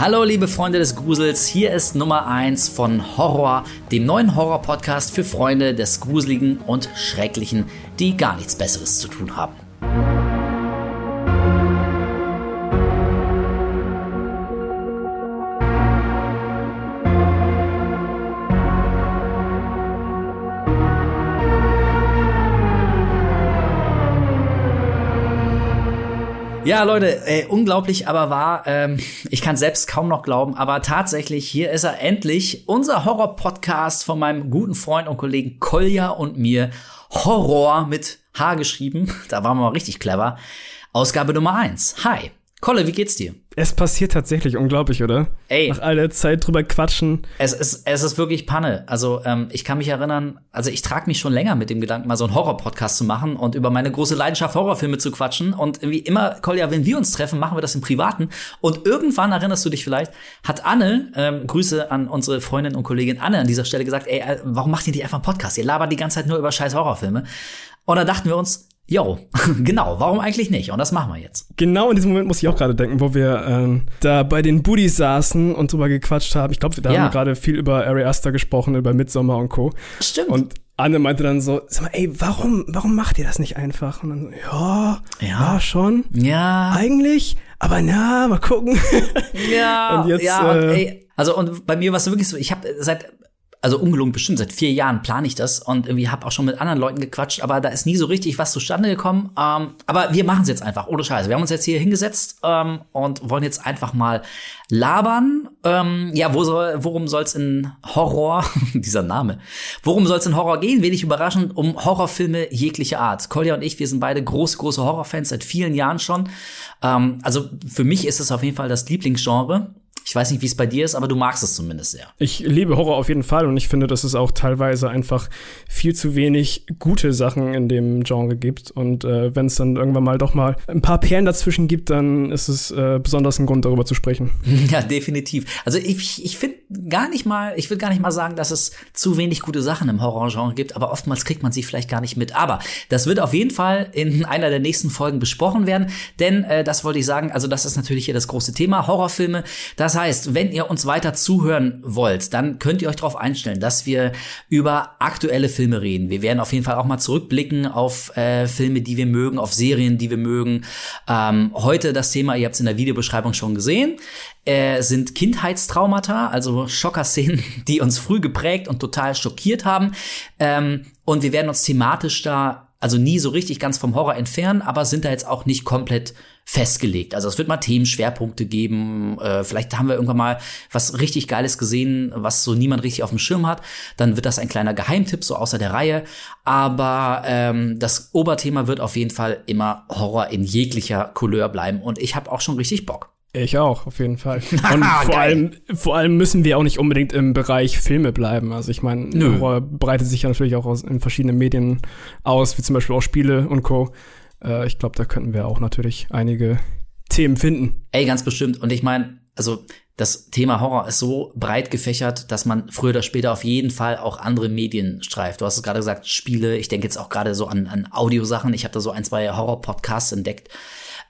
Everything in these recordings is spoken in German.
Hallo liebe Freunde des Grusels, hier ist Nummer 1 von Horror, dem neuen Horror-Podcast für Freunde des Gruseligen und Schrecklichen, die gar nichts Besseres zu tun haben. Ja, Leute, äh, unglaublich, aber wahr. Ähm, ich kann selbst kaum noch glauben, aber tatsächlich, hier ist er endlich, unser Horror-Podcast von meinem guten Freund und Kollegen Kolja und mir. Horror mit H geschrieben. Da waren wir mal richtig clever. Ausgabe Nummer eins. Hi. Kolle, wie geht's dir? Es passiert tatsächlich unglaublich, oder? Ey. Nach all der Zeit drüber quatschen. Es ist, es ist wirklich Panne. Also ähm, ich kann mich erinnern, also ich trage mich schon länger mit dem Gedanken, mal so einen Horror-Podcast zu machen und über meine große Leidenschaft Horrorfilme zu quatschen. Und wie immer, Kolja, wenn wir uns treffen, machen wir das im Privaten. Und irgendwann, erinnerst du dich vielleicht, hat Anne, ähm, Grüße an unsere Freundin und Kollegin Anne an dieser Stelle gesagt, ey, äh, warum macht ihr nicht einfach einen Podcast? Ihr labert die ganze Zeit nur über scheiß Horrorfilme. Und da dachten wir uns, Jo, genau, warum eigentlich nicht? Und das machen wir jetzt. Genau in diesem Moment muss ich auch gerade denken, wo wir ähm, da bei den Buddies saßen und drüber gequatscht haben. Ich glaube, da ja. haben wir gerade viel über Ari Aster gesprochen, über Midsommar und Co. Stimmt. Und Anne meinte dann so, sag mal, ey, warum, warum macht ihr das nicht einfach? Und dann so, ja, ja, ja schon. Ja. Eigentlich, aber na, mal gucken. Ja, und jetzt, ja, und, äh, ey, also und bei mir war es wirklich so, ich habe seit also ungelungen bestimmt seit vier Jahren plane ich das und irgendwie habe auch schon mit anderen Leuten gequatscht, aber da ist nie so richtig was zustande gekommen. Ähm, aber wir machen es jetzt einfach, ohne Scheiße. Wir haben uns jetzt hier hingesetzt ähm, und wollen jetzt einfach mal labern. Ähm, ja, wo soll, worum soll es in Horror, dieser Name, worum soll es in Horror gehen? Wenig überraschend, um Horrorfilme jeglicher Art. Kolja und ich, wir sind beide große, große Horrorfans seit vielen Jahren schon. Ähm, also für mich ist es auf jeden Fall das Lieblingsgenre. Ich weiß nicht, wie es bei dir ist, aber du magst es zumindest sehr. Ich liebe Horror auf jeden Fall und ich finde, dass es auch teilweise einfach viel zu wenig gute Sachen in dem Genre gibt. Und äh, wenn es dann irgendwann mal doch mal ein paar Perlen dazwischen gibt, dann ist es äh, besonders ein Grund, darüber zu sprechen. Ja, definitiv. Also ich, ich finde gar nicht mal, ich würde gar nicht mal sagen, dass es zu wenig gute Sachen im Horrorgenre gibt, aber oftmals kriegt man sie vielleicht gar nicht mit. Aber das wird auf jeden Fall in einer der nächsten Folgen besprochen werden, denn äh, das wollte ich sagen, also das ist natürlich hier das große Thema, Horrorfilme. Das das heißt, wenn ihr uns weiter zuhören wollt, dann könnt ihr euch darauf einstellen, dass wir über aktuelle Filme reden. Wir werden auf jeden Fall auch mal zurückblicken auf äh, Filme, die wir mögen, auf Serien, die wir mögen. Ähm, heute das Thema, ihr habt es in der Videobeschreibung schon gesehen, äh, sind Kindheitstraumata, also Schockerszenen, die uns früh geprägt und total schockiert haben. Ähm, und wir werden uns thematisch da also nie so richtig ganz vom Horror entfernen, aber sind da jetzt auch nicht komplett festgelegt. Also es wird mal Themenschwerpunkte geben. Äh, vielleicht haben wir irgendwann mal was richtig Geiles gesehen, was so niemand richtig auf dem Schirm hat. Dann wird das ein kleiner Geheimtipp, so außer der Reihe. Aber ähm, das Oberthema wird auf jeden Fall immer Horror in jeglicher Couleur bleiben. Und ich habe auch schon richtig Bock. Ich auch, auf jeden Fall. Und vor allem, vor allem müssen wir auch nicht unbedingt im Bereich Filme bleiben. Also ich meine, Horror breitet sich ja natürlich auch aus, in verschiedenen Medien aus, wie zum Beispiel auch Spiele und Co. Äh, ich glaube, da könnten wir auch natürlich einige Themen finden. Ey, ganz bestimmt. Und ich meine, also das Thema Horror ist so breit gefächert, dass man früher oder später auf jeden Fall auch andere Medien streift. Du hast es gerade gesagt, Spiele. Ich denke jetzt auch gerade so an, an Audiosachen. Ich habe da so ein, zwei Horror-Podcasts entdeckt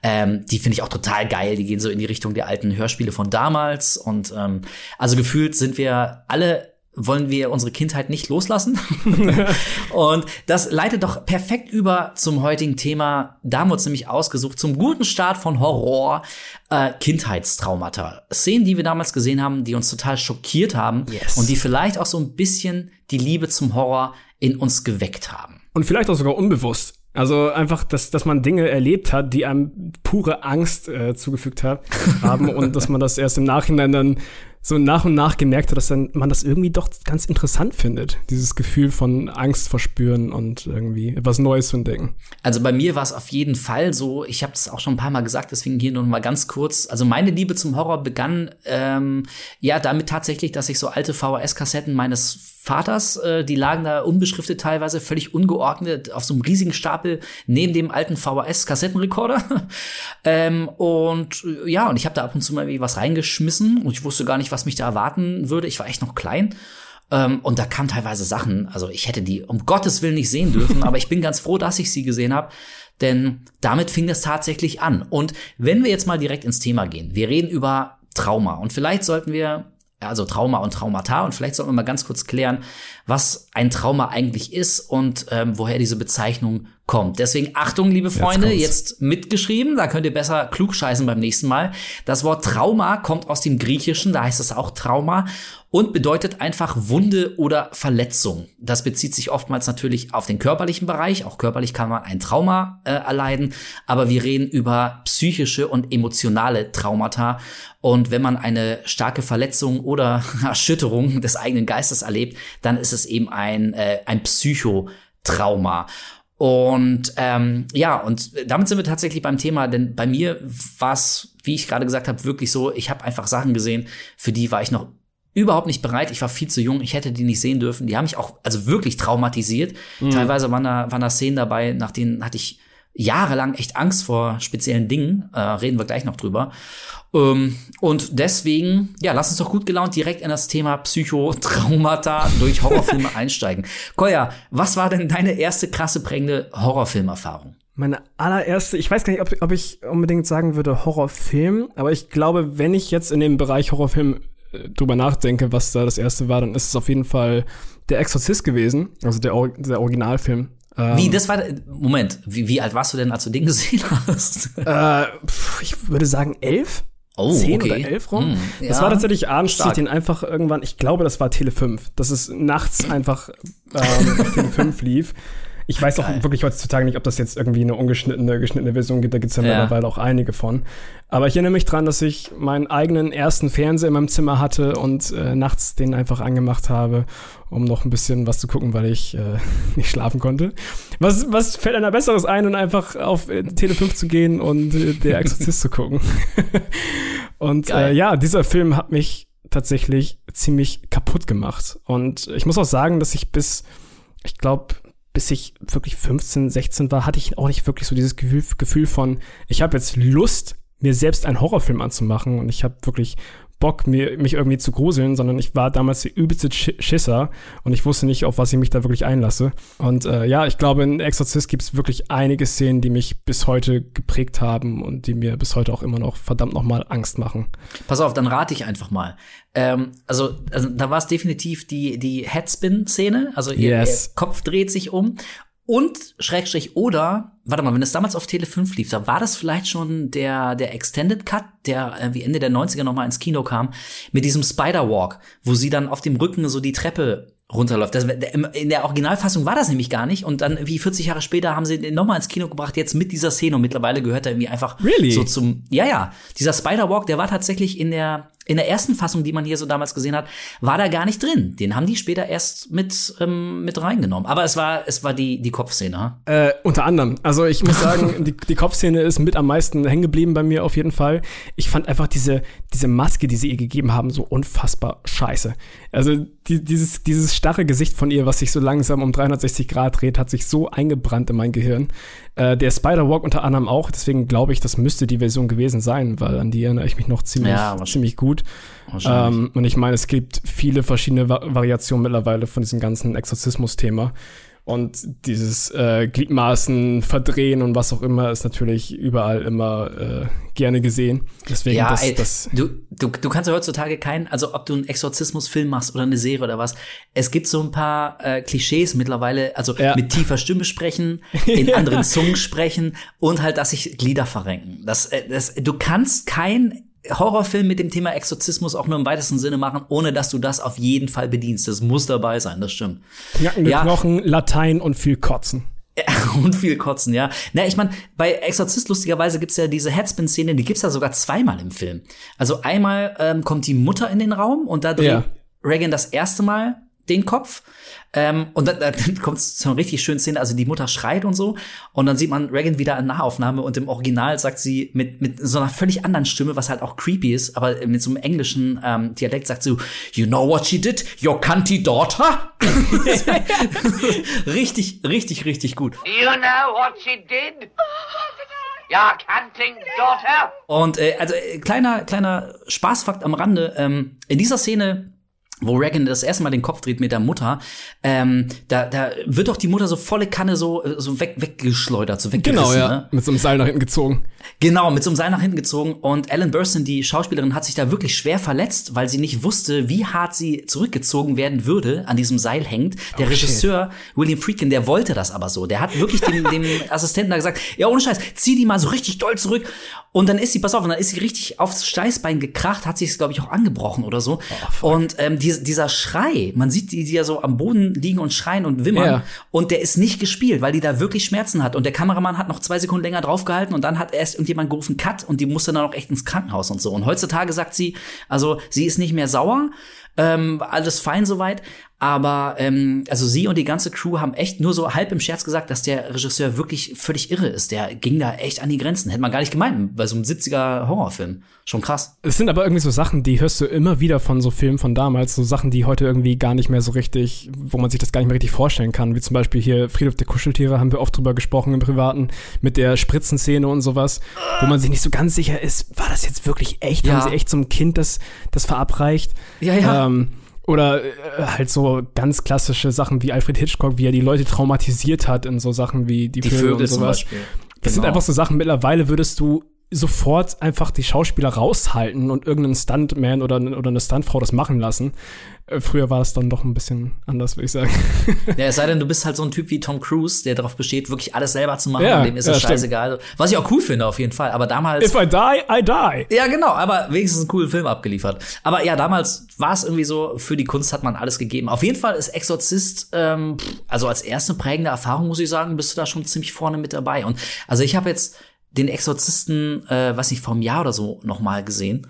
ähm, die finde ich auch total geil. Die gehen so in die Richtung der alten Hörspiele von damals. Und ähm, also gefühlt sind wir alle wollen wir unsere Kindheit nicht loslassen. und das leitet doch perfekt über zum heutigen Thema. Da haben wir uns nämlich ausgesucht, zum guten Start von Horror, äh, Kindheitstraumata. Szenen, die wir damals gesehen haben, die uns total schockiert haben yes. und die vielleicht auch so ein bisschen die Liebe zum Horror in uns geweckt haben. Und vielleicht auch sogar unbewusst. Also einfach, dass, dass man Dinge erlebt hat, die einem pure Angst äh, zugefügt hat, haben und dass man das erst im Nachhinein dann so nach und nach gemerkt hat, dass dann man das irgendwie doch ganz interessant findet. Dieses Gefühl von Angst verspüren und irgendwie etwas Neues zu entdecken. Also bei mir war es auf jeden Fall so, ich habe es auch schon ein paar Mal gesagt, deswegen hier noch mal ganz kurz. Also meine Liebe zum Horror begann ähm, ja damit tatsächlich, dass ich so alte VHS-Kassetten meines Vaters, äh, die lagen da unbeschriftet teilweise, völlig ungeordnet auf so einem riesigen Stapel neben dem alten VHS-Kassettenrekorder. ähm, und äh, ja, und ich habe da ab und zu mal was reingeschmissen und ich wusste gar nicht, was mich da erwarten würde. Ich war echt noch klein. Ähm, und da kamen teilweise Sachen, also ich hätte die um Gottes Willen nicht sehen dürfen, aber ich bin ganz froh, dass ich sie gesehen habe. Denn damit fing das tatsächlich an. Und wenn wir jetzt mal direkt ins Thema gehen, wir reden über Trauma. Und vielleicht sollten wir also Trauma und Traumata. Und vielleicht sollten wir mal ganz kurz klären, was ein Trauma eigentlich ist und ähm, woher diese Bezeichnung kommt. Deswegen Achtung, liebe Freunde, jetzt, jetzt, mitgeschrieben, da könnt ihr besser klug scheißen beim nächsten Mal. Das Wort Trauma kommt aus dem Griechischen, da heißt es auch Trauma und bedeutet einfach Wunde oder Verletzung. Das bezieht sich oftmals natürlich auf den körperlichen Bereich. Auch körperlich kann man ein Trauma äh, erleiden, aber wir reden über psychische und emotionale Traumata. Und wenn man eine starke Verletzung oder Erschütterung des eigenen Geistes erlebt, dann ist es eben ein, äh, ein Psychotrauma. Und ähm, ja, und damit sind wir tatsächlich beim Thema, denn bei mir war es, wie ich gerade gesagt habe, wirklich so, ich habe einfach Sachen gesehen, für die war ich noch überhaupt nicht bereit. Ich war viel zu jung. Ich hätte die nicht sehen dürfen. Die haben mich auch also wirklich traumatisiert. Mhm. Teilweise waren da, waren da Szenen dabei, nach denen hatte ich jahrelang echt Angst vor speziellen Dingen. Äh, reden wir gleich noch drüber. Ähm, und deswegen, ja, lass uns doch gut gelaunt direkt in das Thema Psychotraumata durch Horrorfilme einsteigen. Koya, was war denn deine erste krasse prägende Horrorfilmerfahrung? Meine allererste, ich weiß gar nicht, ob, ob ich unbedingt sagen würde Horrorfilm, aber ich glaube, wenn ich jetzt in dem Bereich Horrorfilm drüber nachdenke, was da das erste war, dann ist es auf jeden Fall der Exorzist gewesen, also der, der Originalfilm. Wie, ähm, das war, Moment, wie, wie alt warst du denn, als du den gesehen hast? Äh, ich würde sagen elf. Oh, zehn okay. oder elf rum. Mm, ja. Das war tatsächlich abends, ich den einfach irgendwann, ich glaube, das war Tele 5, dass es nachts einfach ähm, auf Tele 5 lief. Ich weiß Geil. auch wirklich heutzutage nicht, ob das jetzt irgendwie eine ungeschnittene, geschnittene Version gibt. Da gibt es ja, ja, mittlerweile auch einige von. Aber ich erinnere mich dran, dass ich meinen eigenen ersten Fernseher in meinem Zimmer hatte und äh, nachts den einfach angemacht habe, um noch ein bisschen was zu gucken, weil ich äh, nicht schlafen konnte. Was, was fällt einer Besseres ein, und einfach auf äh, Tele 5 zu gehen und äh, der Exorzist zu gucken? und äh, ja, dieser Film hat mich tatsächlich ziemlich kaputt gemacht. Und ich muss auch sagen, dass ich bis, ich glaube, bis ich wirklich 15, 16 war, hatte ich auch nicht wirklich so dieses Gefühl, Gefühl von, ich habe jetzt Lust, mir selbst einen Horrorfilm anzumachen. Und ich habe wirklich Bock, mir, mich irgendwie zu gruseln, sondern ich war damals der übelste Schisser und ich wusste nicht, auf was ich mich da wirklich einlasse. Und äh, ja, ich glaube, in Exorzist gibt es wirklich einige Szenen, die mich bis heute geprägt haben und die mir bis heute auch immer noch verdammt nochmal Angst machen. Pass auf, dann rate ich einfach mal. Ähm, also, also da war es definitiv die, die Headspin-Szene, also ihr, yes. ihr Kopf dreht sich um und Schrägstrich oder, warte mal, wenn es damals auf Tele 5 lief, da war das vielleicht schon der, der Extended Cut, der äh, wie Ende der 90er nochmal ins Kino kam, mit diesem Spider Walk, wo sie dann auf dem Rücken so die Treppe runterläuft. Das, in der Originalfassung war das nämlich gar nicht. Und dann, wie 40 Jahre später, haben sie den nochmal ins Kino gebracht, jetzt mit dieser Szene. Und mittlerweile gehört er irgendwie einfach really? so zum. Ja, ja. Dieser Spider-Walk, der war tatsächlich in der, in der ersten Fassung, die man hier so damals gesehen hat, war da gar nicht drin. Den haben die später erst mit, ähm, mit reingenommen. Aber es war, es war die, die Kopfszene. Äh, unter anderem. Also ich muss sagen, die, die Kopfszene ist mit am meisten hängen geblieben bei mir auf jeden Fall. Ich fand einfach diese, diese Maske, die sie ihr gegeben haben, so unfassbar scheiße. Also die, dieses, dieses starre Gesicht von ihr, was sich so langsam um 360 Grad dreht, hat sich so eingebrannt in mein Gehirn. Äh, der Spider-Walk unter anderem auch, deswegen glaube ich, das müsste die Version gewesen sein, weil an die erinnere ich mich noch ziemlich, ja, ziemlich gut. Ähm, und ich meine, es gibt viele verschiedene Va Variationen mittlerweile von diesem ganzen Exorzismus-Thema. Und dieses äh, Gliedmaßen verdrehen und was auch immer ist natürlich überall immer äh, gerne gesehen. Deswegen ja, das, ey, das du, du, du kannst ja heutzutage keinen, also ob du einen Exorzismusfilm machst oder eine Serie oder was, es gibt so ein paar äh, Klischees mittlerweile, also ja. mit tiefer Stimme sprechen, in anderen Zungen sprechen und halt, dass sich Glieder verrenken. Das, äh, das, du kannst kein Horrorfilm mit dem Thema Exorzismus auch nur im weitesten Sinne machen, ohne dass du das auf jeden Fall bedienst. Das muss dabei sein, das stimmt. Knackende ja. Knochen, Latein und viel Kotzen. und viel Kotzen, ja. Na, ich meine, bei Exorzist lustigerweise gibt's ja diese Headspin-Szene, die gibt's ja sogar zweimal im Film. Also einmal ähm, kommt die Mutter in den Raum und da dreht ja. Reagan das erste Mal den Kopf ähm, und dann, dann kommt es zu einer richtig schönen Szene, also die Mutter schreit und so. Und dann sieht man Reagan wieder in Nahaufnahme und im Original sagt sie mit, mit so einer völlig anderen Stimme, was halt auch creepy ist, aber mit so einem englischen ähm, Dialekt sagt sie, You know what she did? Your cunty daughter? richtig, richtig, richtig gut. You know what she did? Ja, Canting Daughter. Und äh, also äh, kleiner kleiner Spaßfakt am Rande: ähm, In dieser Szene wo Reagan das erste Mal den Kopf dreht mit der Mutter, ähm, da, da wird doch die Mutter so volle Kanne so, so weg, weggeschleudert, so weggerissen. Genau, ja. Ne? Mit so einem Seil nach hinten gezogen. Genau, mit so einem Seil nach hinten gezogen. Und Ellen Burstyn, die Schauspielerin, hat sich da wirklich schwer verletzt, weil sie nicht wusste, wie hart sie zurückgezogen werden würde, an diesem Seil hängt. Der Oh, Regisseur, William Friedkin, der wollte das aber so. Der hat wirklich dem, dem Assistenten da gesagt, ja, ohne Scheiß, zieh die mal so richtig doll zurück. Und dann ist sie, pass auf, und dann ist sie richtig aufs Steißbein gekracht, hat sich, glaube ich, auch angebrochen oder so. und ähm, die, dieser Schrei, man sieht die, die ja so am Boden liegen und schreien und wimmern. Ja. Und der ist nicht gespielt, weil die da wirklich Schmerzen hat. Und der Kameramann hat noch zwei Sekunden länger draufgehalten und dann hat erst irgendjemand gerufen, Cut, und die musste dann auch echt ins Krankenhaus und so. Und heutzutage sagt sie, also sie ist nicht mehr sauer, ähm, alles fein soweit. Aber ähm, also sie und die ganze Crew haben echt nur so halb im Scherz gesagt, dass der Regisseur wirklich völlig irre ist. Der ging da echt an die Grenzen. Hätte man gar nicht gemeint bei so einem 70er Horrorfilm. Schon krass. Es sind aber irgendwie so Sachen, die hörst du immer wieder von so Filmen von damals, so Sachen, die heute irgendwie gar nicht mehr so richtig, wo man sich das gar nicht mehr richtig vorstellen kann, wie zum Beispiel hier Friedhof der Kuscheltiere, haben wir oft drüber gesprochen im Privaten, mit der Spritzenszene und sowas, wo man sich nicht so ganz sicher ist, war das jetzt wirklich echt? Ja. Haben sie echt zum Kind das, das verabreicht? Ja, ja. Ähm, oder äh, halt so ganz klassische Sachen wie Alfred Hitchcock, wie er die Leute traumatisiert hat in so Sachen wie die, Die Vögel, Vögel und sowas. Das sind Genau. einfach so Sachen, mittlerweile würdest du sofort einfach die Schauspieler raushalten und irgendeinen Stuntman oder, oder eine Stuntfrau das machen lassen. Äh, Früher war das dann doch ein bisschen anders, würde ich sagen. Ja, es sei denn, du bist halt so ein Typ wie Tom Cruise, der darauf besteht, wirklich alles selber zu machen. Ja, dem ist ja, es stimmt. scheißegal. Was ich auch cool finde, auf jeden Fall. Aber damals. If I die, I die. Ja, genau, aber wenigstens einen coolen Film abgeliefert. Aber ja, damals war es irgendwie so, für die Kunst hat man alles gegeben. Auf jeden Fall ist Exorzist, ähm, also als erste prägende Erfahrung, muss ich sagen, bist du da schon ziemlich vorne mit dabei. Und also ich habe jetzt den Exorzisten, äh, weiß nicht, vor einem Jahr oder so noch mal gesehen.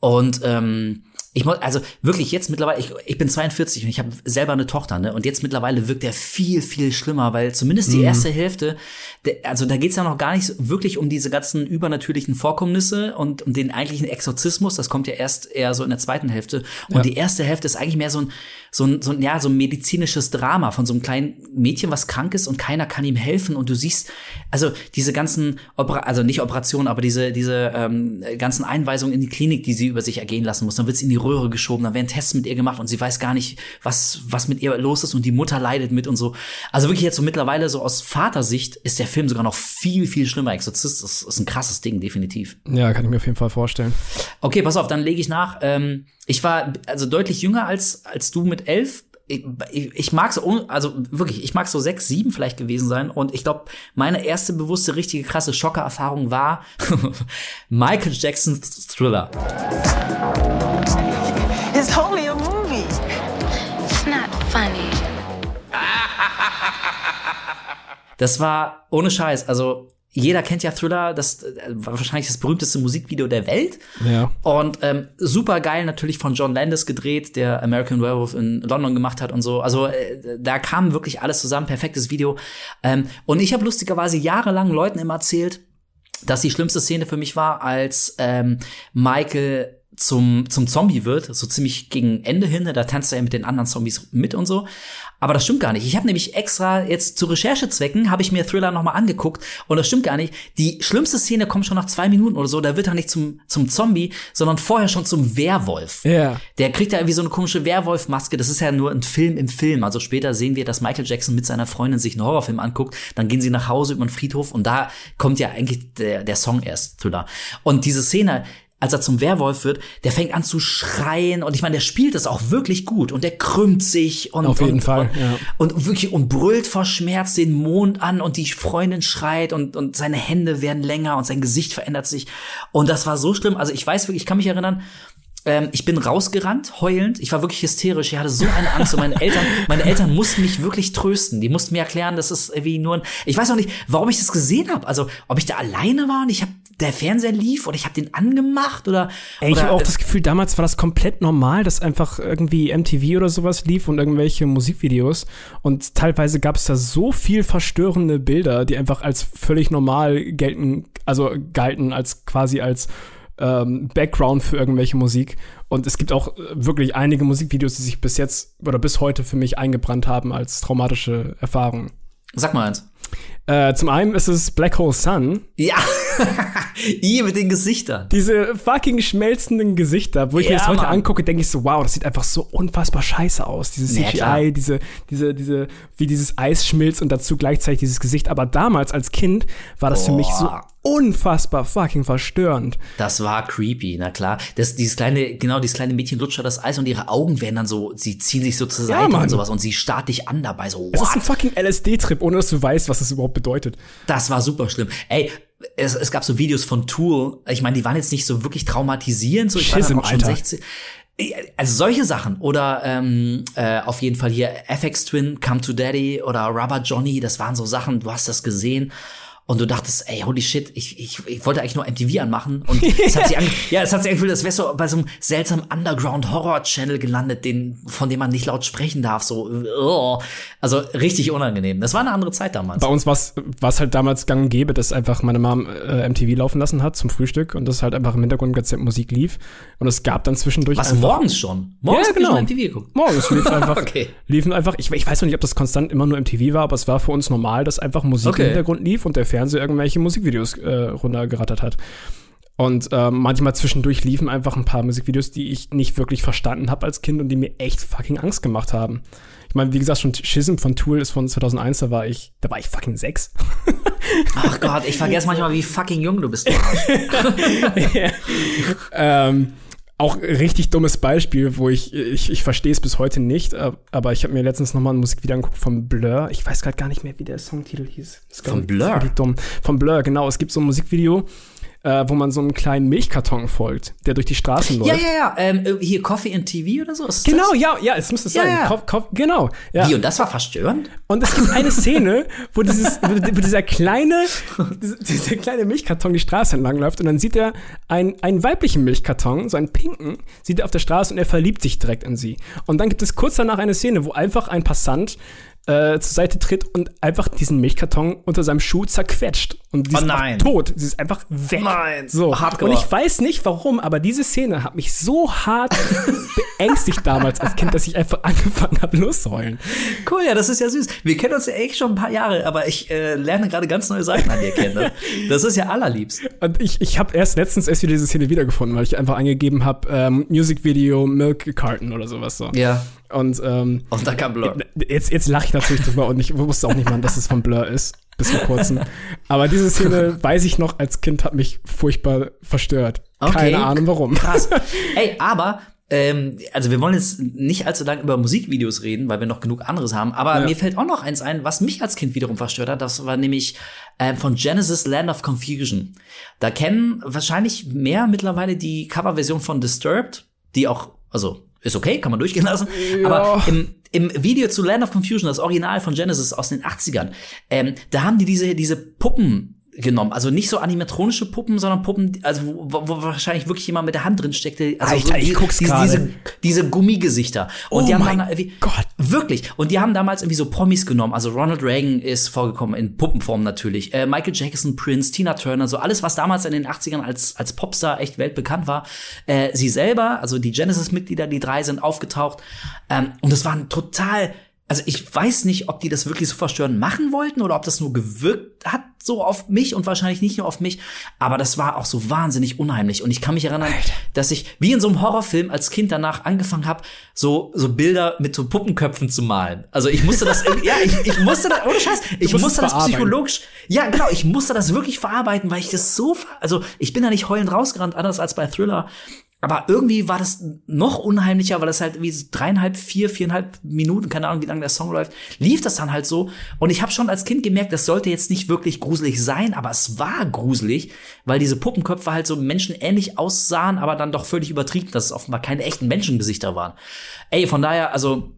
Und ähm, ich muss, also wirklich jetzt mittlerweile, ich, ich bin 42 und ich habe selber eine Tochter, ne? Und jetzt mittlerweile wirkt er viel, viel schlimmer, weil zumindest die erste Hälfte, der, also da geht's ja noch gar nicht wirklich um diese ganzen übernatürlichen Vorkommnisse und, und den eigentlichen Exorzismus. Das kommt ja erst eher so in der zweiten Hälfte. Und Ja. die erste Hälfte ist eigentlich mehr so ein, so ein, so ein, ja, so ein medizinisches Drama von so einem kleinen Mädchen, was krank ist und keiner kann ihm helfen. Und du siehst, also diese ganzen, Opera also nicht Operationen, aber diese, diese ähm, ganzen Einweisungen in die Klinik, die sie über sich ergehen lassen muss. Dann wird sie in die Röhre geschoben, dann werden Tests mit ihr gemacht und sie weiß gar nicht, was, was mit ihr los ist und die Mutter leidet mit und so. Also wirklich jetzt so mittlerweile so aus Vatersicht ist der Film sogar noch viel, viel schlimmer. Exorzist ist, ist ein krasses Ding, definitiv. Ja, kann ich mir auf jeden Fall vorstellen. Okay, pass auf, dann lege ich nach. Ähm, ich war also deutlich jünger als, als du mit elf. Ich, ich, ich mag so, also wirklich, ich mag so sechs, sieben vielleicht gewesen sein. Und ich glaube, meine erste bewusste, richtige, krasse Schockererfahrung war Michael Jacksons Thriller. It's only a movie. It's not funny. Das war ohne Scheiß. Also jeder kennt ja Thriller, das äh, war wahrscheinlich das berühmteste Musikvideo der Welt. Ja. Und ähm, super geil natürlich von John Landis gedreht, der American Werewolf in London gemacht hat und so. Also äh, da kam wirklich alles zusammen, perfektes Video. Ähm, und ich habe lustigerweise jahrelang Leuten immer erzählt, dass die schlimmste Szene für mich war, als ähm, Michael zum, zum Zombie wird, so ziemlich gegen Ende hin, da tanzt er ja mit den anderen Zombies mit und so. Aber das stimmt gar nicht. Ich habe nämlich extra jetzt zu Recherchezwecken, habe ich mir Thriller nochmal angeguckt und das stimmt gar nicht. Die schlimmste Szene kommt schon nach zwei Minuten oder so, da wird er nicht zum, zum Zombie, sondern vorher schon zum Werwolf. Ja. Der kriegt da irgendwie so eine komische Werwolf-Maske. Das ist ja nur ein Film im Film. Also später sehen wir, dass Michael Jackson mit seiner Freundin sich einen Horrorfilm anguckt. Dann gehen sie nach Hause über den Friedhof und da kommt ja eigentlich der, der Song erst, Thriller. Und diese Szene, als er zum Werwolf wird, der fängt an zu schreien und ich meine, der spielt das auch wirklich gut und der krümmt sich und Auf jeden und, Fall, und, ja. und wirklich und brüllt vor Schmerz den Mond an und die Freundin schreit und und seine Hände werden länger und sein Gesicht verändert sich und das war so schlimm. Also ich weiß wirklich, ich kann mich erinnern, ähm, ich bin rausgerannt, heulend. Ich war wirklich hysterisch. Ich hatte so eine Angst. Und meine Eltern, meine Eltern mussten mich wirklich trösten. Die mussten mir erklären, dass es irgendwie nur ein. Ich weiß auch nicht, warum ich das gesehen habe. Also, ob ich da alleine war und ich habe der Fernseher lief oder ich habe den angemacht oder. Ey, ich habe auch das Gefühl, damals war das komplett normal, dass einfach irgendwie MTV oder sowas lief und irgendwelche Musikvideos. Und teilweise gab es da so viel verstörende Bilder, die einfach als völlig normal gelten, also galten als quasi als ähm, Background für irgendwelche Musik. Und es gibt auch äh, wirklich einige Musikvideos, die sich bis jetzt oder bis heute für mich eingebrannt haben als traumatische Erfahrung. Sag mal eins. Äh, zum einen ist es Black Hole Sun. Ja, I mit den Gesichtern. Diese fucking schmelzenden Gesichter, wo ich mir Ja, das heute Mann. angucke, denke ich so, wow, das sieht einfach so unfassbar scheiße aus. Dieses Ja. CGI, diese, diese, diese, wie dieses Eis schmilzt und dazu gleichzeitig dieses Gesicht. Aber damals als Kind war das für mich so Boah. Unfassbar fucking verstörend. Das war creepy, na klar. Das, dieses kleine, genau, dieses kleine Mädchen lutscht da das Eis und ihre Augen werden dann so, sie ziehen sich so zur Ja, Seite Mann. und sowas und sie starrt dich an dabei so, Es ist what? ein fucking LSD-Trip, ohne dass du weißt, was das überhaupt bedeutet. Das war super schlimm. Ey, es, es gab so Videos von Tool. Ich meine, die waren jetzt nicht so wirklich traumatisierend. So, ich war Schism, dann auch schon Alter. 16. Also solche Sachen. Oder ähm, äh, auf jeden Fall hier FX Twin, Come to Daddy oder Rubber Johnny. Das waren so Sachen, du hast das gesehen. Und du dachtest, ey, holy shit, ich, ich, ich wollte eigentlich nur MTV anmachen. Und es hat sich ange ja, es hat sich angefühlt, das wäre so bei so einem seltsamen Underground-Horror-Channel gelandet, den, von dem man nicht laut sprechen darf. So, oh. also richtig unangenehm. Das war eine andere Zeit damals. Bei uns war es halt damals gang und gäbe, dass einfach meine Mom äh, MTV laufen lassen hat zum Frühstück und das halt einfach im Hintergrund ganz Musik lief. Und es gab dann zwischendurch Was, morgens schon? Morgens Ja, genau. MTV geguckt. Morgens lief einfach, Okay. liefen einfach, ich, ich weiß noch nicht, ob das konstant immer nur MTV war, aber es war für uns normal, dass einfach Musik Okay. im Hintergrund lief und der Fernseher irgendwelche Musikvideos äh, runtergerattert hat. Und ähm, manchmal zwischendurch liefen einfach ein paar Musikvideos, die ich nicht wirklich verstanden habe als Kind und die mir echt fucking Angst gemacht haben. Ich meine, wie gesagt, schon Schism von Tool ist von 2001, da war ich, da war ich fucking sechs. Ach Gott, ich vergesse manchmal, wie fucking jung du bist. du ähm, auch richtig dummes Beispiel, wo ich, ich, ich verstehe es bis heute nicht, äh, aber ich habe mir letztens nochmal ein Musikvideo angeguckt von Blur. Ich weiß gerade gar nicht mehr, wie der Songtitel hieß. Von Blur? Von Blur, genau. Es gibt so ein Musikvideo, äh, wo man so einem kleinen Milchkarton folgt, der durch die Straßen läuft. ja, ja, ja. Ähm, hier Coffee in TV oder so? Ist Genau, Das? ja, ja, es muss das Ja, sein. ja. Kauf, kauf, genau. Ja. Wie, und das war verstörend? Und es gibt eine Szene, wo, dieses, wo wo dieser kleine, dieser, dieser kleine Milchkarton die Straße entlang läuft und dann sieht er einen, einen weiblichen Milchkarton, so einen pinken, sieht er auf der Straße und er verliebt sich direkt in sie. Und dann gibt es kurz danach eine Szene, wo einfach ein Passant äh, zur Seite tritt und einfach diesen Milchkarton unter seinem Schuh zerquetscht. Und sie Oh ist tot. Sie ist einfach weg. Nein. So. Hardcore. Und ich weiß nicht warum, aber diese Szene hat mich so hart beängstigt damals als Kind, dass ich einfach angefangen habe loszuheulen. Cool, ja, das ist ja süß. Wir kennen uns ja echt schon ein paar Jahre, aber ich äh, lerne gerade ganz neue Seiten an dir kennen. Ne? Das ist ja allerliebst. Und ich, ich habe erst letztens erst wieder diese Szene wiedergefunden, weil ich einfach eingegeben habe, ähm, Musikvideo Milk Carton oder sowas so. Ja. Und ähm, Und da kam Blur. jetzt, jetzt lache ich natürlich drüber und ich wusste auch nicht mal, dass es von Blur ist, bis vor kurzem. Aber diese Szene, weiß ich noch, als Kind hat mich furchtbar verstört. Okay. Keine Ahnung warum. Krass. Ey, aber ähm, also wir wollen jetzt nicht allzu lange über Musikvideos reden, weil wir noch genug anderes haben. Aber Ja. mir fällt auch noch eins ein, was mich als Kind wiederum verstört hat. Das war nämlich ähm, von Genesis Land of Confusion. Da kennen wahrscheinlich mehr mittlerweile die Coverversion von Disturbed, die auch, also ist okay, kann man durchgehen lassen. Aber im, im Video zu Land of Confusion, das Original von Genesis aus den 80ern, ähm, da haben die diese, diese Puppen genommen. Also nicht so animatronische Puppen, sondern Puppen, also wo, wo wahrscheinlich wirklich jemand mit der Hand drin steckte. Also Alter, ich guck's diese, diese, diese Gummigesichter. Und Oh die haben mein dann Gott. Wirklich. Und die haben damals irgendwie so Promis genommen. Also Ronald Reagan ist vorgekommen, in Puppenform natürlich. Äh, Michael Jackson, Prince, Tina Turner, so alles, was damals in den 80ern als, als Popstar echt weltbekannt war. Äh, sie selber, also die Genesis-Mitglieder, die drei sind aufgetaucht. Ähm, und es waren total, also ich weiß nicht, ob die das wirklich so verstörend machen wollten oder ob das nur gewirkt hat so auf mich und wahrscheinlich nicht nur auf mich, aber das war auch so wahnsinnig unheimlich und ich kann mich erinnern, dass ich wie in so einem Horrorfilm als Kind danach angefangen habe, so so Bilder mit so Puppenköpfen zu malen. Also ich musste das ja, ich, ich musste das ohne Scheiß, ich musst musste das psychologisch ja, genau, ich musste das wirklich verarbeiten, weil ich das so also ich bin da nicht heulend rausgerannt anders als bei Thriller. Aber irgendwie war das noch unheimlicher, weil das halt wie dreieinhalb, vier, viereinhalb Minuten, keine Ahnung, wie lange der Song läuft, lief das dann halt so. Und ich habe schon als Kind gemerkt, das sollte jetzt nicht wirklich gruselig sein, aber es war gruselig, weil diese Puppenköpfe halt so menschenähnlich aussahen, aber dann doch völlig übertrieben, dass es offenbar keine echten Menschengesichter waren. Ey, von daher, also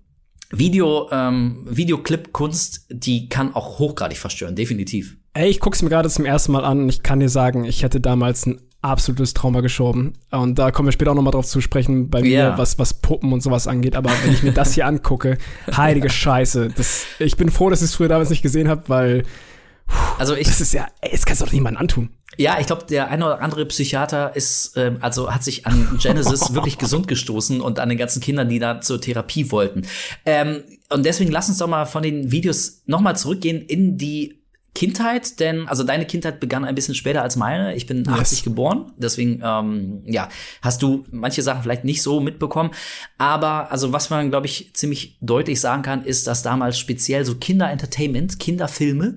Video, ähm, Videoclip-Kunst, die kann auch hochgradig verstören, definitiv. Ey, ich guck's mir gerade zum ersten Mal an und ich kann dir sagen, ich hätte damals ein absolutes Trauma geschoben. Und da kommen wir später auch noch mal drauf zu sprechen bei mir, Ja. was, was Puppen und sowas angeht. Aber wenn ich mir das hier angucke, heilige Scheiße. Das, ich bin froh, dass ich es früher damals nicht gesehen habe, weil Also ich, das ist ja, ey, das kannst du doch niemandem antun. Ja, ich glaube, der eine oder andere Psychiater ist, ähm, also hat sich an Genesis wirklich gesund gestoßen und an den ganzen Kindern, die da zur Therapie wollten. Ähm, und deswegen lass uns doch mal von den Videos noch mal zurückgehen in die Kindheit, denn also deine Kindheit begann ein bisschen später als meine. Ich bin 80 geboren, deswegen ähm, ja hast du manche Sachen vielleicht nicht so mitbekommen. Aber also was man glaube ich ziemlich deutlich sagen kann, ist, dass damals speziell so Kinder-Entertainment, Kinderfilme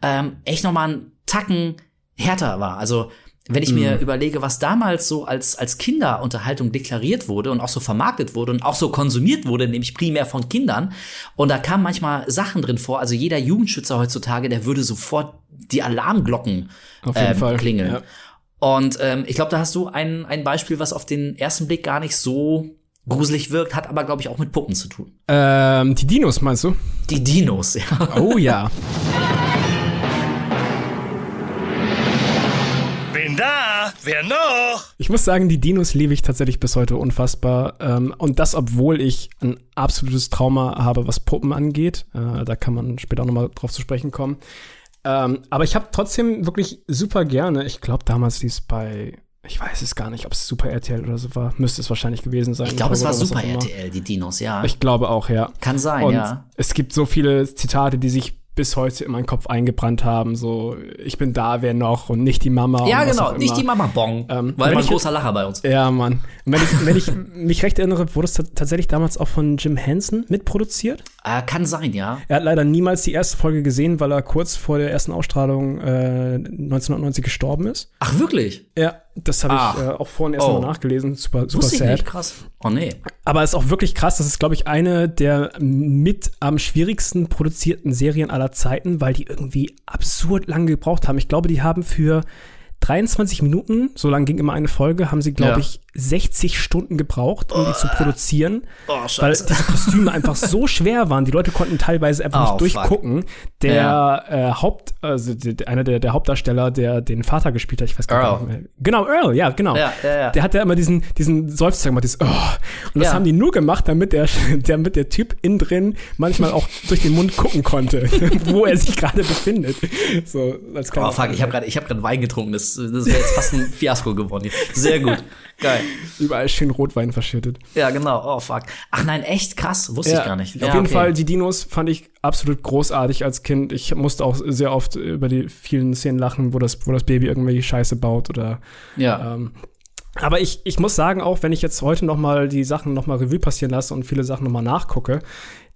ähm, echt noch mal einen Tacken härter war. Also wenn ich mir überlege, was damals so als, als Kinderunterhaltung deklariert wurde und auch so vermarktet wurde und auch so konsumiert wurde, nämlich primär von Kindern. Und da kamen manchmal Sachen drin vor. Also jeder Jugendschützer heutzutage, der würde sofort die Alarmglocken Auf jeden ähm, Fall, klingeln. ja. Und ähm, ich glaube, da hast du ein, ein Beispiel, was auf den ersten Blick gar nicht so gruselig wirkt, hat aber, glaube ich, auch mit Puppen zu tun. Ähm, die Dinos meinst du? Die Dinos, ja. Oh ja. Da. Wer noch? Ich muss sagen, die Dinos liebe ich tatsächlich bis heute unfassbar. Ähm, und das, obwohl ich ein absolutes Trauma habe, was Puppen angeht. Äh, da kann man später auch nochmal drauf zu sprechen kommen. Ähm, aber ich habe trotzdem wirklich super gerne, ich glaube damals lief es bei, ich weiß es gar nicht, ob es Super RTL oder so war, müsste es wahrscheinlich gewesen sein. Ich glaube, es war was Super. RTL, die Dinos, ja. Ich glaube auch, ja. Kann sein, Und ja. es gibt so viele Zitate, die sich bis heute in meinen Kopf eingebrannt haben. So, ich bin da, wer noch und nicht die Mama. Ja, genau, nicht die Mama Bong. Ähm, weil ein großer Lacher bei uns. Ja, Mann. Und Wenn ich, wenn ich mich recht erinnere, wurde es ta- tatsächlich damals auch von Jim Henson mitproduziert. Äh, kann sein, ja. Er hat leider niemals die erste Folge gesehen, weil er kurz vor der ersten Ausstrahlung äh, 1990 gestorben ist. Ach, wirklich? Ja, das habe ich äh, auch vorhin erst Oh. mal nachgelesen. Super, super Wusste ich sad. nicht, krass. Oh, nee. Aber es ist auch wirklich krass. Das ist, glaube ich, eine der mit am schwierigsten produzierten Serien aller Zeiten, weil die irgendwie absurd lang gebraucht haben. Ich glaube, die haben für 23 Minuten, so lang ging immer eine Folge, haben sie, glaube Ja. ich, 60 Stunden gebraucht, um die zu produzieren. Oh, weil diese Kostüme einfach so schwer waren. Die Leute konnten teilweise einfach Oh, nicht fuck. durchgucken. Der Ja. äh, Haupt, also der, einer der, der Hauptdarsteller, der den Vater gespielt hat, ich weiß gar nicht mehr. Genau, Earl, ja, genau. Ja. Der hat ja immer diesen, diesen Seufzer gemacht, dieses, oh. Und das haben die nur gemacht, damit der, damit der Typ innen drin manchmal auch durch den Mund gucken konnte, wo er sich gerade befindet. So, als Oh, fuck, ich habe gerade hab Wein getrunken. Das, das wäre jetzt fast ein Fiasko geworden. Sehr gut. Geil. Überall schön Rotwein verschüttet. Ja, genau. Oh, fuck. Ach nein, echt krass. Wusste ich gar nicht. Auf Ja, jeden okay. Fall, die Dinos fand ich absolut großartig als Kind. Ich musste auch sehr oft über die vielen Szenen lachen, wo das, wo das Baby irgendwelche Scheiße baut oder Ja. ähm, aber ich, ich muss sagen, auch wenn ich jetzt heute noch mal die Sachen noch mal Revue passieren lasse und viele Sachen noch mal nachgucke,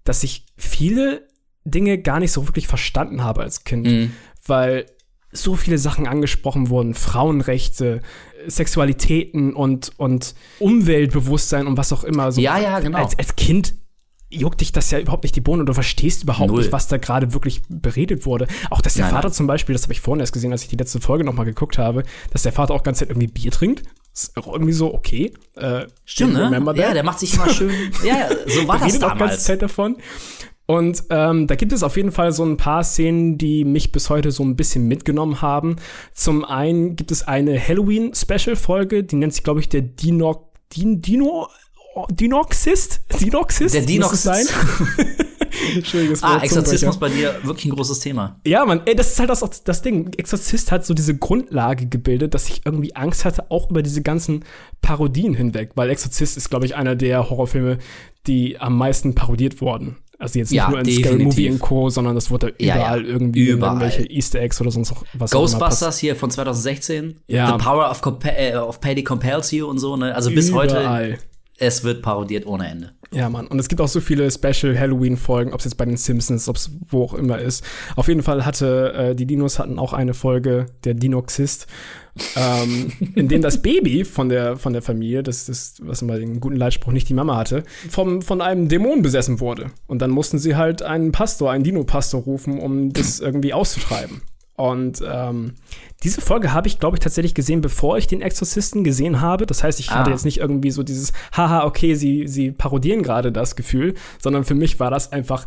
dass ich viele Dinge gar nicht so wirklich verstanden habe als Kind, Mhm. weil so viele Sachen angesprochen wurden, Frauenrechte, Sexualitäten und, und Umweltbewusstsein und was auch immer. So, Ja, ja, genau. Als, als Kind juckt dich das ja überhaupt nicht die Bohnen und du verstehst überhaupt Null. nicht, was da gerade wirklich beredet wurde. Auch, dass der Nein, Vater nein. zum Beispiel, das habe ich vorhin erst gesehen, als ich die letzte Folge noch mal geguckt habe, dass der Vater auch ganz Zeit irgendwie Bier trinkt. Ist auch irgendwie so, okay. Äh, Stimmt, ne? Ja, der macht sich immer schön. ja, so war das redet auch damals. Zeit davon. Und ähm, da gibt es auf jeden Fall so ein paar Szenen, die mich bis heute so ein bisschen mitgenommen haben. Zum einen gibt es eine Halloween-Special-Folge, die nennt sich, glaube ich, der Dino... Din, Dino... Dinoxist? Dinoxist? Der Dinoxist. sein? Entschuldigung, Ah, Exorzismus bei dir wirklich ein großes Thema. Ja, Mann, ey, das ist halt das, auch das Ding. Exorzist hat so diese Grundlage gebildet, dass ich irgendwie Angst hatte, auch über diese ganzen Parodien hinweg. Weil Exorzist ist, glaube ich, einer der Horrorfilme, die am meisten parodiert wurden. Also jetzt nicht Ja, nur in Scary definitiv. Movie und Co., sondern das wurde Ja, überall ja. irgendwie Überall. irgendwelche Easter Eggs oder sonst was. Ghostbusters hier von 2016. Ja. The Power of, Compa äh, of Pity Compels You und so, ne? Also bis heute, Überall. es wird parodiert ohne Ende. Ja, Mann. Und es gibt auch so viele Special Halloween-Folgen, ob es jetzt bei den Simpsons, ob es wo auch immer ist. Auf jeden Fall hatte, äh, die Dinos hatten auch eine Folge, der Dinoxist, ähm, in dem das Baby von der, von der Familie, das, das, was immer den guten Leitspruch nicht die Mama hatte, vom, von einem Dämon besessen wurde. Und dann mussten sie halt einen Pastor, einen Dino-Pastor rufen, um das irgendwie auszutreiben. Und ähm, diese Folge habe ich, glaube ich, tatsächlich gesehen, bevor ich den Exorzisten gesehen habe. Das heißt, ich hatte Ah. jetzt nicht irgendwie so dieses, haha, okay, sie, sie parodieren gerade das Gefühl, sondern für mich war das einfach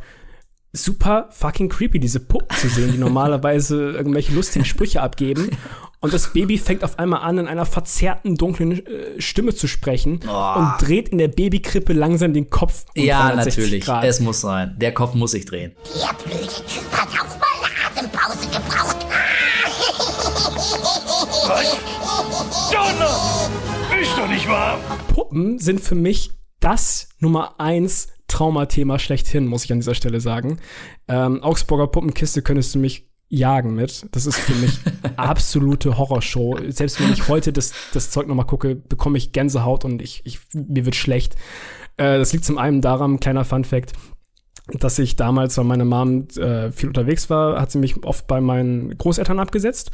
super fucking creepy, diese Puppen zu sehen, die normalerweise irgendwelche lustigen Sprüche abgeben. Und das Baby fängt auf einmal an, in einer verzerrten, dunklen äh, Stimme zu sprechen Oh. und dreht in der Babykrippe langsam den Kopf um Ja, 360 natürlich. Grad. Es muss sein. Der Kopf muss sich drehen. Blöd hat auch mal Donner! Ist doch nicht wahr? Puppen sind für mich das Nummer eins Traumathema schlechthin, muss ich an dieser Stelle sagen. Ähm, Augsburger Puppenkiste könntest du mich jagen mit. Das ist für mich absolute Horrorshow. Selbst wenn ich heute das, das Zeug nochmal gucke, bekomme ich Gänsehaut und ich, ich, mir wird schlecht. Äh, das liegt zum einen daran, kleiner Fun Fact, dass ich damals, weil meine Mom äh, viel unterwegs war, hat sie mich oft bei meinen Großeltern abgesetzt.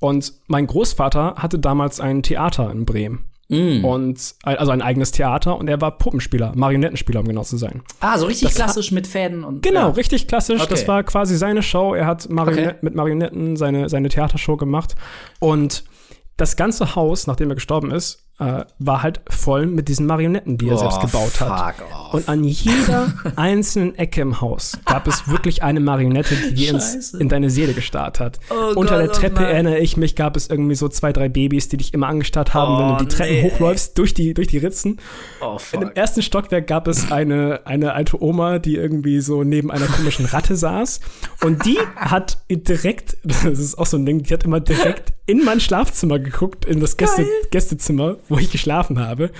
Und mein Großvater hatte damals ein Theater in Bremen. Mm. Und also ein eigenes Theater und er war Puppenspieler, Marionettenspieler, um genau zu sein. Ah, so richtig Das klassisch mit Fäden und. Genau, ja. richtig klassisch. Okay. Das war quasi seine Show. Er hat Marionet Okay. mit Marionetten seine, seine Theatershow gemacht. Und das ganze Haus, nachdem er gestorben ist, äh, war halt voll mit diesen Marionetten, die er Oh, selbst gebaut hat. off. Und an jeder einzelnen Ecke im Haus gab es wirklich eine Marionette, die dir ins, in deine Seele gestarrt hat. Oh Unter Gott, der oh Treppe nein. erinnere ich mich, gab es irgendwie so zwei, drei Babys, die dich immer angestarrt haben, wenn Oh, du die Treppen nee. hochläufst, durch die, durch die Ritzen. Oh, In dem ersten Stockwerk gab es eine, eine alte Oma, die irgendwie so neben einer komischen Ratte saß. Und die hat direkt, das ist auch so ein Ding, die hat immer direkt in mein Schlafzimmer geguckt, in das Gäste, Gästezimmer, wo ich geschlafen habe.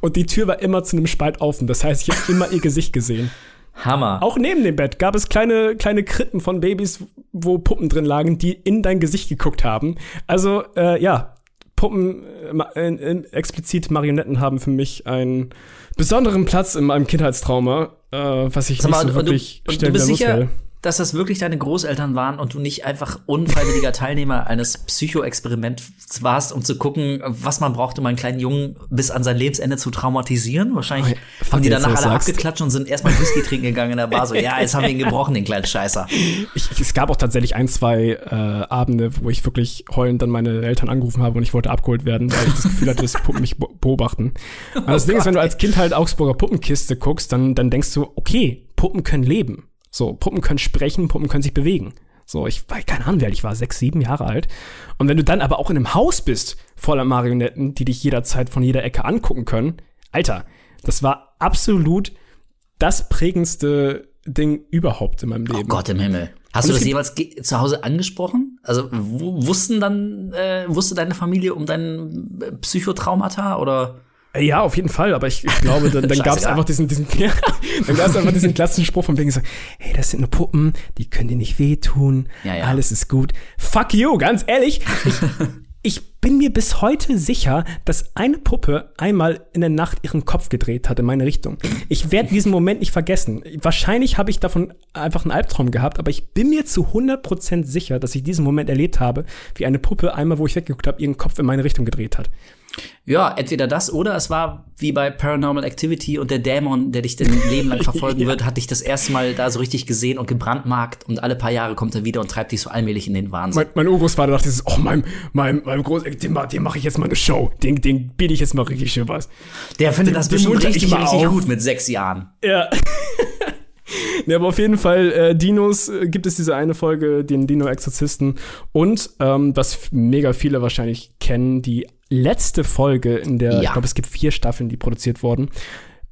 Und die Tür war immer zu einem Spalt offen. Das heißt, ich habe immer ihr Gesicht gesehen. Hammer. Auch neben dem Bett gab es kleine, kleine Krippen von Babys, wo Puppen drin lagen, die in dein Gesicht geguckt haben. Also, äh, ja, Puppen, äh, äh, explizit Marionetten haben für mich einen besonderen Platz in meinem Kindheitstrauma, äh, was ich Sag mal, nicht so und, du, wirklich und du bist sicher, loswerde. Dass das wirklich deine Großeltern waren und du nicht einfach unfreiwilliger Teilnehmer eines Psychoexperiments warst, um zu gucken, was man braucht, um einen kleinen Jungen bis an sein Lebensende zu traumatisieren? Wahrscheinlich Oh, haben die danach alle sagst. abgeklatscht und sind erstmal Whisky trinken gegangen in der Bar. So, ja, jetzt haben wir ihn gebrochen, den kleinen Scheißer. Ich, es gab auch tatsächlich ein, zwei äh, Abende, wo ich wirklich heulend dann meine Eltern angerufen habe und ich wollte abgeholt werden, weil ich das Gefühl hatte, dass Puppen mich be- beobachten. Und das Ding ist, wenn du als Kind halt Augsburger Puppenkiste guckst, dann, dann denkst du, okay, Puppen können leben. So, Puppen können sprechen, Puppen können sich bewegen. So, ich war, keine Ahnung, wie alt ich war, sechs, sieben Jahre alt. Und wenn du dann aber auch in einem Haus bist, voller Marionetten, die dich jederzeit von jeder Ecke angucken können, Alter, das war absolut das prägendste Ding überhaupt in meinem Leben. Oh Gott im Himmel. Hast Und du das ge- zu Hause angesprochen? Also wussten dann, äh, wusste deine Familie um dein äh, Psychotraumata oder? Ja, auf jeden Fall, aber ich, ich glaube, dann, dann gab es einfach diesen, diesen, ja, dann gab es einfach diesen klassischen Spruch von wegen so, hey, das sind nur Puppen, die können dir nicht wehtun, Ja, ja. alles ist gut. Fuck you, ganz ehrlich. Ich, ich bin mir bis heute sicher, dass eine Puppe einmal in der Nacht ihren Kopf gedreht hat in meine Richtung. Ich werde diesen Moment nicht vergessen. Wahrscheinlich habe ich davon einfach einen Albtraum gehabt, aber ich bin mir zu 100% sicher, dass ich diesen Moment erlebt habe, wie eine Puppe einmal, wo ich weggeguckt habe, ihren Kopf in meine Richtung gedreht hat. Ja, entweder das oder es war wie bei Paranormal Activity und der Dämon, der dich dein Leben lang verfolgen wird, hat dich das erste Mal da so richtig gesehen und gebrandmarkt und alle paar Jahre kommt er wieder und treibt dich so allmählich in den Wahnsinn. Mein, mein Urgroßvater dachte oh, meinem, meinem, meinem Groß, dem, dem mache ich jetzt mal eine Show. Den, den biete ich jetzt mal richtig schön was. Der findet das bestimmt richtig, richtig gut mit sechs Jahren. Ja. Ja, aber auf jeden Fall, äh, Dinos äh, gibt es diese eine Folge, den Dino-Exorzisten. Und, ähm, was mega viele wahrscheinlich kennen, die letzte Folge, in der, Ja. ich glaube, es gibt vier Staffeln, die produziert wurden.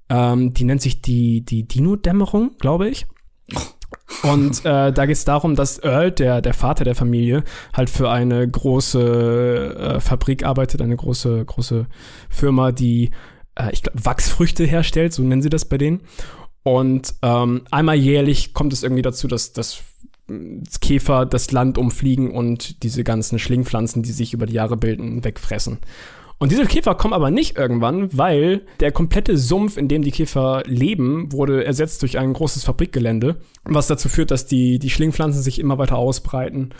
Ähm, die nennt sich die, die Dino-Dämmerung, glaube ich. Und äh, da geht es darum, dass Earl, der, der Vater der Familie, halt für eine große äh, Fabrik arbeitet, eine große, große Firma, die, äh, ich glaube, Wachsfrüchte herstellt, so nennen sie das bei denen. Und ähm, einmal jährlich kommt es irgendwie dazu, dass, dass Käfer das Land umfliegen und diese ganzen Schlingpflanzen, die sich über die Jahre bilden, wegfressen. Und diese Käfer kommen aber nicht irgendwann, weil der komplette Sumpf, in dem die Käfer leben, wurde ersetzt durch ein großes Fabrikgelände, was dazu führt, dass die, die Schlingpflanzen sich immer weiter ausbreiten.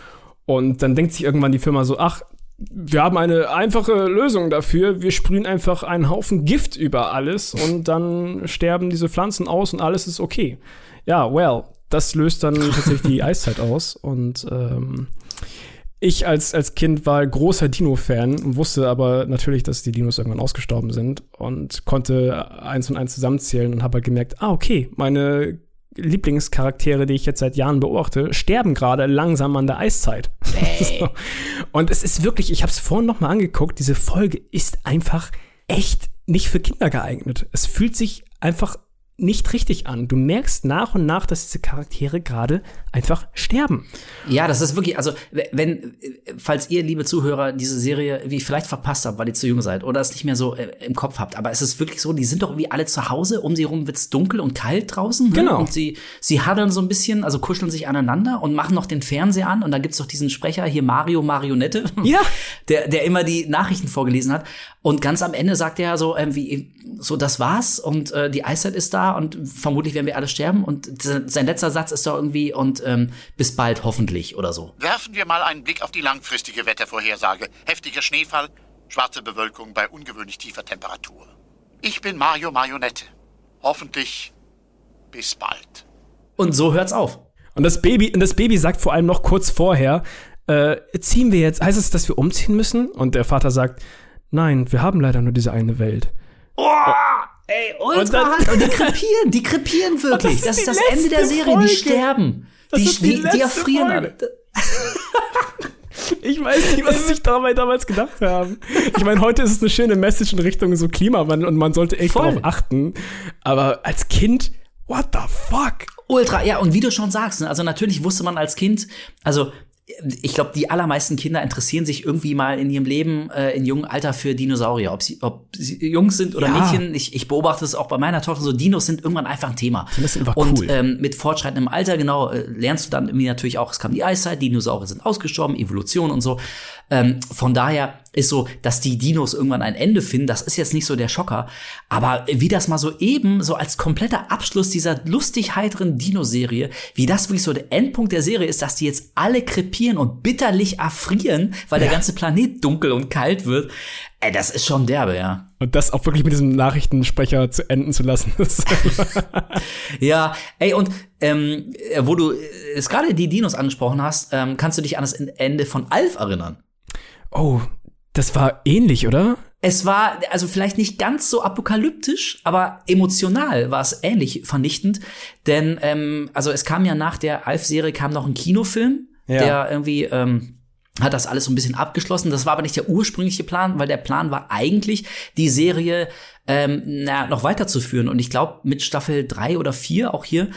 Und dann denkt sich irgendwann die Firma so, ach, wir haben eine einfache Lösung dafür. Wir sprühen einfach einen Haufen Gift über alles und dann sterben diese Pflanzen aus und alles ist okay. Ja, well, das löst dann tatsächlich die Eiszeit aus und ähm, ich als, als Kind war großer Dino-Fan und wusste aber natürlich, dass die Dinos irgendwann ausgestorben sind und konnte eins und eins zusammenzählen und habe halt gemerkt, ah, okay, meine Lieblingscharaktere, die ich jetzt seit Jahren beobachte, sterben gerade langsam an der Eiszeit. so. Und es ist wirklich, ich habe es vorhin noch mal angeguckt, diese Folge ist einfach echt nicht für Kinder geeignet. Es fühlt sich einfach nicht richtig an. Du merkst nach und nach, dass diese Charaktere gerade einfach sterben. Ja, das ist wirklich, also wenn, falls ihr, liebe Zuhörer, diese Serie wie vielleicht verpasst habt, weil ihr zu jung seid oder es nicht mehr so äh, im Kopf habt, aber es ist wirklich so, die sind doch irgendwie alle zu Hause, um sie rum wird's dunkel und kalt draußen. Ne? Genau. Und sie, sie haddeln so ein bisschen, also kuscheln sich aneinander und machen noch den Fernseher an und da gibt's doch diesen Sprecher hier, Mario Marionette, Ja. der, der immer die Nachrichten vorgelesen hat. Und ganz am Ende sagt er so, ähm, wie, so, das war's und äh, die Eiszeit ist da und vermutlich werden wir alle sterben. Und sein letzter Satz ist doch irgendwie, und ähm, bis bald hoffentlich oder so. Werfen wir mal einen Blick auf die langfristige Wettervorhersage. Heftiger Schneefall, schwarze Bewölkung bei ungewöhnlich tiefer Temperatur. Ich bin Mario Marionette. Hoffentlich bis bald. Und so hört's auf. Und das Baby, und das Baby sagt vor allem noch kurz vorher, äh, ziehen wir jetzt, heißt es, dass wir umziehen müssen? Und der Vater sagt, nein, wir haben leider nur diese eine Welt. Oh, ey, ultra Und dann- hart. Und die krepieren, die krepieren wirklich. das Das ist ist die das Ende der Serie. Folge. Die sterben. Das Die, ist die die, die erfrieren Folge. alle. Ich weiß nicht, was sie sich dabei damals gedacht haben. Ich meine, heute ist es eine schöne Message in Richtung so Klimawandel und man sollte echt Voll. darauf achten. Aber als Kind, what the fuck? Ultra, ja, und wie du schon sagst, ne, also natürlich wusste man als Kind, also ich glaube, die allermeisten Kinder interessieren sich irgendwie mal in ihrem Leben äh, in jungem Alter für Dinosaurier. Ob sie, ob sie Jungs sind oder Ja. Mädchen, ich, ich beobachte es auch bei meiner Tochter so, Dinos sind irgendwann einfach ein Thema. Dinos sind einfach Und cool. ähm, mit fortschreitendem Alter, genau, äh, lernst du dann irgendwie natürlich auch, es kam die Eiszeit, Dinosaurier sind ausgestorben, Evolution und so. Ähm, von daher ist so, dass die Dinos irgendwann ein Ende finden, das ist jetzt nicht so der Schocker. Aber wie das mal so eben, so als kompletter Abschluss dieser lustig heiteren Dino-Serie, wie das wirklich so der Endpunkt der Serie ist, dass die jetzt alle krepieren und bitterlich erfrieren, weil der ganze Planet dunkel und kalt wird. Ey, das ist schon derbe, ja. Und das auch wirklich mit diesem Nachrichtensprecher zu enden zu lassen. Ja, ey, und ähm, äh, wo du äh, es gerade die Dinos angesprochen hast, ähm, kannst du dich an das Ende von Alf erinnern? oh, das war ähnlich, oder? Es war also vielleicht nicht ganz so apokalyptisch, aber emotional war es ähnlich vernichtend. Denn ähm, also es kam ja nach der Alf-Serie kam noch ein Kinofilm, Ja. der irgendwie ähm, hat das alles so ein bisschen abgeschlossen. Das war aber nicht der ursprüngliche Plan, weil der Plan war eigentlich, die Serie ähm, na, noch weiterzuführen. Und ich glaube, mit Staffel drei oder vier auch hier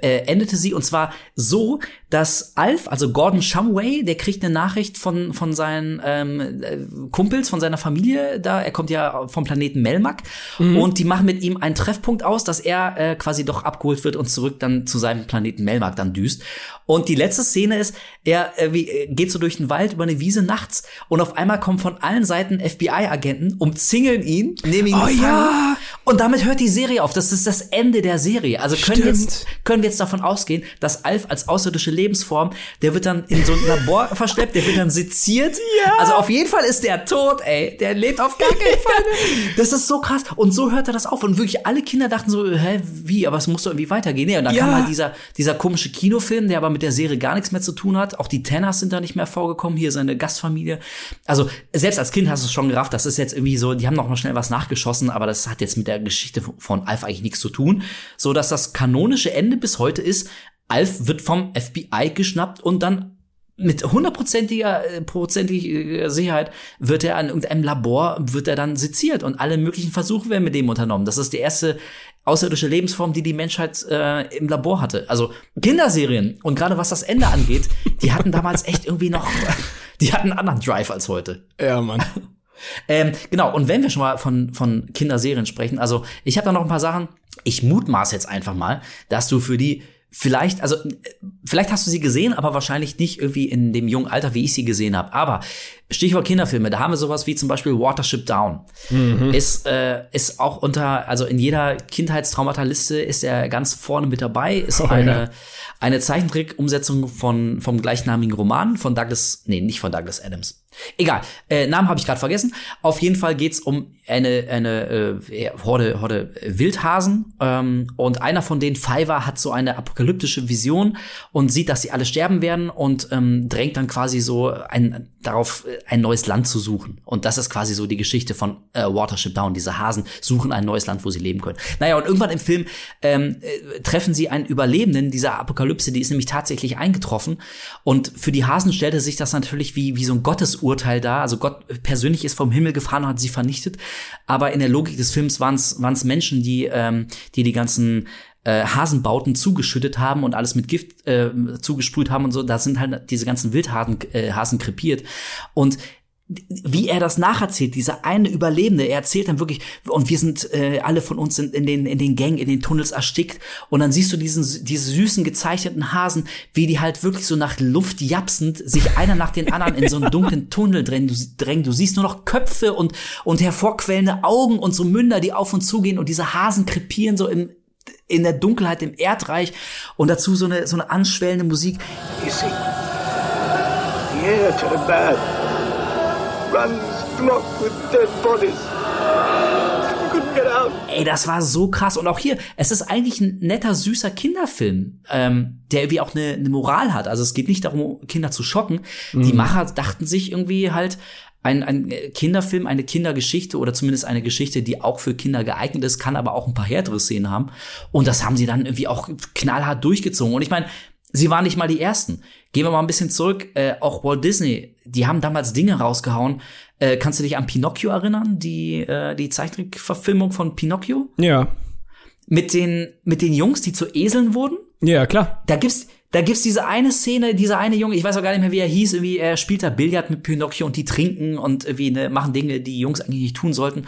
äh, endete sie. Und zwar so, dass Alf, also Gordon Shumway, der kriegt eine Nachricht von, von seinen ähm, äh, Kumpels, von seiner Familie da. Er kommt ja vom Planeten Melmac. Und die machen mit ihm einen Treffpunkt aus, dass er äh, quasi doch abgeholt wird und zurück dann zu seinem Planeten Melmac dann düst. Und die letzte Szene ist, er äh, äh, geht so durch den Wald über eine Wiese nachts und auf einmal kommen von allen Seiten FBI-Agenten, umzingeln ihn, nehmen ihn Oh gefangen. ja. Und damit hört die Serie auf. Das ist das Ende der Serie. Also können wir, jetzt, Stimmt. können wir jetzt davon ausgehen, dass Alf als außerirdische Lebensform, der wird dann in so ein Labor verschleppt, der wird dann seziert. Ja. Also auf jeden Fall ist der tot, ey. Der lebt auf gar keinen Fall. Das ist so krass. Und so hört er das auf. Und wirklich alle Kinder dachten so, hä, wie? Aber es muss doch irgendwie weitergehen. Nee, und dann Ja. kam halt dieser, dieser komische Kinofilm, der aber mit der Serie gar nichts mehr zu tun hat. Auch die Tenners sind da nicht mehr vorgekommen. Hier seine Gastfamilie. Also selbst als Kind hast du es schon gerafft. Das ist jetzt irgendwie so, die haben noch mal schnell was nachgeschossen, aber das hat jetzt mit der Geschichte von Alf eigentlich nichts zu tun. So dass das kanonische Ende bis heute ist, Alf wird vom FBI geschnappt und dann mit hundertprozentiger äh, prozentiger Sicherheit wird er an irgendeinem Labor wird er dann seziert und alle möglichen Versuche werden mit dem unternommen. Das ist die erste außerirdische Lebensform, die die Menschheit äh, im Labor hatte. Also Kinderserien und gerade was das Ende angeht, die hatten damals echt irgendwie noch, die hatten einen anderen Drive als heute. Ja, Mann. Ähm, genau, und wenn wir schon mal von, von Kinderserien sprechen, also ich habe da noch ein paar Sachen. Ich mutmaß jetzt einfach mal, dass du für die vielleicht, also äh, vielleicht hast du sie gesehen, aber wahrscheinlich nicht irgendwie in dem jungen Alter, wie ich sie gesehen habe. Aber Stichwort Kinderfilme, da haben wir sowas wie zum Beispiel Watership Down. Ist, äh, ist auch unter, also in jeder Kindheitstraumataliste ist er ganz vorne mit dabei, ist Oh, eine, ja. eine Zeichentrick-Umsetzung von, vom gleichnamigen Roman von Douglas, nee, nicht von Douglas Adams. Egal, äh, Namen habe ich gerade vergessen. Auf jeden Fall geht's um eine, eine äh, Horde, Horde Wildhasen ähm, und einer von denen, Fiverr, hat so eine apokalyptische Vision und sieht, dass sie alle sterben werden und ähm, drängt dann quasi so ein, darauf, äh, ein neues Land zu suchen. Und das ist quasi so die Geschichte von äh, Watership Down. Diese Hasen suchen ein neues Land, wo sie leben können. Naja, und irgendwann im Film ähm, äh, treffen sie einen Überlebenden dieser Apokalypse, die ist nämlich tatsächlich eingetroffen. Und für die Hasen stellte sich das natürlich wie, wie so ein Gottesurteil Todesurteil da. Also Gott persönlich ist vom Himmel gefahren und hat sie vernichtet. Aber in der Logik des Films waren es Menschen, die, ähm, die die ganzen äh, Hasenbauten zugeschüttet haben und alles mit Gift äh, zugesprüht haben und so. Da sind halt diese ganzen Wildhasen äh, Hasen krepiert. Und wie er das nacherzählt, dieser eine Überlebende, er erzählt dann wirklich, und wir sind äh, alle von uns sind in den in den Gängen, in den Tunnels erstickt, und dann siehst du diesen diese süßen gezeichneten Hasen, wie die halt wirklich so nach Luft japsend sich einer nach den anderen in so einen dunklen Tunnel drängen. Du, drängen. du siehst nur noch Köpfe und und hervorquellende Augen und so Münder, die auf und zugehen und diese Hasen krepieren so im in der Dunkelheit im Erdreich und dazu so eine so eine anschwellende Musik. Runs blocked with dead bodies. We couldn't get out. Ey, das war so krass. Und auch hier, es ist eigentlich ein netter, süßer Kinderfilm, ähm, der irgendwie auch eine, eine Moral hat. Also es geht nicht darum, Kinder zu schocken. Die Macher dachten sich irgendwie halt, ein, ein Kinderfilm, eine Kindergeschichte oder zumindest eine Geschichte, die auch für Kinder geeignet ist, kann aber auch ein paar härtere Szenen haben. Und das haben sie dann irgendwie auch knallhart durchgezogen. Und ich meine, sie waren nicht mal die Ersten. Gehen wir mal ein bisschen zurück. Äh, auch Walt Disney, die haben damals Dinge rausgehauen. Äh, kannst du dich an Pinocchio erinnern? Die, äh, die Zeichentrickverfilmung von Pinocchio? Ja. Mit den, mit den Jungs, die zu Eseln wurden? Ja, klar. Da gibt's, da gibt's diese eine Szene, dieser eine Junge, ich weiß auch gar nicht mehr, wie er hieß, irgendwie, er spielt da Billard mit Pinocchio und die trinken und irgendwie ne, machen Dinge, die Jungs eigentlich nicht tun sollten.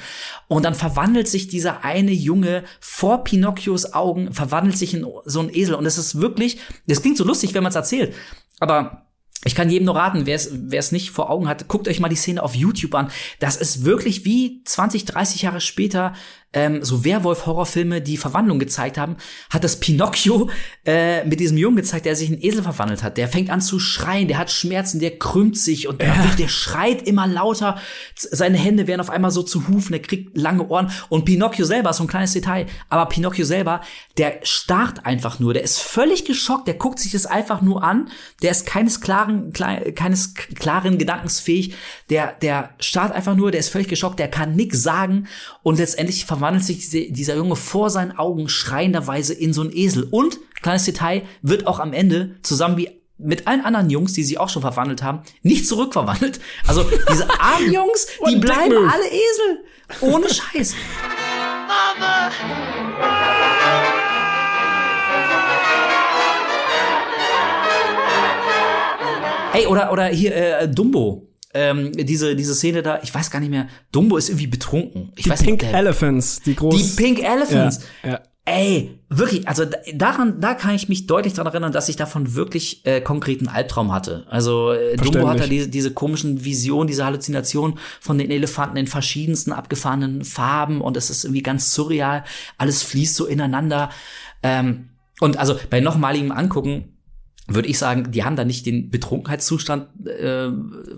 Und dann verwandelt sich dieser eine Junge vor Pinocchios Augen, verwandelt sich in so ein Esel. Und es ist wirklich, das klingt so lustig, wenn man es erzählt, aber ich kann jedem nur raten, wer es nicht vor Augen hat, guckt euch mal die Szene auf YouTube an. Das ist wirklich wie 20, 30 Jahre später ähm, so Werwolf-Horrorfilme, die Verwandlung gezeigt haben, hat das Pinocchio äh, mit diesem Jungen gezeigt, der sich in Esel verwandelt hat. Der fängt an zu schreien, der hat Schmerzen, der krümmt sich und der, der schreit immer lauter. Seine Hände werden auf einmal so zu Hufen, der kriegt lange Ohren. Und Pinocchio selber, so ein kleines Detail, aber Pinocchio selber, der starrt einfach nur, der ist völlig geschockt, der guckt sich das einfach nur an, der ist keines klaren, klei- keines klaren Gedankens fähig, der, der starrt einfach nur, der ist völlig geschockt, der kann nix sagen und letztendlich verwandelt sich diese, dieser Junge vor seinen Augen schreienderweise in so einen Esel. Und, kleines Detail, wird auch am Ende zusammen wie mit allen anderen Jungs, die sich auch schon verwandelt haben, nicht zurückverwandelt. Also diese armen Jungs, die bleiben move. alle Esel. Ohne Scheiß. Ey, oder, oder hier, äh, Dumbo. Ähm, diese, diese Szene da, ich weiß gar nicht mehr, Dumbo ist irgendwie betrunken. Ich Die weiß Pink nicht, der- Elephants, die groß. die Pink Elephants. Ja, ja. Ey, wirklich, also da- daran, da kann ich mich deutlich daran erinnern, dass ich davon wirklich äh, konkreten Albtraum hatte. Also äh, Dumbo hat da Verständlich. diese, diese komischen Visionen, diese Halluzinationen von den Elefanten in verschiedensten abgefahrenen Farben und es ist irgendwie ganz surreal. Alles fließt so ineinander. Ähm, und also bei nochmaligem Angucken würde ich sagen, die haben da nicht den Betrunkenheitszustand äh,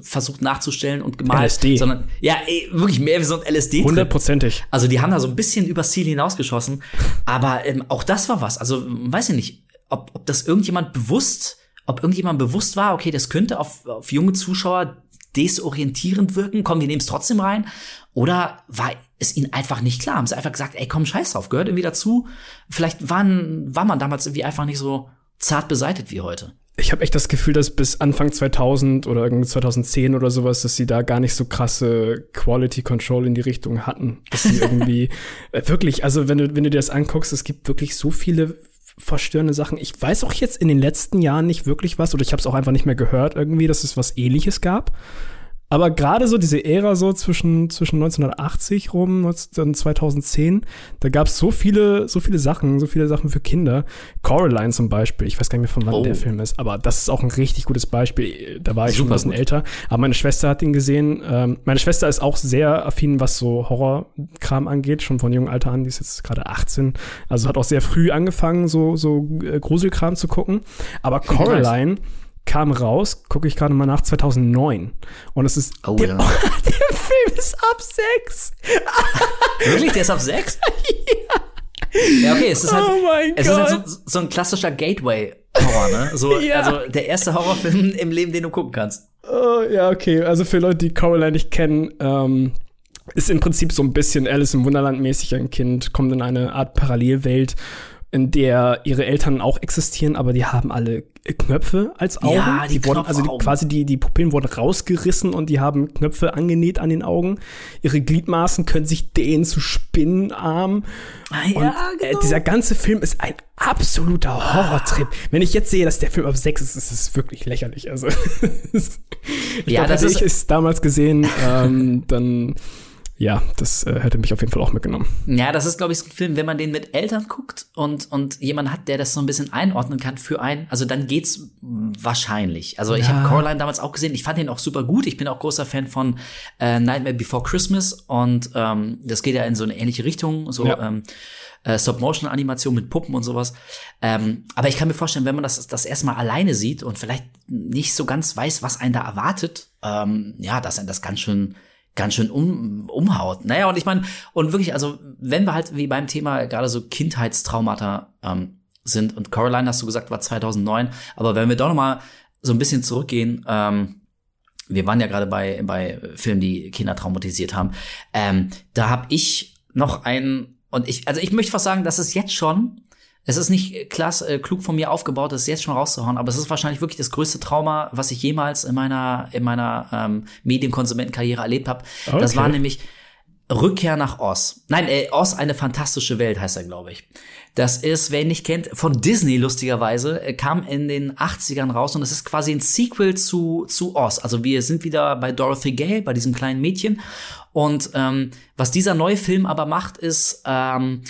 versucht nachzustellen und gemalt, LSD. sondern ja, ey, wirklich mehr wie so ein LSD. Hundertprozentig. Also die haben da so ein bisschen übers Ziel hinausgeschossen. Aber ähm, auch das war was. Also weiß ich nicht, ob, ob das irgendjemand bewusst, ob irgendjemand bewusst war, okay, das könnte auf, auf junge Zuschauer desorientierend wirken, komm, wir nehmen es trotzdem rein. Oder war es ihnen einfach nicht klar? Haben sie einfach gesagt, ey, komm, scheiß drauf, gehört irgendwie dazu. Vielleicht waren, war man damals irgendwie einfach nicht so zart beseitet wie heute. Ich habe echt das Gefühl, dass bis Anfang 2000 oder irgendwie 2010 oder sowas, dass sie da gar nicht so krasse Quality Control in die Richtung hatten. Dass sie irgendwie äh, wirklich, also wenn du, wenn du dir das anguckst, es gibt wirklich so viele verstörende Sachen. Ich weiß auch jetzt in den letzten Jahren nicht wirklich was, oder ich habe es auch einfach nicht mehr gehört irgendwie, dass es was ähnliches gab. Aber gerade so diese Ära so zwischen, zwischen 1980 rum und dann 2010, da gab es so viele, so viele Sachen, so viele Sachen für Kinder. Coraline zum Beispiel, ich weiß gar nicht mehr, von wann Oh. der Film ist, aber das ist auch ein richtig gutes Beispiel. Da war ich schon Super ein bisschen gut. älter. Aber meine Schwester hat ihn gesehen. Ähm, meine Schwester ist auch sehr affin, was so Horrorkram angeht, schon von jungem Alter an. Die ist jetzt gerade 18. Also hat auch sehr früh angefangen, so, so äh, Gruselkram zu gucken. Aber Coraline kam raus, gucke ich gerade mal nach, 2009. Und es ist, Oh, der, ja. der Film ist ab sechs. Wirklich? Der ist ab sechs? ja. okay, es ist halt, Oh mein es ist halt Gott. so, so ein klassischer Gateway-Horror, ne? So, Ja. Also der erste Horrorfilm im Leben, den du gucken kannst. Oh, ja, okay. Also für Leute, die Coraline nicht kennen, ähm, ist im Prinzip so ein bisschen Alice im Wunderland mäßig. Ein Kind kommt in eine Art Parallelwelt in der ihre Eltern auch existieren, aber die haben alle Knöpfe als Augen. Ja, die wurden, also die, quasi die, die Pupillen wurden rausgerissen und die haben Knöpfe angenäht an den Augen. Ihre Gliedmaßen können sich dehnen zu Spinnenarmen. Ah, Und ja, äh, genau. dieser ganze Film ist ein absoluter Horrortrip. Wenn ich jetzt sehe, dass der Film ab sechs ist, ist es wirklich lächerlich. Also, ich Ja, glaub, das hätte ist- ich es damals gesehen, ähm, dann ja, das äh, hätte mich auf jeden Fall auch mitgenommen. Ja, das ist, glaube ich, so ein Film, wenn man den mit Eltern guckt und, und jemand hat, der das so ein bisschen einordnen kann für einen, also dann geht's wahrscheinlich. Also ich Ja. habe Coraline damals auch gesehen, ich fand den auch super gut. Ich bin auch großer Fan von äh, Nightmare Before Christmas und ähm, das geht ja in so eine ähnliche Richtung, so Ja. ähm, äh, Stop-Motion-Animation mit Puppen und sowas. Ähm, aber ich kann mir vorstellen, wenn man das das erste Mal alleine sieht und vielleicht nicht so ganz weiß, was einen da erwartet, ähm, ja, dass einen das ganz schön ganz schön um, umhaut. Naja, und ich meine, und wirklich, also wenn wir halt wie beim Thema gerade so Kindheitstraumata ähm, sind, und Coraline, hast du gesagt, war 2009, aber wenn wir doch noch mal so ein bisschen zurückgehen, ähm, wir waren ja gerade bei, bei Filmen, die Kinder traumatisiert haben, ähm, da habe ich noch einen, und ich, also ich möchte fast sagen, das ist jetzt schon, es ist nicht klasse, äh, klug von mir aufgebaut, das jetzt schon rauszuhauen, aber es ist wahrscheinlich wirklich das größte Trauma, was ich jemals in meiner, in meiner ähm, Medienkonsumentenkarriere erlebt habe. Das Okay. war nämlich Rückkehr nach Oz. Nein, äh, Oz, eine fantastische Welt heißt er, glaube ich. Das ist, wer ihn nicht kennt, von Disney lustigerweise, äh, kam in den 80ern raus und es ist quasi ein Sequel zu, zu Oz. Also wir sind wieder bei Dorothy Gale, bei diesem kleinen Mädchen. Und ähm, was dieser neue Film aber macht, ist, ähm,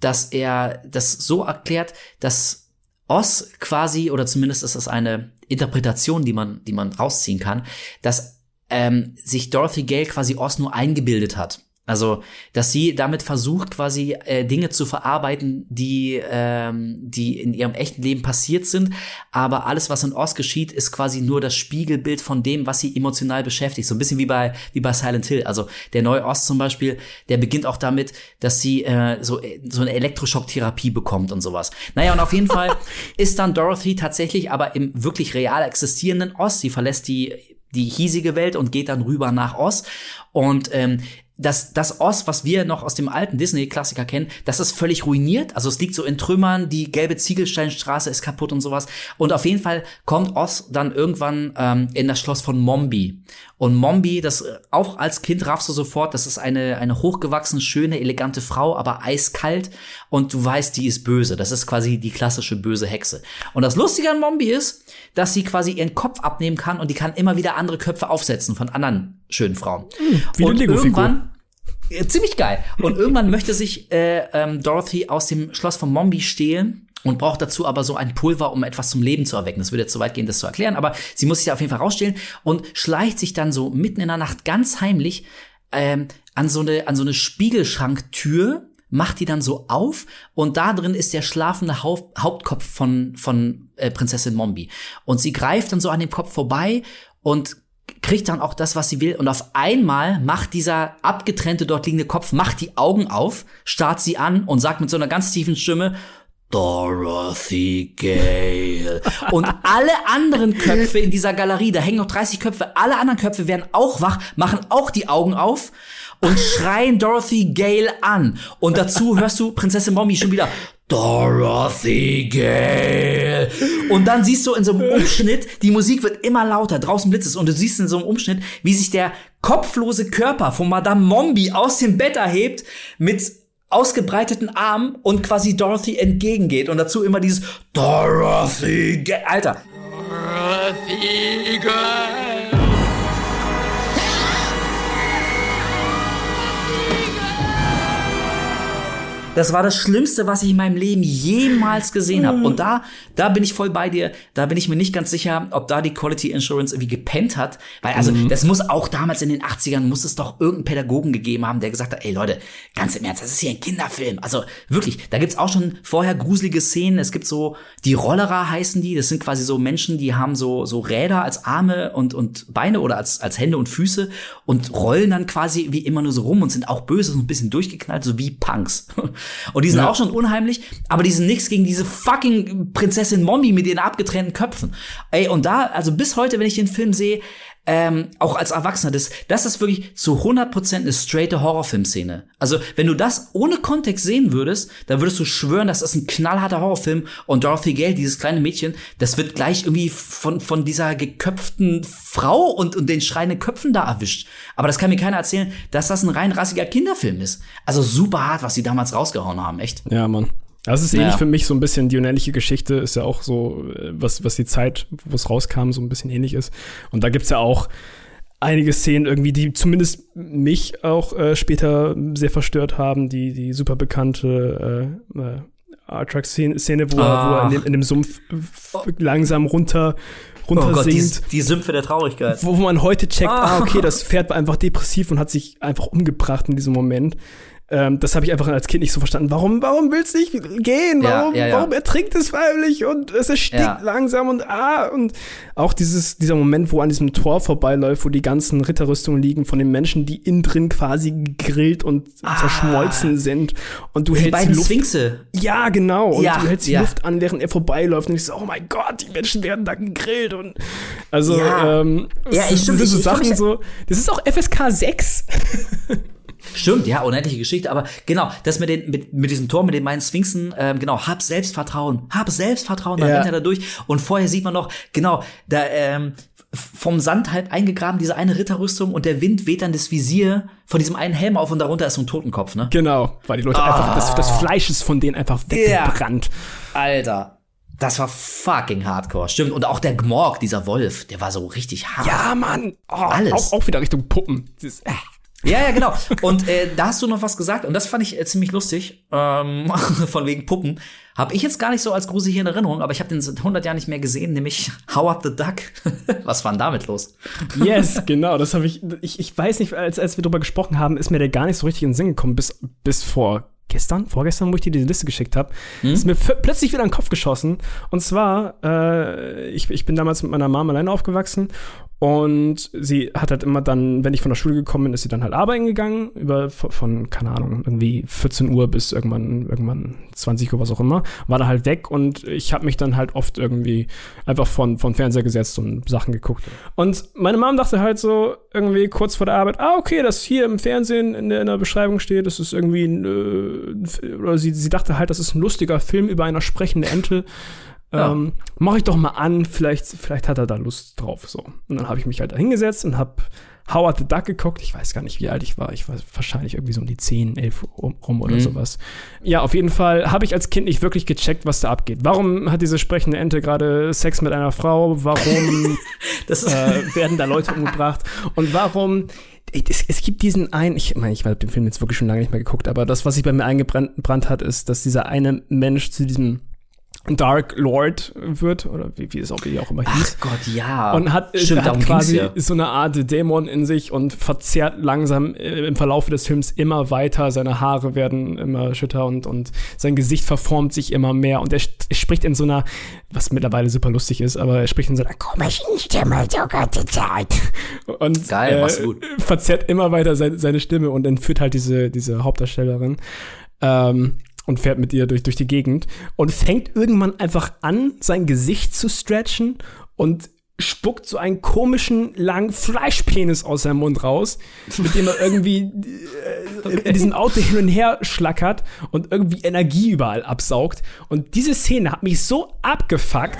dass er das so erklärt, dass Oz quasi, oder zumindest ist das eine Interpretation, die man, die man rausziehen kann, dass ähm, sich Dorothy Gale quasi Oz nur eingebildet hat. Also, dass sie damit versucht, quasi äh, Dinge zu verarbeiten, die, ähm, die in ihrem echten Leben passiert sind. Aber alles, was in Oz geschieht, ist quasi nur das Spiegelbild von dem, was sie emotional beschäftigt. So ein bisschen wie bei, wie bei Silent Hill. Also der neue Oz zum Beispiel, der beginnt auch damit, dass sie äh, so, so eine Elektroschocktherapie bekommt und sowas. Naja, und auf jeden Fall ist dann Dorothy tatsächlich aber im wirklich real existierenden Oz. Sie verlässt die die hiesige Welt und geht dann rüber nach Oz. Und ähm, das, das Oz, was wir noch aus dem alten Disney-Klassiker kennen, das ist völlig ruiniert. Also es liegt so in Trümmern, die gelbe Ziegelsteinstraße ist kaputt und sowas. Und auf jeden Fall kommt Oz dann irgendwann ähm, in das Schloss von Mombi. Und Mombi, das äh, auch als Kind raffst du sofort, das ist eine, eine hochgewachsene, schöne, elegante Frau, aber eiskalt. Und du weißt, die ist böse. Das ist quasi die klassische böse Hexe. Und das Lustige an Mombi ist, dass sie quasi ihren Kopf abnehmen kann und die kann immer wieder andere Köpfe aufsetzen von anderen schönen Frauen. wie eine und irgendwann äh, ziemlich geil. Und irgendwann möchte sich äh, ähm, Dorothy aus dem Schloss von Mombi stehlen und braucht dazu aber so ein Pulver, um etwas zum Leben zu erwecken. Das würde jetzt zu weit gehen, das zu erklären, aber sie muss sich da auf jeden Fall rausstehlen und schleicht sich dann so mitten in der Nacht ganz heimlich ähm, an so eine an so eine Spiegelschranktür macht die dann so auf und da drin ist der schlafende Haupt Hauptkopf von von äh, Prinzessin Mombi und sie greift dann so an dem Kopf vorbei und kriegt dann auch das, was sie will. Und auf einmal macht dieser abgetrennte dort liegende Kopf, macht die Augen auf, starrt sie an und sagt mit so einer ganz tiefen Stimme, Dorothy Gale. Und alle anderen Köpfe in dieser Galerie, da hängen noch 30 Köpfe, alle anderen Köpfe werden auch wach, machen auch die Augen auf und schreien Dorothy Gale an. Und dazu hörst du Prinzessin Mommy schon wieder Dorothy Gale. Und dann siehst du in so einem Umschnitt, die Musik wird immer lauter, draußen blitzt es und du siehst in so einem Umschnitt, wie sich der kopflose Körper von Madame Mombi aus dem Bett erhebt mit ausgebreiteten Armen und quasi Dorothy entgegengeht und dazu immer dieses Dorothy Gale. Alter, Das war das Schlimmste, was ich in meinem Leben jemals gesehen habe. Und da, da bin ich voll bei dir. Da bin ich mir nicht ganz sicher, ob da die Quality Insurance irgendwie gepennt hat. Weil, also, das muss auch damals in den 80ern, muss es doch irgendeinen Pädagogen gegeben haben, der gesagt hat, ey Leute, ganz im Ernst, das ist hier ein Kinderfilm. Also, wirklich, da gibt's auch schon vorher gruselige Szenen. Es gibt so, die Rollerer heißen die. Das sind quasi so Menschen, die haben so, so Räder als Arme und, und Beine oder als, als Hände und Füße und rollen dann quasi wie immer nur so rum und sind auch böse, so ein bisschen durchgeknallt, so wie Punks. Und die sind auch schon unheimlich, aber die sind nichts gegen diese fucking Prinzessin Mombi mit ihren abgetrennten Köpfen. Ey, und da, also bis heute, wenn ich den Film sehe, ähm, auch als Erwachsener, das, das ist wirklich zu 100% eine straighte Horrorfilmszene. Also, wenn du das ohne Kontext sehen würdest, dann würdest du schwören, das ist ein knallharter Horrorfilm und Dorothy Gale, dieses kleine Mädchen, das wird gleich irgendwie von, von dieser geköpften Frau und, und den schreienden Köpfen da erwischt. Aber das kann mir keiner erzählen, dass das ein rein rassiger Kinderfilm ist. Also super hart, was sie damals rausgehauen haben, echt. Ja, Mann. Das ist ähnlich Naja. für mich so ein bisschen die unendliche Geschichte, ist ja auch so, äh, was, was die Zeit, wo es rauskam, so ein bisschen ähnlich ist. Und da gibt's ja auch einige Szenen irgendwie, die zumindest mich auch äh, später sehr verstört haben, die, die super bekannte äh, äh, Artrax-Szene, Szene, wo, er, wo er in, dem, in dem Sumpf langsam runter, runter Oh Gott, die, sinkt die Sümpfe der Traurigkeit. wo, man heute checkt, ah, okay, das Pferd war einfach depressiv und hat sich einfach umgebracht in diesem Moment. Ähm, das habe ich einfach als Kind nicht so verstanden. Warum, warum willst du nicht gehen? Ja, Warum, ja, ja. warum ertrinkt es freiwillig und es erstickt Ja. langsam und ah und auch dieses, dieser Moment, wo an diesem Tor vorbeiläuft, wo die ganzen Ritterrüstungen liegen von den Menschen, die innen drin quasi gegrillt und zerschmolzen sind und du Ah. Die hältst beiden Luft Sphinxe. ja, genau. Und Ja, du hältst die ja. Luft an, während er vorbeiläuft. Und ich so, oh mein Gott, die Menschen werden da gegrillt. Und also, Ja. ähm, Ja, das ich- sind stimmt, so ich- ich Sachen mich- so. Das ist auch FSK 6. Stimmt, ja, unendliche Geschichte, aber genau, das mit, den, mit, mit diesem Tor, mit den meinen Sphinxen, ähm, genau, hab Selbstvertrauen, hab Selbstvertrauen, dann Ja. rennt er da durch und vorher sieht man noch, genau, da ähm, vom Sand halb eingegraben, diese eine Ritterrüstung und der Wind weht dann das Visier von diesem einen Helm auf und darunter ist so ein Totenkopf, ne? Genau, weil die Leute einfach, das, das Fleisch ist von denen einfach Ja. weggebrannt. Alter, das war fucking hardcore, stimmt. Und auch der Gmorg, dieser Wolf, der war so richtig hart. Ja, Mann. Oh, Alles. Auch, auch wieder Richtung Puppen. Ist, äh. Ja, ja, genau. Und äh, da hast du noch was gesagt und das fand ich äh, ziemlich lustig, ähm, von wegen Puppen. Habe ich jetzt gar nicht so als gruselig in Erinnerung, aber ich habe den seit 100 Jahren nicht mehr gesehen, nämlich Howard the Duck. was war denn damit los? Yes, genau, das habe ich, ich. Ich weiß nicht, als, als wir drüber gesprochen haben, ist mir der gar nicht so richtig in den Sinn gekommen, bis, bis vor gestern, vorgestern, wo ich dir diese Liste geschickt habe, ist mir plötzlich wieder in den Kopf geschossen. Und zwar, äh, ich, ich bin damals mit meiner Mom alleine aufgewachsen und sie hat halt immer dann, wenn ich von der Schule gekommen bin, ist sie dann halt arbeiten gegangen, über von, keine Ahnung, irgendwie 14 Uhr bis irgendwann, irgendwann 20 Uhr, was auch immer, war da halt weg und ich habe mich dann halt oft irgendwie einfach von, von Fernseher gesetzt und Sachen geguckt. Und meine Mom dachte halt so irgendwie kurz vor der Arbeit, ah, okay, das hier im Fernsehen in der, in der Beschreibung steht, das ist irgendwie ein, äh, oder sie, sie dachte halt, das ist ein lustiger Film über eine sprechende Ente. Ja. Ähm, mach ich doch mal an, vielleicht, vielleicht hat er da Lust drauf. So. Und dann habe ich mich halt da hingesetzt und habe Howard the Duck geguckt. Ich weiß gar nicht, wie alt ich war. Ich war wahrscheinlich irgendwie so um die 10, 11 rum, oder sowas. Ja, auf jeden Fall habe ich als Kind nicht wirklich gecheckt, was da abgeht. Warum hat diese sprechende Ente gerade Sex mit einer Frau? Warum äh, werden da Leute umgebracht? Und warum es, es gibt diesen einen, ich meine, ich habe den Film jetzt wirklich schon lange nicht mehr geguckt, aber das, was sich bei mir eingebrannt gebrannt hat, ist, dass dieser eine Mensch zu diesem Dark Lord wird, oder wie, wie es auch, wie auch immer hieß. Ach Gott, ja. Und hat, Stimmt, hat quasi ja. so eine Art Dämon in sich und verzerrt langsam äh, im Verlauf des Films immer weiter. Seine Haare werden immer schütter und, und sein Gesicht verformt sich immer mehr. Und er spricht in so einer, was mittlerweile super lustig ist, aber er spricht in so einer komischen Stimme die ganze Zeit. Und Geil, äh, gut. verzerrt immer weiter seine, seine Stimme und entführt halt diese, diese Hauptdarstellerin. Ähm, und fährt mit ihr durch, durch die Gegend und fängt irgendwann einfach an, sein Gesicht zu stretchen und spuckt so einen komischen, langen Fleischpenis aus seinem Mund raus, mit dem er irgendwie äh, in diesem Auto hin und her schlackert und irgendwie Energie überall absaugt. Und diese Szene hat mich so abgefuckt.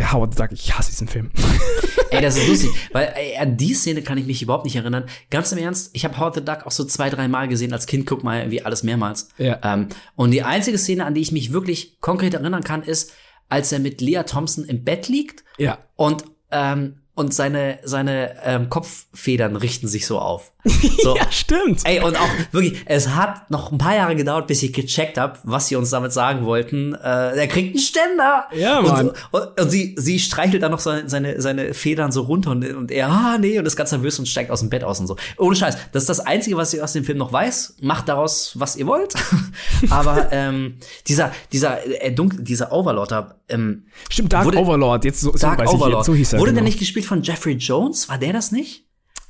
Ich, Howard the Duck, ich hasse diesen Film. Ey, das ist lustig, weil ey, an die Szene kann ich mich überhaupt nicht erinnern. Ganz im Ernst, ich habe Howard the Duck auch so zwei, drei Mal gesehen. Als Kind guck mal irgendwie alles mehrmals. Ja. Ähm, und die einzige Szene, an die ich mich wirklich konkret erinnern kann, ist, als er mit Lea Thompson im Bett liegt Ja. und ähm, und seine seine ähm, Kopffedern richten sich so auf. So. Ja, stimmt. Ey, und auch wirklich, es hat noch ein paar Jahre gedauert, bis ich gecheckt habe, was sie uns damit sagen wollten. Äh, er kriegt einen Ständer. Ja, Mann. Und, und, und sie, sie streichelt dann noch seine, seine, seine Federn so runter und, und er, ah, nee, und ist ganz nervös und steigt aus dem Bett aus und so. Ohne Scheiß. Das ist das Einzige, was ich aus dem Film noch weiß. Macht daraus, was ihr wollt. Aber ähm, dieser, dieser, äh, dunkel, dieser Overlord da, ähm, Stimmt, Dark Wurde- Overlord, jetzt so, so Dark weiß ich Overlord. jetzt, so hieß er. Wurde genau. der nicht gespielt von Jeffrey Jones? War der das nicht?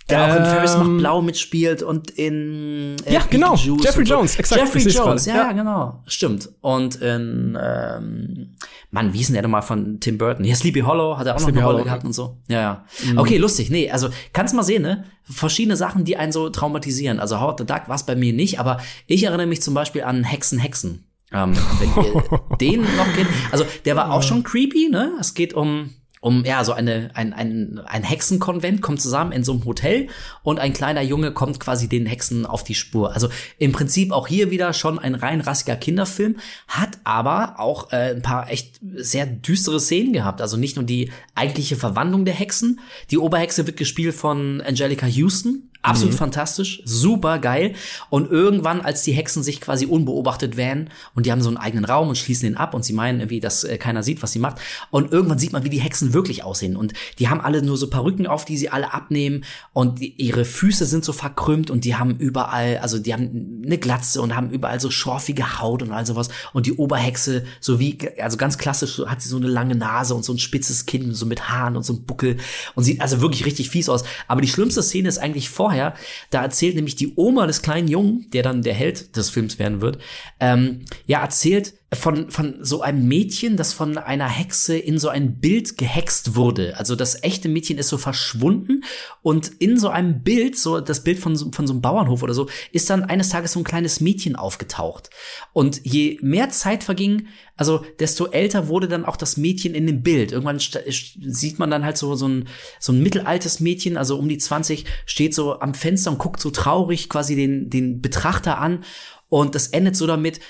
Der auch in Ferris macht Ähm, Blau mitspielt und in äh, Ja, genau. Beetlejuice Jeffrey so. Jones, exakt, Jeffrey Jones, ja, Ja. genau. Stimmt. Und in, ähm, Mann, wie hieß denn der nochmal von Tim Burton? Hier, Sleepy Hollow hat er auch Sleepy noch eine Rolle gehabt und so. Ja, ja. Okay, lustig. Nee, also kannst mal sehen, ne? Verschiedene Sachen, die einen so traumatisieren. Also Howard the Duck war es bei mir nicht, aber ich erinnere mich zum Beispiel an Hexen, Hexen. Ähm, wenn ihr den noch kennt. Also der war auch schon creepy, ne? Es geht um um ja so eine ein, ein, ein Hexenkonvent kommt zusammen in so einem Hotel und ein kleiner Junge kommt quasi den Hexen auf die Spur. Also im Prinzip auch hier wieder schon ein rein rassiger Kinderfilm, hat aber auch äh, ein paar echt sehr düstere Szenen gehabt. Also nicht nur die eigentliche Verwandlung der Hexen. Die Oberhexe wird gespielt von Angelica Houston. Absolut fantastisch, super geil. Und irgendwann, als die Hexen sich quasi unbeobachtet werden und die haben so einen eigenen Raum und schließen den ab und sie meinen irgendwie, dass äh, keiner sieht, was sie macht. Und irgendwann sieht man, wie die Hexen wirklich aussehen. Und die haben alle nur so Perücken auf, die sie alle abnehmen und die, ihre Füße sind so verkrümmt und die haben überall, also die haben eine Glatze und haben überall so schorfige Haut und all sowas. Und die Oberhexe, so wie, also ganz klassisch, so hat sie so eine lange Nase und so ein spitzes Kinn, so mit Haaren und so ein Buckel und sieht also wirklich richtig fies aus. Aber die schlimmste Szene ist eigentlich vorher, da erzählt nämlich die Oma des kleinen Jungen, der dann der Held des Films werden wird, ähm, ja, erzählt von, von so einem Mädchen, das von einer Hexe in so ein Bild gehext wurde. Also das echte Mädchen ist so verschwunden und in so einem Bild, so das Bild von von so einem Bauernhof oder so, ist dann eines Tages so ein kleines Mädchen aufgetaucht. Und je mehr Zeit verging, also desto älter wurde dann auch das Mädchen in dem Bild. Irgendwann sieht man dann halt so, so, ein, so ein mittelaltes Mädchen, also um die 20, steht so am Fenster und guckt so traurig quasi den, den Betrachter an. Und das endet so damit,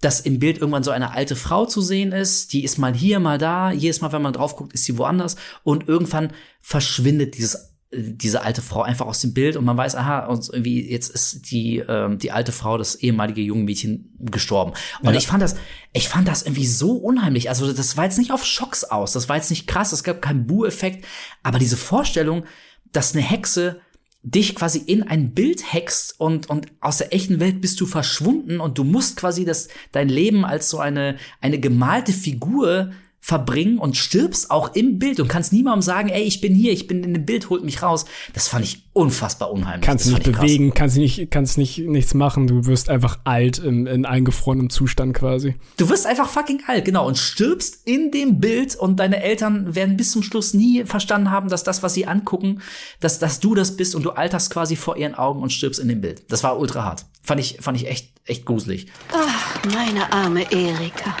dass im Bild irgendwann so eine alte Frau zu sehen ist, die ist mal hier, mal da, jedes Mal, wenn man drauf guckt, ist sie woanders und irgendwann verschwindet dieses diese alte Frau einfach aus dem Bild und man weiß, aha, und irgendwie jetzt ist die ähm, die alte Frau, das ehemalige junge Mädchen gestorben. Und Ja. ich fand das, ich fand das irgendwie so unheimlich. Also das war jetzt nicht auf Schocks aus, das war jetzt nicht krass, es gab keinen Bu-Effekt, aber diese Vorstellung, dass eine Hexe dich quasi in ein Bild hext und, und aus der echten Welt bist du verschwunden und du musst quasi das, dein Leben als so eine, eine gemalte Figur verbringen und stirbst auch im Bild und kannst niemandem sagen, ey, ich bin hier, ich bin in dem Bild, holt mich raus. Das fand ich unfassbar unheimlich. Kannst das nicht ich krass. bewegen, kannst nicht, kannst nicht nichts machen. Du wirst einfach alt im, in eingefrorenem Zustand quasi. Du wirst einfach fucking alt, genau, und stirbst in dem Bild und deine Eltern werden bis zum Schluss nie verstanden haben, dass das, was sie angucken, dass, dass du das bist und du alterst quasi vor ihren Augen und stirbst in dem Bild. Das war ultra hart. Fand ich, fand ich echt, echt gruselig. Ach, meine arme Erika.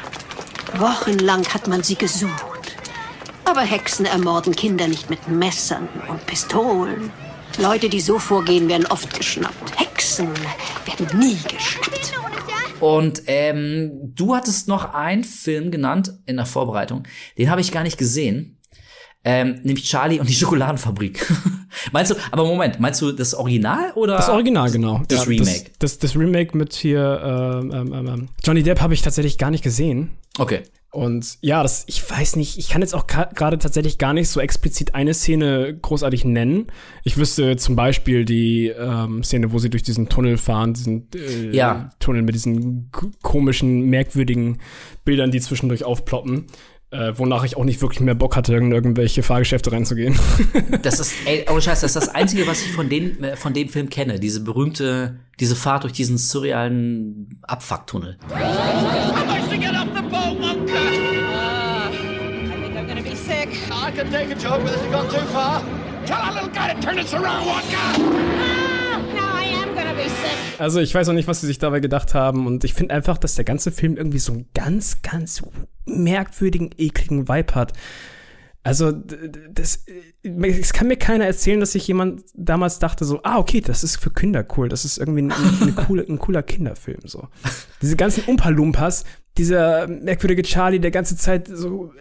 Wochenlang hat man sie gesucht. Aber Hexen ermorden Kinder nicht mit Messern und Pistolen. Leute, die so vorgehen, werden oft geschnappt. Hexen werden nie geschnappt. Und ähm, du hattest noch einen Film genannt in der Vorbereitung. Den habe ich gar nicht gesehen. Ähm, nämlich Charlie und die Schokoladenfabrik. meinst du, aber Moment, meinst du das Original oder? Das Original, genau. Das Remake. Das, das, das Remake mit hier ähm, ähm, ähm, Johnny Depp habe ich tatsächlich gar nicht gesehen. Okay. Und ja, das, ich weiß nicht, ich kann jetzt auch gerade tatsächlich gar nicht so explizit eine Szene großartig nennen. Ich wüsste zum Beispiel die ähm, Szene, wo sie durch diesen Tunnel fahren, diesen äh, Ja. Tunnel mit diesen komischen, merkwürdigen Bildern, die zwischendurch aufploppen. Äh, wonach ich auch nicht wirklich mehr Bock hatte, in irgendwelche Fahrgeschäfte reinzugehen. Das ist, ey, ohne Scheiß, das ist das Einzige, was ich von, den, äh, von dem Film kenne. Diese berühmte, diese Fahrt durch diesen surrealen Abfucktunnel. Also ich weiß auch nicht, was sie sich dabei gedacht haben. Und ich finde einfach, dass der ganze Film irgendwie so einen ganz, ganz merkwürdigen, ekligen Vibe hat. Also das, es kann mir keiner erzählen, dass sich jemand damals dachte so, ah okay, das ist für Kinder cool, das ist irgendwie ein, eine coole, ein cooler Kinderfilm so. Diese ganzen Umpa-Lumpas, dieser merkwürdige Charlie, der ganze Zeit so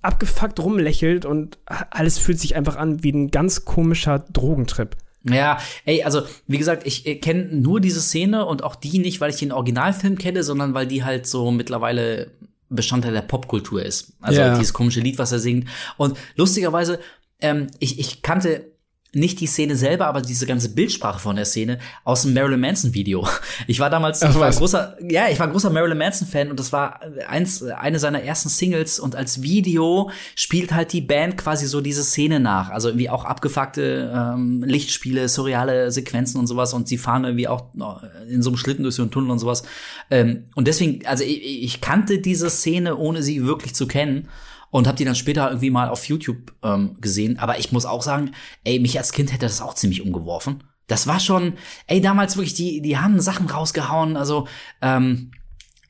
abgefuckt rumlächelt und alles fühlt sich einfach an wie ein ganz komischer Drogentrip. Ja, ey, also wie gesagt, ich äh, kenne nur diese Szene und auch die nicht, weil ich den Originalfilm kenne, sondern weil die halt so mittlerweile Bestandteil der Popkultur ist. Also Ja. dieses komische Lied, was er singt. Und lustigerweise, ähm, ich, ich kannte nicht die Szene selber, aber diese ganze Bildsprache von der Szene aus dem Marilyn Manson Video. Ich war damals, Ach, ich war großer, ja, ich war großer Marilyn Manson Fan und das war eins, eine seiner ersten Singles und als Video spielt halt die Band quasi so diese Szene nach. Also irgendwie auch abgefuckte ähm, Lichtspiele, surreale Sequenzen und sowas und sie fahren irgendwie auch in so einem Schlitten durch so einen Tunnel und sowas. Ähm, und deswegen, also ich, ich kannte diese Szene, ohne sie wirklich zu kennen und habe die dann später irgendwie mal auf YouTube ähm, gesehen. Aber ich muss auch sagen, ey, mich als Kind hätte das auch ziemlich umgeworfen. Das war schon, ey, damals wirklich, die, die haben Sachen rausgehauen. Also, ähm,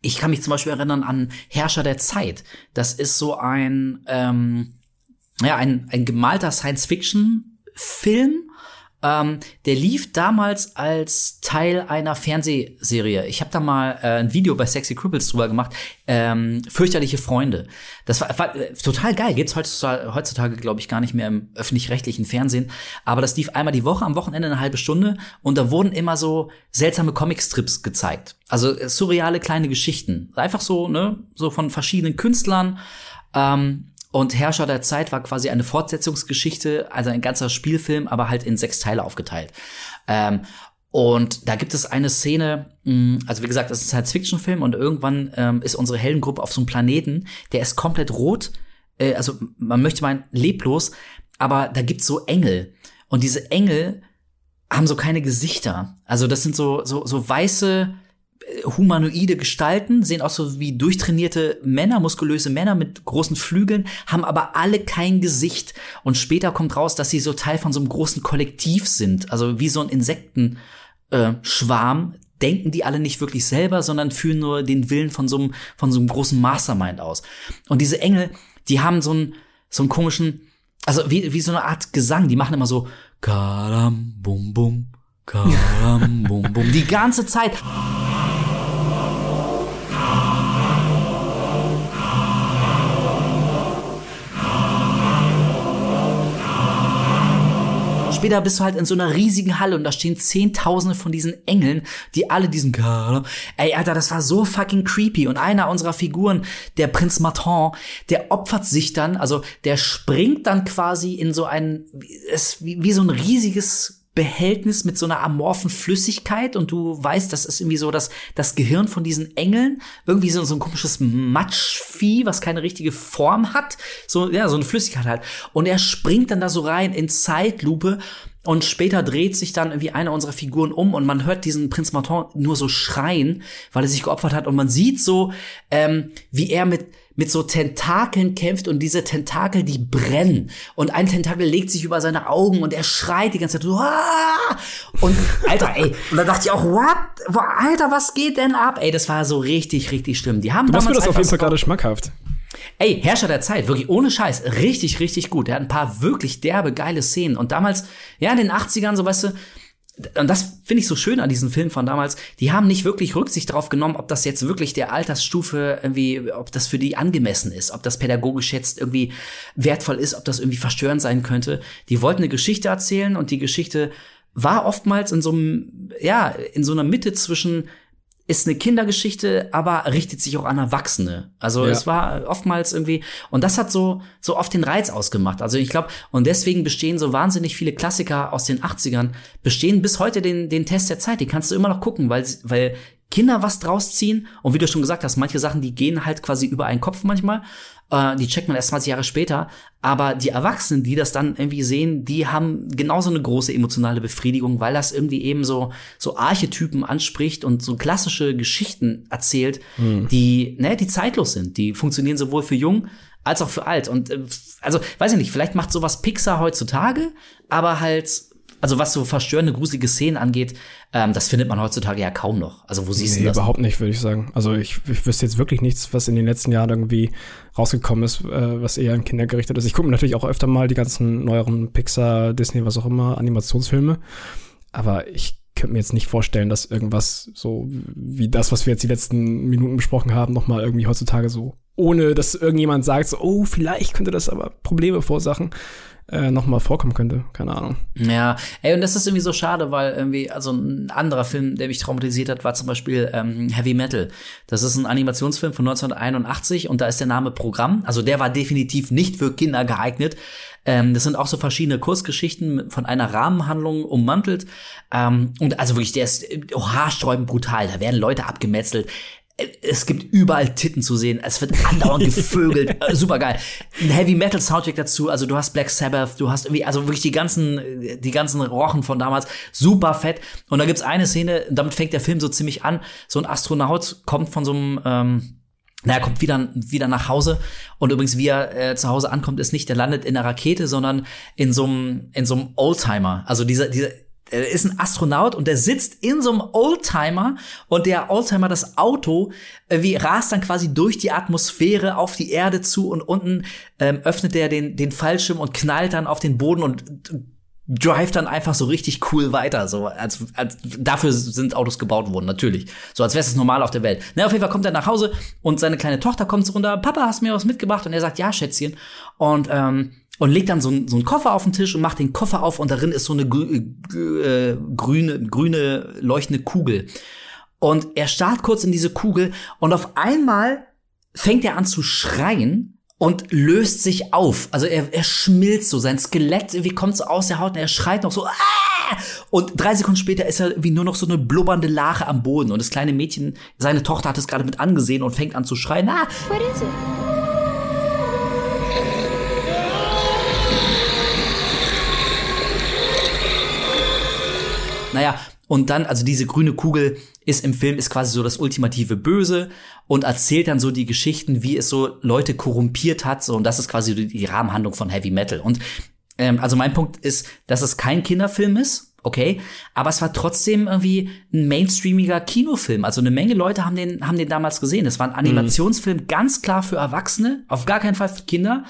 ich kann mich zum Beispiel erinnern an Herrscher der Zeit. Das ist so ein, ähm, ja, ein, ein gemalter Science-Fiction-Film. Ähm, der lief damals als Teil einer Fernsehserie. Ich habe da mal äh, ein Video bei Sexy Cripples drüber gemacht. Ähm, Fürchterliche Freunde. Das war, war äh, total geil. Gibt's heutzutage, heutzutage glaube ich, gar nicht mehr im öffentlich-rechtlichen Fernsehen. Aber das lief einmal die Woche, am Wochenende eine halbe Stunde. Und da wurden immer so seltsame Comicstrips gezeigt. Also äh, surreale kleine Geschichten. Einfach so, ne, so von verschiedenen Künstlern. Ähm, und Herrscher der Zeit war quasi eine Fortsetzungsgeschichte, also ein ganzer Spielfilm, aber halt in sechs Teile aufgeteilt. Ähm, und da gibt es eine Szene, mh, also wie gesagt, das ist ein Science-Fiction-Film und irgendwann ähm, ist unsere Heldengruppe auf so einem Planeten, der ist komplett rot, äh, also man möchte meinen, leblos, aber da gibt's so Engel. Und diese Engel haben so keine Gesichter. Also das sind so, so, so weiße, humanoide Gestalten, sehen auch so wie durchtrainierte Männer, muskulöse Männer mit großen Flügeln, haben aber alle kein Gesicht. Und später kommt raus, dass sie so Teil von so einem großen Kollektiv sind, also wie so ein Insektenschwarm. Äh. Denken die alle nicht wirklich selber, sondern führen nur den Willen von so einem, von so einem großen Mastermind aus. Und diese Engel, die haben so einen, so einen komischen, also wie, wie so eine Art Gesang, die machen immer so Karam, bum, bum, Karam, bum, bum, die ganze Zeit. Später bist du halt in so einer riesigen Halle und da stehen Zehntausende von diesen Engeln, die alle diesen Ey, Alter, das war so fucking creepy. Und einer unserer Figuren, der Prinz Martin, der opfert sich dann, also der springt dann quasi in so ein, ist wie, wie so ein riesiges Behältnis mit so einer amorphen Flüssigkeit und du weißt, das ist irgendwie so das, das Gehirn von diesen Engeln, irgendwie so, so ein komisches Matschvieh, was keine richtige Form hat, so, ja, so eine Flüssigkeit halt. Und er springt dann da so rein in Zeitlupe und später dreht sich dann irgendwie einer unserer Figuren um und man hört diesen Prinz Martin nur so schreien, weil er sich geopfert hat und man sieht so, ähm, wie er mit mit so Tentakeln kämpft und diese Tentakel, die brennen. Und ein Tentakel legt sich über seine Augen und er schreit die ganze Zeit so, Aah! und Alter, ey, und da dachte ich auch, what? Wo- Alter, was geht denn ab? Ey, das war so richtig, richtig schlimm. Die haben Du machst mir damals das auf jeden Fall gerade schmackhaft. Ey, Herrscher der Zeit, wirklich ohne Scheiß, richtig, richtig gut. Der hat ein paar wirklich derbe, geile Szenen. Und damals, ja, in den 80ern, so weißt du, und das finde ich so schön an diesen Filmen von damals, die haben nicht wirklich Rücksicht darauf genommen, ob das jetzt wirklich der Altersstufe irgendwie, ob das für die angemessen ist, ob das pädagogisch jetzt irgendwie wertvoll ist, ob das irgendwie verstörend sein könnte. Die wollten eine Geschichte erzählen und die Geschichte war oftmals in so einem, ja, in so einer Mitte zwischen ist eine Kindergeschichte, aber richtet sich auch an Erwachsene. Also Ja. es war oftmals irgendwie und das hat so so oft den Reiz ausgemacht. Also ich glaube und deswegen bestehen so wahnsinnig viele Klassiker aus den 80ern bestehen bis heute den den Test der Zeit. Die kannst du immer noch gucken, weil weil Kinder was draus ziehen und wie du schon gesagt hast, manche Sachen, die gehen halt quasi über einen Kopf manchmal. Äh, die checkt man erst 20 Jahre später. Aber die Erwachsenen, die das dann irgendwie sehen, die haben genauso eine große emotionale Befriedigung, weil das irgendwie eben so, so Archetypen anspricht und so klassische Geschichten erzählt, die, ne, die zeitlos sind. Die funktionieren sowohl für jung als auch für alt. Und äh, also, weiß ich nicht, vielleicht macht sowas Pixar heutzutage, aber halt, also was so verstörende, gruselige Szenen angeht, ähm, das findet man heutzutage ja kaum noch. Also wo siehst Nee, du das? überhaupt nicht, würde ich sagen. Also ich, ich wüsste jetzt wirklich nichts, was in den letzten Jahren irgendwie rausgekommen ist, äh, was eher an Kinder gerichtet ist. Ich gucke mir natürlich auch öfter mal die ganzen neueren Pixar, Disney, was auch immer, Animationsfilme. Aber ich könnte mir jetzt nicht vorstellen, dass irgendwas so wie das, was wir jetzt die letzten Minuten besprochen haben, nochmal irgendwie heutzutage so, ohne dass irgendjemand sagt, so, oh, vielleicht könnte das aber Probleme verursachen, äh, noch mal vorkommen könnte. Keine Ahnung. Ja, ey, und das ist irgendwie so schade, weil irgendwie, also ein anderer Film, der mich traumatisiert hat, war zum Beispiel ähm, Heavy Metal. Das ist ein Animationsfilm von 1981 und da ist der Name Programm. Also der war definitiv nicht für Kinder geeignet. Ähm, das sind auch so verschiedene Kursgeschichten von einer Rahmenhandlung ummantelt. Ähm, und also wirklich, der ist oh, haarsträubend brutal. Da werden Leute abgemetzelt es gibt überall Titten zu sehen. Es wird andauernd gevögelt. Äh, Super geil. Ein Heavy Metal Soundtrack dazu. Also du hast Black Sabbath, du hast irgendwie, also wirklich die ganzen, die ganzen Rochen von damals. Super fett. Und da gibt's eine Szene, damit fängt der Film so ziemlich an. So ein Astronaut kommt von so einem, ähm, naja, kommt wieder, wieder nach Hause. Und übrigens, wie er äh, zu Hause ankommt, ist nicht, der landet in der Rakete, sondern in so einem, in so einem Oldtimer. Also dieser, dieser, er ist ein Astronaut und der sitzt in so einem Oldtimer und der Oldtimer, das Auto, äh, wie rast dann quasi durch die Atmosphäre auf die Erde zu und unten ähm, öffnet er den, den Fallschirm und knallt dann auf den Boden und drive dann einfach so richtig cool weiter. So, als, als dafür sind Autos gebaut worden, natürlich. So, als wäre es normal auf der Welt. Na, auf jeden Fall kommt er nach Hause und seine kleine Tochter kommt runter, Papa, hast mir was mitgebracht? Und er sagt, ja, Schätzchen. Und ähm, und legt dann so, ein, so einen Koffer auf den Tisch und macht den Koffer auf und darin ist so eine grü äh, grüne, grüne leuchtende Kugel. Und er starrt kurz in diese Kugel und auf einmal fängt er an zu schreien und löst sich auf. Also er, er schmilzt so, sein Skelett irgendwie kommt so aus der Haut und er schreit noch so, ah! Und drei Sekunden später ist er wie nur noch so eine blubbernde Lache am Boden. Und das kleine Mädchen, seine Tochter hat es gerade mit angesehen und fängt an zu schreien, ah! What is it? Naja, und dann, also diese grüne Kugel ist im Film, ist quasi so das ultimative Böse und erzählt dann so die Geschichten, wie es so Leute korrumpiert hat. So, und das ist quasi die, Rahmenhandlung von Heavy Metal. Und ähm, also mein Punkt ist, dass es kein Kinderfilm ist, okay, aber es war trotzdem irgendwie ein mainstreamiger Kinofilm. Also eine Menge Leute haben den, haben den damals gesehen. Es war ein Animationsfilm ganz klar für Erwachsene, auf gar keinen Fall für Kinder.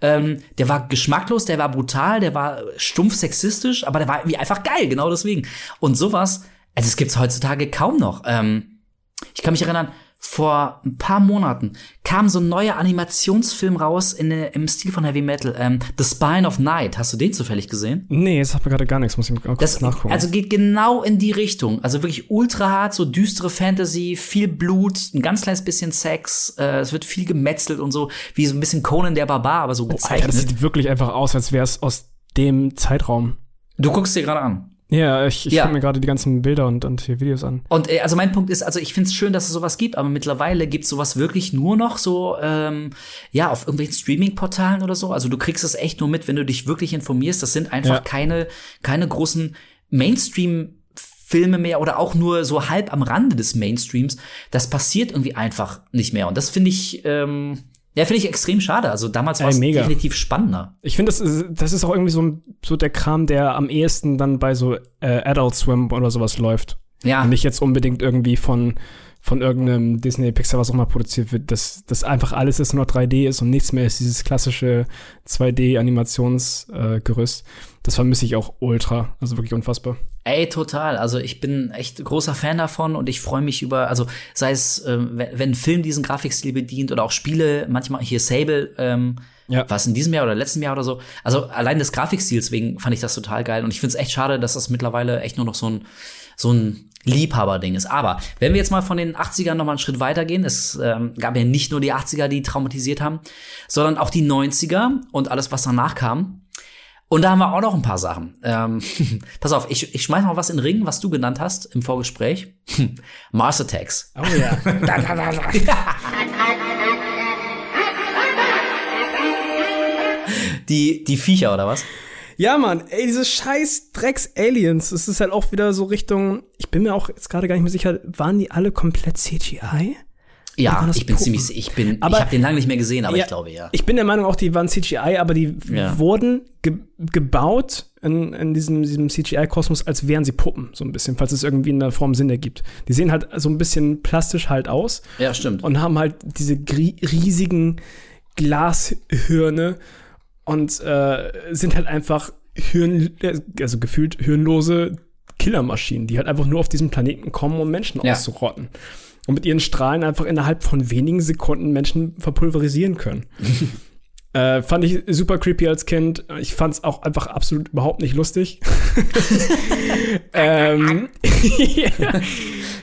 Ähm, der war geschmacklos, der war brutal, der war stumpf sexistisch, aber der war irgendwie einfach geil, genau deswegen. Und sowas, also es gibt's heutzutage kaum noch. Ähm, ich kann mich erinnern, vor ein paar Monaten kam so ein neuer Animationsfilm raus in, im Stil von Heavy Metal, ähm, The Spine of Night. Hast du den zufällig gesehen? Nee, das hat mir gerade gar nichts, muss ich mal kurz Das nachgucken. also geht genau in die Richtung. Also wirklich ultra hart, so düstere Fantasy, viel Blut, ein ganz kleines bisschen Sex, äh, es wird viel gemetzelt und so, wie so ein bisschen Conan der Barbar, aber so oh, Alter, gezeichnet. das sieht wirklich einfach aus, als wäre es aus dem Zeitraum. du guckst dir gerade an. Ja, ich, ich Ja. mir gerade die ganzen Bilder und, und hier Videos an. Und äh, also mein Punkt ist, also ich find's schön, dass es sowas gibt, aber mittlerweile gibt's sowas wirklich nur noch so, ähm, ja, auf irgendwelchen Streaming-Portalen oder so. Also du kriegst es echt nur mit, wenn du dich wirklich informierst. Das sind einfach Ja. keine, keine großen Mainstream-Filme mehr oder auch nur so halb am Rande des Mainstreams. Das passiert irgendwie einfach nicht mehr. Und das finde ich, ähm, ja, finde ich extrem schade. Also damals war es definitiv spannender. Ich finde, das ist, das ist auch irgendwie so, so der Kram, der am ehesten dann bei so äh, Adult Swim oder sowas läuft. Ja. Und nicht jetzt unbedingt irgendwie von, von irgendeinem Disney, Pixar, was auch immer produziert wird, dass das einfach alles jetzt nur noch 3D ist und nichts mehr ist dieses klassische 2D-Animationsgerüst. Äh. Das vermisse ich auch ultra. Also wirklich unfassbar. Ey, total. Also ich bin echt großer Fan davon und ich freue mich über, also sei es, ähm, wenn, Film diesen Grafikstil bedient oder auch Spiele, manchmal hier Sable, ähm, Ja. was in diesem Jahr oder letzten Jahr oder so. Also allein des Grafikstils wegen fand ich das total geil und ich finde es echt schade, dass das mittlerweile echt nur noch so ein so ein Liebhaberding ist. Aber wenn wir jetzt mal von den 80ern noch mal einen Schritt weitergehen, es ähm, gab ja nicht nur die 80er, die traumatisiert haben, sondern auch die 90er und alles, was danach kam. Und da haben wir auch noch ein paar Sachen. Ähm, pass auf, ich, ich schmeiß mal was in den Ring, was du genannt hast im Vorgespräch. Mars Attacks. Oh ja. Die, die Viecher oder was? Ja, Mann, ey, diese scheiß Drecks-Aliens, das ist halt auch wieder so Richtung, ich bin mir auch jetzt gerade gar nicht mehr sicher, waren die alle komplett CGI? Ja, ich bin Puppen? ziemlich, ich bin, Aber- ich habe den lange nicht mehr gesehen, aber Ja, ich glaube ja. Ich bin der Meinung auch, die waren CGI, aber die Ja. wurden ge gebaut in, in diesem, diesem CGI-Kosmos, als wären sie Puppen, so ein bisschen, falls es irgendwie in der Form Sinn ergibt. Die sehen halt so ein bisschen plastisch halt aus Ja, stimmt. und haben halt diese riesigen Glashirne und äh, sind halt einfach Hirn, also gefühlt hirnlose Killermaschinen, die halt einfach nur auf diesem Planeten kommen, um Menschen Ja. auszurotten. Und mit ihren Strahlen einfach innerhalb von wenigen Sekunden Menschen verpulverisieren können. Äh, fand ich super creepy als Kind. Ich fand es auch einfach absolut überhaupt nicht lustig. ähm.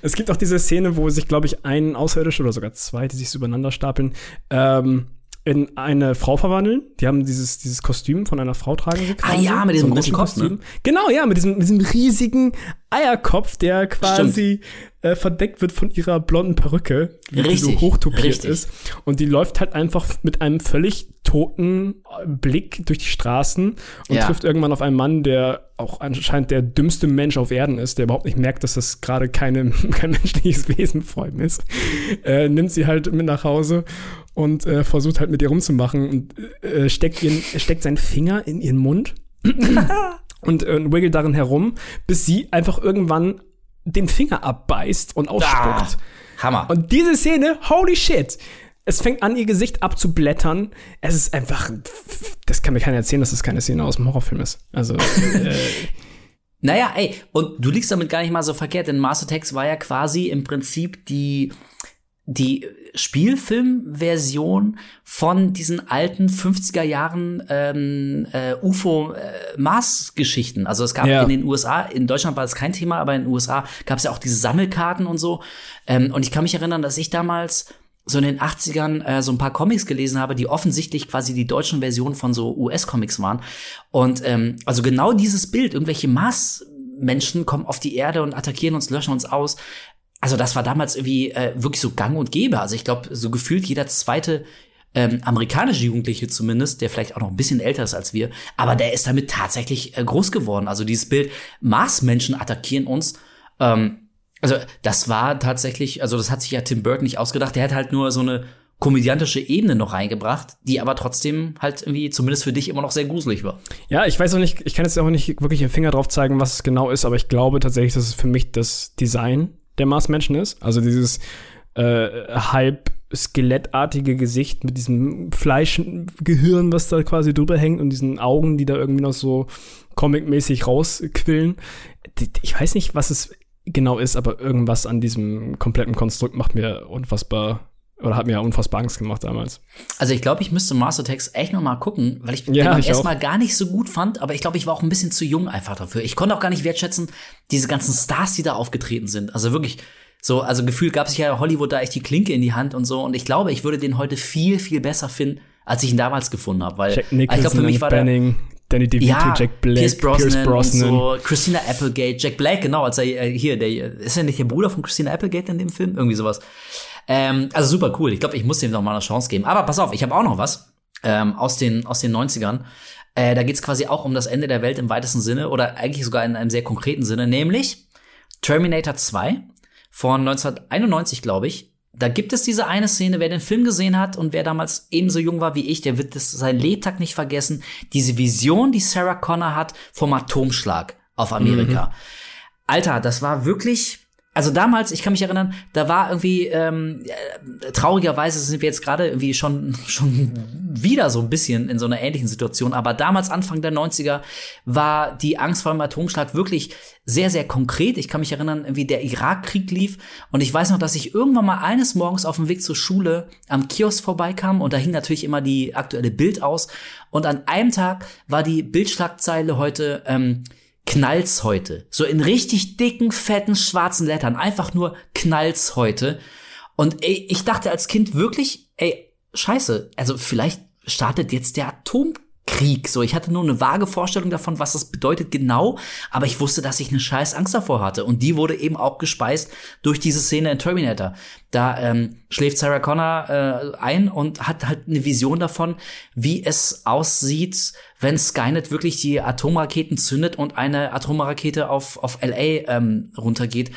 Es gibt auch diese Szene, wo sich, glaube ich, ein Außerirdischer oder sogar zwei, die sich so übereinander stapeln, ähm, in eine Frau verwandeln. Die haben dieses, dieses Kostüm von einer Frau tragen Ah ja, mit diesem ein großen Kopf, ne? Kostüm. Genau, ja, mit diesem, mit diesem riesigen Eierkopf, der quasi äh, verdeckt wird von ihrer blonden Perücke, die so hochtopiert ist. Und die läuft halt einfach mit einem völlig toten Blick durch die Straßen und Ja. trifft irgendwann auf einen Mann, der auch anscheinend der dümmste Mensch auf Erden ist, der überhaupt nicht merkt, dass das gerade keine, kein menschliches Wesen vor ihm ist. Äh, nimmt sie halt mit nach Hause und äh, versucht halt mit ihr rumzumachen und äh, steckt, ihren, steckt seinen Finger in ihren Mund und äh, wiggelt darin herum, bis sie einfach irgendwann den Finger abbeißt und ausspuckt. Ah, Hammer. Und diese Szene, holy shit! Es fängt an, ihr Gesicht abzublättern. Es ist einfach, das kann mir keiner erzählen, dass das keine Szene aus dem Horrorfilm ist. Also, äh, Naja, ey, und du liegst damit gar nicht mal so verkehrt, denn Mars Attacks war ja quasi im Prinzip die, die Spielfilmversion von diesen alten 50er Jahren ähm, äh, UFO-Mars-Geschichten. Also es gab Ja. in den USA, in Deutschland war das kein Thema, aber in den USA gab es ja auch diese Sammelkarten und so. Ähm, und ich kann mich erinnern, dass ich damals so in den 80ern äh, so ein paar Comics gelesen habe, die offensichtlich quasi die deutschen Versionen von so US-Comics waren. Und ähm, also genau dieses Bild, irgendwelche Mars-Menschen kommen auf die Erde und attackieren uns, löschen uns aus. Also das war damals irgendwie äh, wirklich so gang und gäbe. Also ich glaube, so gefühlt jeder zweite ähm, amerikanische Jugendliche zumindest, der vielleicht auch noch ein bisschen älter ist als wir, aber der ist damit tatsächlich äh, groß geworden. Also dieses Bild, Mars-Menschen attackieren uns, ähm, also das war tatsächlich, also das hat sich ja Tim Burton nicht ausgedacht, der hat halt nur so eine komödiantische Ebene noch reingebracht, die aber trotzdem halt irgendwie zumindest für dich immer noch sehr gruselig war. ja, ich weiß auch nicht, ich kann jetzt auch nicht wirklich den Finger drauf zeigen, was es genau ist, aber ich glaube tatsächlich, dass es für mich das Design der Marsmenschen ist. Also dieses äh, halb skelettartige Gesicht mit diesem Fleischgehirn, was da quasi drüber hängt und diesen Augen, die da irgendwie noch so comicmäßig rausquillen. Ich weiß nicht, was es genau ist, aber irgendwas an diesem kompletten Konstrukt macht mir unfassbar oder hat mir unfassbar Angst gemacht damals. Also ich glaube, ich müsste Master Text echt noch mal gucken, weil ich Ja, den beim ich ersten auch. Mal gar nicht so gut fand, aber ich glaube, ich war auch ein bisschen zu jung einfach dafür. Ich konnte auch gar nicht wertschätzen, diese ganzen Stars, die da aufgetreten sind. Also wirklich so, also gefühlt gab es ja Hollywood da echt die Klinke in die Hand und so und ich glaube, ich würde den heute viel, viel besser finden, als ich ihn damals gefunden habe, weil Jack ich glaube, für mich war der Banning, Danny DeVito, ja, Jack Black, Pierce Brosnan, Pierce Brosnan. so, Christina Applegate, Jack Black, genau, als er äh, hier, der ist ja nicht der Bruder von Christina Applegate in dem Film, irgendwie sowas. Ähm, also super cool. Ich glaube, ich muss dem noch mal eine Chance geben. Aber pass auf, ich habe auch noch was ähm, aus den aus den 90ern. Äh, da geht's quasi auch um das Ende der Welt im weitesten Sinne oder eigentlich sogar in einem sehr konkreten Sinne, nämlich Terminator 2 von 1991, glaube ich. Da gibt es diese eine Szene, wer den Film gesehen hat und wer damals ebenso jung war wie ich, der wird das seinen Lebtag nicht vergessen. Diese Vision, die Sarah Connor hat vom Atomschlag auf Amerika. Alter, das war wirklich. Also damals, ich kann mich erinnern, da war irgendwie ähm, äh, traurigerweise sind wir jetzt gerade irgendwie schon schon wieder so ein bisschen in so einer ähnlichen Situation. Aber damals Anfang der 90er war die Angst vor dem Atomschlag wirklich sehr sehr konkret. Ich kann mich erinnern, irgendwie der Irakkrieg lief und ich weiß noch, dass ich irgendwann mal eines Morgens auf dem Weg zur Schule am Kiosk vorbeikam und da hing natürlich immer die aktuelle Bild aus und an einem Tag war die Bildschlagzeile heute ähm, knallt's heute. So in richtig dicken, fetten, schwarzen Lettern. Einfach nur knallt's heute. Und ey, ich dachte als Kind wirklich, ey, scheiße, also vielleicht startet jetzt der Atomkrieg. So, ich hatte nur eine vage Vorstellung davon, was das bedeutet genau, aber ich wusste, dass ich eine scheiß Angst davor hatte. Und die wurde eben auch gespeist durch diese Szene in Terminator. Da ähm, schläft Sarah Connor äh, ein und hat halt eine Vision davon, wie es aussieht, wenn Skynet wirklich die Atomraketen zündet und eine Atomrakete auf, auf LA ähm, runtergeht.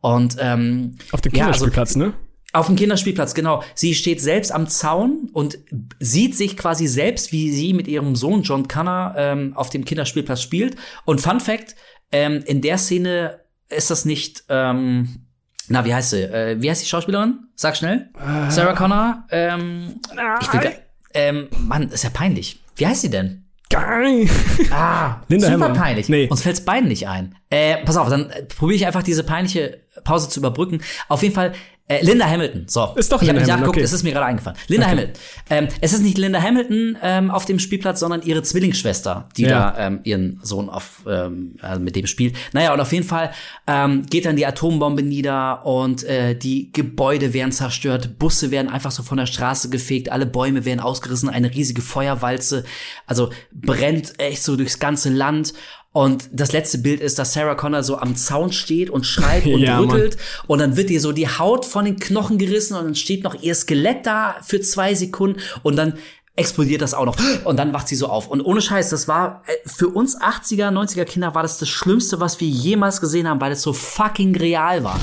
Und ähm, Auf dem ja, also- Kinderspielplatz, ne? Auf dem Kinderspielplatz, genau. Sie steht selbst am Zaun und sieht sich quasi selbst, wie sie mit ihrem Sohn John Connor ähm, auf dem Kinderspielplatz spielt. Und Fun Fact, ähm, in der Szene ist das nicht, ähm, na, wie heißt sie? Äh, wie heißt die Schauspielerin? Sag schnell. Sarah Connor. Ähm, ich will, ähm, Mann, ist ja peinlich. Wie heißt sie denn? Geil. Ah, Linda super Hammer. peinlich. Nee. Uns fällt's beiden nicht ein. Äh, pass auf, dann äh, probiere ich einfach diese peinliche Pause zu überbrücken. Auf jeden Fall, Äh, Linda Hamilton, so. Ist doch ich hab Linda Hamilton, nachgeguckt, okay. es ist mir gerade eingefallen. Linda Okay. Hamilton. Ähm, es ist nicht Linda Hamilton ähm, auf dem Spielplatz, sondern ihre Zwillingsschwester, die Ja. da ähm, ihren Sohn auf, ähm, also mit dem spielt. Naja, und auf jeden Fall ähm, geht dann die Atombombe nieder und äh, die Gebäude werden zerstört, Busse werden einfach so von der Straße gefegt, alle Bäume werden ausgerissen, eine riesige Feuerwalze, also brennt echt so durchs ganze Land. Und das letzte Bild ist, dass Sarah Connor so am Zaun steht und schreit und Ja, Mann. rüttelt. Und dann wird ihr so die Haut von den Knochen gerissen und dann steht noch ihr Skelett da für zwei Sekunden und dann explodiert das auch noch. Und dann wacht sie so auf. Und ohne Scheiß, das war äh, für uns 80er, 90er Kinder war das das Schlimmste, was wir jemals gesehen haben, weil es so fucking real war.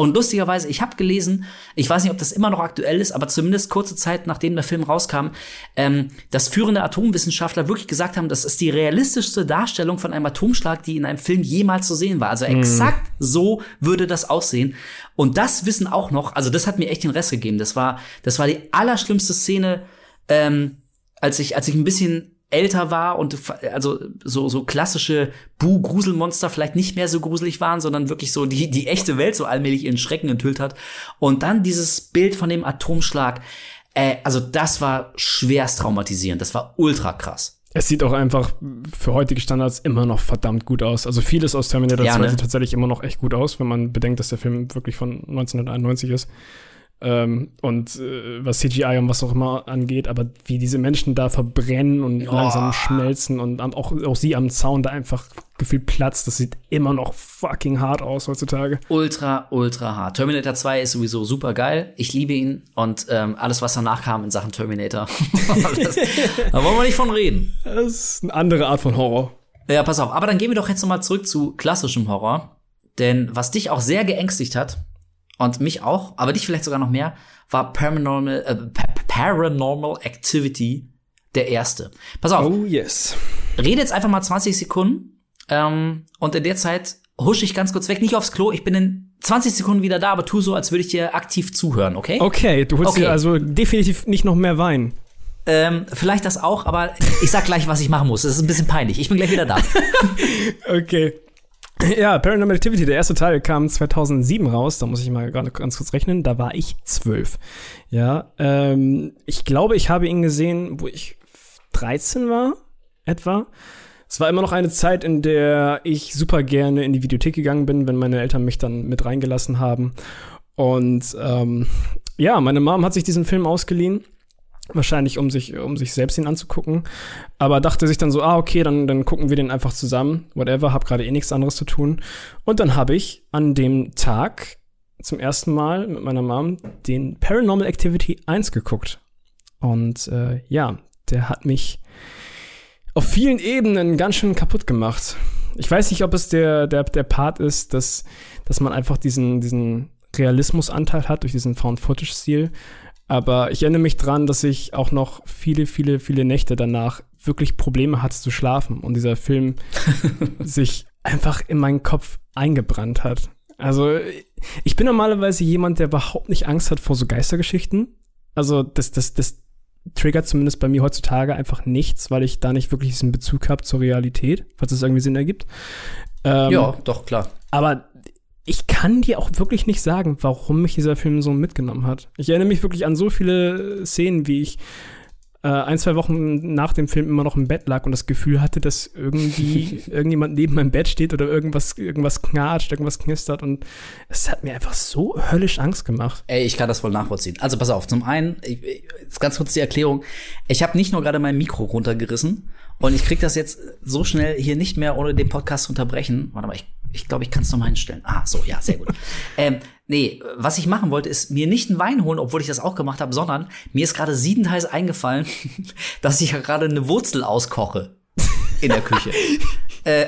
Und lustigerweise, ich habe gelesen, ich weiß nicht, ob das immer noch aktuell ist, aber zumindest kurze Zeit nachdem der Film rauskam, ähm, dass führende Atomwissenschaftler wirklich gesagt haben, das ist die realistischste Darstellung von einem Atomschlag, die in einem Film jemals zu sehen war. Also exakt so würde das aussehen. Und das wissen auch noch, also das hat mir echt den Rest gegeben. Das war, das war die allerschlimmste Szene, ähm, als ich, als ich ein bisschen älter war und also so so klassische Bu-Gruselmonster vielleicht nicht mehr so gruselig waren, sondern wirklich so die die echte Welt so allmählich ihren Schrecken enthüllt hat und dann dieses Bild von dem Atomschlag, äh, also das war schwerst traumatisierend, das war ultra krass. Es sieht auch einfach für heutige Standards immer noch verdammt gut aus. Also vieles aus Terminator Ja, 2 ne? sieht tatsächlich immer noch echt gut aus, wenn man bedenkt, dass der Film wirklich von 1991 ist. Ähm, und äh, was CGI und was auch immer angeht, aber wie diese Menschen da verbrennen und langsam schmelzen und auch, auch sie am Zaun da einfach gefühlt platzt, das sieht immer noch fucking hart aus heutzutage. Ultra, ultra hart. Terminator 2 ist sowieso super geil. Ich liebe ihn und ähm, alles, was danach kam in Sachen Terminator. das, da wollen wir nicht von reden. Das ist eine andere Art von Horror. Ja, pass auf. Aber dann gehen wir doch jetzt noch mal zurück zu klassischem Horror. Denn was dich auch sehr geängstigt hat, und mich auch, aber dich vielleicht sogar noch mehr, war Paranormal, äh, Pa- Paranormal Activity der erste. Pass auf, Oh yes. rede jetzt einfach mal 20 Sekunden ähm, und in der Zeit husche ich ganz kurz weg, nicht aufs Klo, ich bin in 20 Sekunden wieder da, aber tu so, als würde ich dir aktiv zuhören, okay? Okay, du holst Okay. dir also definitiv nicht noch mehr Wein. Ähm, vielleicht das auch, aber ich sag gleich, was ich machen muss. Das ist ein bisschen peinlich. Ich bin gleich wieder da. Okay. Ja, Paranormal Activity, der erste Teil kam 2007 raus. Da muss ich mal ganz kurz rechnen. Da war ich zwölf. Ja, ähm, ich glaube, ich habe ihn gesehen, wo ich 13 war, etwa. Es war immer noch eine Zeit, in der ich super gerne in die Videothek gegangen bin, wenn meine Eltern mich dann mit reingelassen haben. Und ähm, ja, meine Mom hat sich diesen Film ausgeliehen. Wahrscheinlich, um sich, um sich selbst ihn anzugucken. Aber dachte sich dann so, ah, okay, dann, dann gucken wir den einfach zusammen. Whatever, hab gerade eh nichts anderes zu tun. Und dann habe ich an dem Tag zum ersten Mal mit meiner Mom den Paranormal Activity 1 geguckt. Und äh, ja, der hat mich auf vielen Ebenen ganz schön kaputt gemacht. Ich weiß nicht, ob es der, der, der Part ist, dass, dass man einfach diesen, diesen Realismusanteil hat durch diesen Found-Footage-Stil. Aber ich erinnere mich dran, dass ich auch noch viele, viele, viele Nächte danach wirklich Probleme hatte zu schlafen und dieser Film sich einfach in meinen Kopf eingebrannt hat. Also ich bin normalerweise jemand, der überhaupt nicht Angst hat vor so Geistergeschichten. Also das, das, das triggert zumindest bei mir heutzutage einfach nichts, weil ich da nicht wirklich diesen Bezug habe zur Realität, falls es irgendwie Sinn ergibt. Ähm, ja, doch, klar. aber ich kann dir auch wirklich nicht sagen, warum mich dieser Film so mitgenommen hat. Ich erinnere mich wirklich an so viele Szenen, wie ich äh, ein, zwei Wochen nach dem Film immer noch im Bett lag und das Gefühl hatte, dass irgendwie irgendjemand neben meinem Bett steht oder irgendwas, irgendwas knatscht, irgendwas knistert und es hat mir einfach so höllisch Angst gemacht. Ey, ich kann das voll nachvollziehen. Also pass auf, zum einen, ich, ich, jetzt ganz kurz die Erklärung. Ich habe nicht nur gerade mein Mikro runtergerissen und ich krieg das jetzt so schnell hier nicht mehr ohne den Podcast zu unterbrechen. Warte mal, ich ich glaube, ich kann es nochmal hinstellen. Ah, so, ja, sehr gut. ähm, nee, was ich machen wollte, ist mir nicht einen Wein holen, obwohl ich das auch gemacht habe, sondern mir ist gerade siedend heiß eingefallen, dass ich ja gerade eine Wurzel auskoche in der Küche. äh,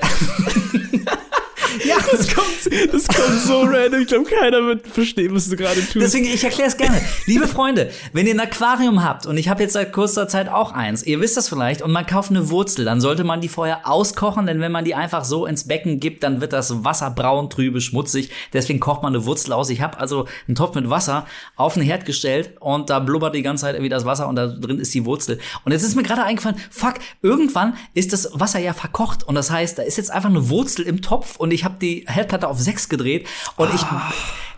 Das kommt, das kommt so random. Ich glaube, keiner wird verstehen, was du gerade tust. Deswegen, ich erkläre es gerne. Liebe Freunde, wenn ihr ein Aquarium habt, und ich habe jetzt seit kurzer Zeit auch eins, ihr wisst das vielleicht, und man kauft eine Wurzel, dann sollte man die vorher auskochen, denn wenn man die einfach so ins Becken gibt, dann wird das Wasser braun, trübe, schmutzig. Deswegen kocht man eine Wurzel aus. Ich habe also einen Topf mit Wasser auf den Herd gestellt und da blubbert die ganze Zeit irgendwie das Wasser und da drin ist die Wurzel. Und jetzt ist mir gerade eingefallen, fuck, irgendwann ist das Wasser ja verkocht und das heißt, da ist jetzt einfach eine Wurzel im Topf und ich habe die Herdplatte auf 6 gedreht und ich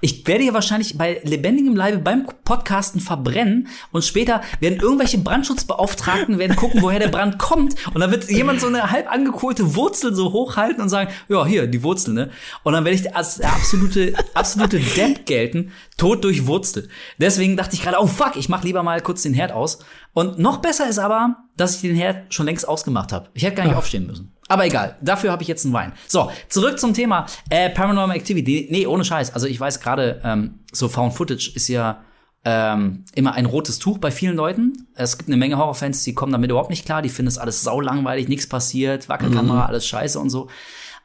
ich werde hier wahrscheinlich bei lebendigem Leibe beim Podcasten verbrennen und später werden irgendwelche Brandschutzbeauftragten werden gucken, woher der Brand kommt und dann wird jemand so eine halb angekohlte Wurzel so hochhalten und sagen, ja, hier, die Wurzel, ne? Und dann werde ich als absolute, absolute Depp gelten, tot durch Wurzel. Deswegen dachte ich gerade, oh fuck, ich mach lieber mal kurz den Herd aus. Und noch besser ist aber, dass ich den Herd schon längst ausgemacht habe. Ich hätte gar nicht aufstehen müssen. Aber egal, dafür habe ich jetzt einen Wein. So, zurück zum Thema äh, Paranormal Activity. Nee, ohne Scheiß. Also ich weiß gerade, ähm, so Found Footage ist ja ähm, immer ein rotes Tuch bei vielen Leuten. Es gibt eine Menge Horrorfans, die kommen damit überhaupt nicht klar. Die finden es alles saulangweilig, nichts passiert, Wackelkamera, alles scheiße und so.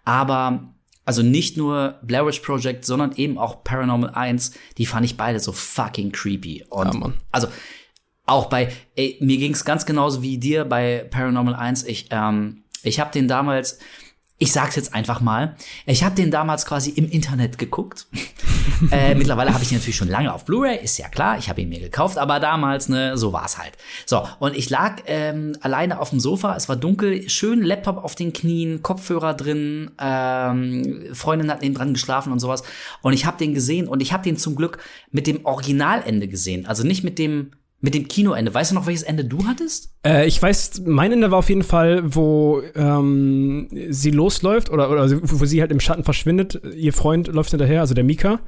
Aber also nicht nur Blair Witch Project, sondern eben auch Paranormal 1, die fand ich beide so fucking creepy. Und Ja, also auch bei, ey, mir ging's ganz genauso wie dir bei Paranormal 1. Ich, ähm, ich habe den damals, ich sag's jetzt einfach mal, ich habe den damals quasi im Internet geguckt. äh, mittlerweile habe ich ihn natürlich schon lange auf Blu-ray, ist ja klar, ich habe ihn mir gekauft, aber damals, ne, so war's halt. So, und ich lag ähm, alleine auf dem Sofa, es war dunkel, schön Laptop auf den Knien, Kopfhörer drin, ähm, Freundin hat neben dran geschlafen und sowas. Und ich habe den gesehen und ich habe den zum Glück mit dem Originalende gesehen, also nicht mit dem mit dem Kinoende. Weißt du noch, welches Ende du hattest? Äh, ich weiß, mein Ende war auf jeden Fall, wo ähm, sie losläuft oder, oder wo sie halt im Schatten verschwindet. Ihr Freund läuft hinterher, also der Mika.